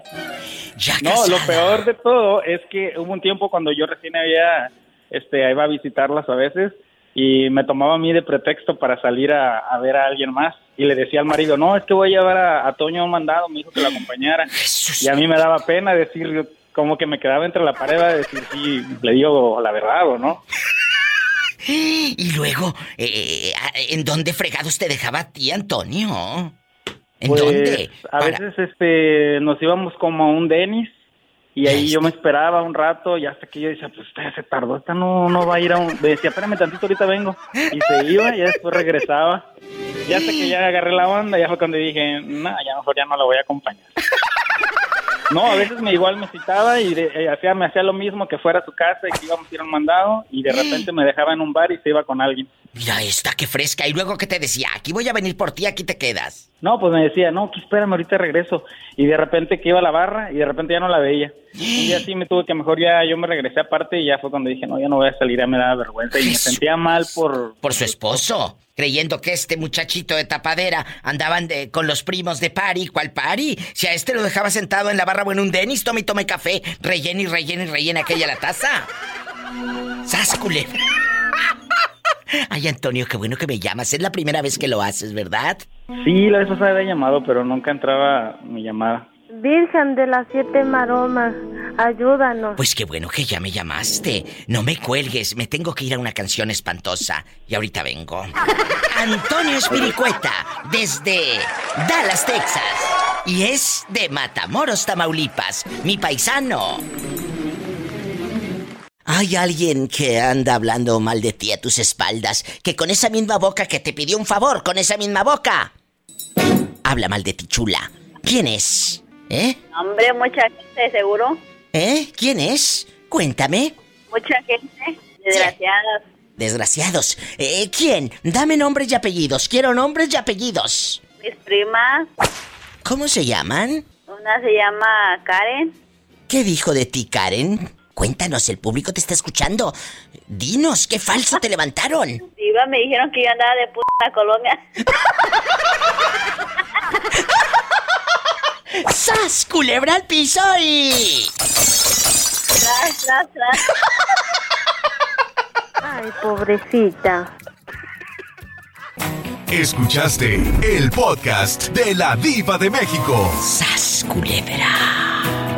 no, lo peor de todo es que hubo un tiempo cuando yo recién había, este, iba a visitarlas a veces y me tomaba a mí de pretexto para salir a, a ver a alguien más y le decía al marido, no, es que voy a llevar a, a Toño a un mandado, me dijo que lo acompañara. Y a mí me daba pena decir, como que me quedaba entre la pared a decir si le digo la verdad o no. Y luego, eh, ¿en dónde fregados te dejaba a ti, Antonio? ¿En Pues, dónde? A Para- veces este, nos íbamos como a un Denis y ahí yo me esperaba un rato y hasta que yo decía, pues esta ya se tardó, esta no, no va a ir a un... Me decía, espérame tantito, ahorita vengo. Y se iba y después regresaba. Y hasta que ya agarré la onda, ya fue cuando dije, no, ya mejor ya no la voy a acompañar. No, a veces me igual me citaba y de- eh, hacía, me hacía lo mismo que fuera a su casa y que íbamos a ir a un mandado y de repente me dejaba en un bar y se iba con alguien. Mira esta, qué fresca. Y luego, ¿qué te decía? Aquí voy a venir por ti, aquí te quedas. No, pues me decía, no, que espérame, ahorita regreso. Y de repente que iba a la barra y de repente ya no la veía. Y día sí me tuve que mejor ya yo me regresé aparte y ya fue cuando dije, no, ya no voy a salir, ya me daba vergüenza y me sentía mal por... Por su esposo. Creyendo que este muchachito de tapadera andaban de- con los primos de pari. ¿Cuál pari? Si a este lo dejaba sentado en la barra o en un denis, tome y tome café. Rellena y rellena y rellena aquella la taza. ¡Sas, culebra! Ay, Antonio, qué bueno que me llamas. Es la primera vez que lo haces, ¿verdad? Sí, la vez pasada había llamado, pero nunca entraba mi llamada. Virgen de las siete maromas, ayúdanos. Pues qué bueno que ya me llamaste. No me cuelgues, me tengo que ir a una canción espantosa. Y ahorita vengo. Antonio Espiricueta, desde Dallas, Texas. Y es de Matamoros, Tamaulipas, mi paisano. Hay alguien que anda hablando mal de ti a tus espaldas, que con esa misma boca que te pidió un favor, con esa misma boca, habla mal de ti, chula. ¿Quién es? ¿Eh? Hombre, mucha gente, seguro. ¿Eh? ¿Quién es? Cuéntame. Mucha gente, desgraciadas. Desgraciados. Eh, ¿Quién? Dame nombres y apellidos. Quiero nombres y apellidos. Mis primas, ¿Cómo se llaman? una se llama Karen. ¿Qué dijo de ti, Karen? Cuéntanos, el público te está escuchando. Dinos, qué falso te levantaron. Diva, me dijeron que yo andaba de puta a Colombia. ¡Sas! Culebra al piso y. Tras, tras, tras. Ay, pobrecita. Escuchaste el podcast de la Diva de México. ¡Sas,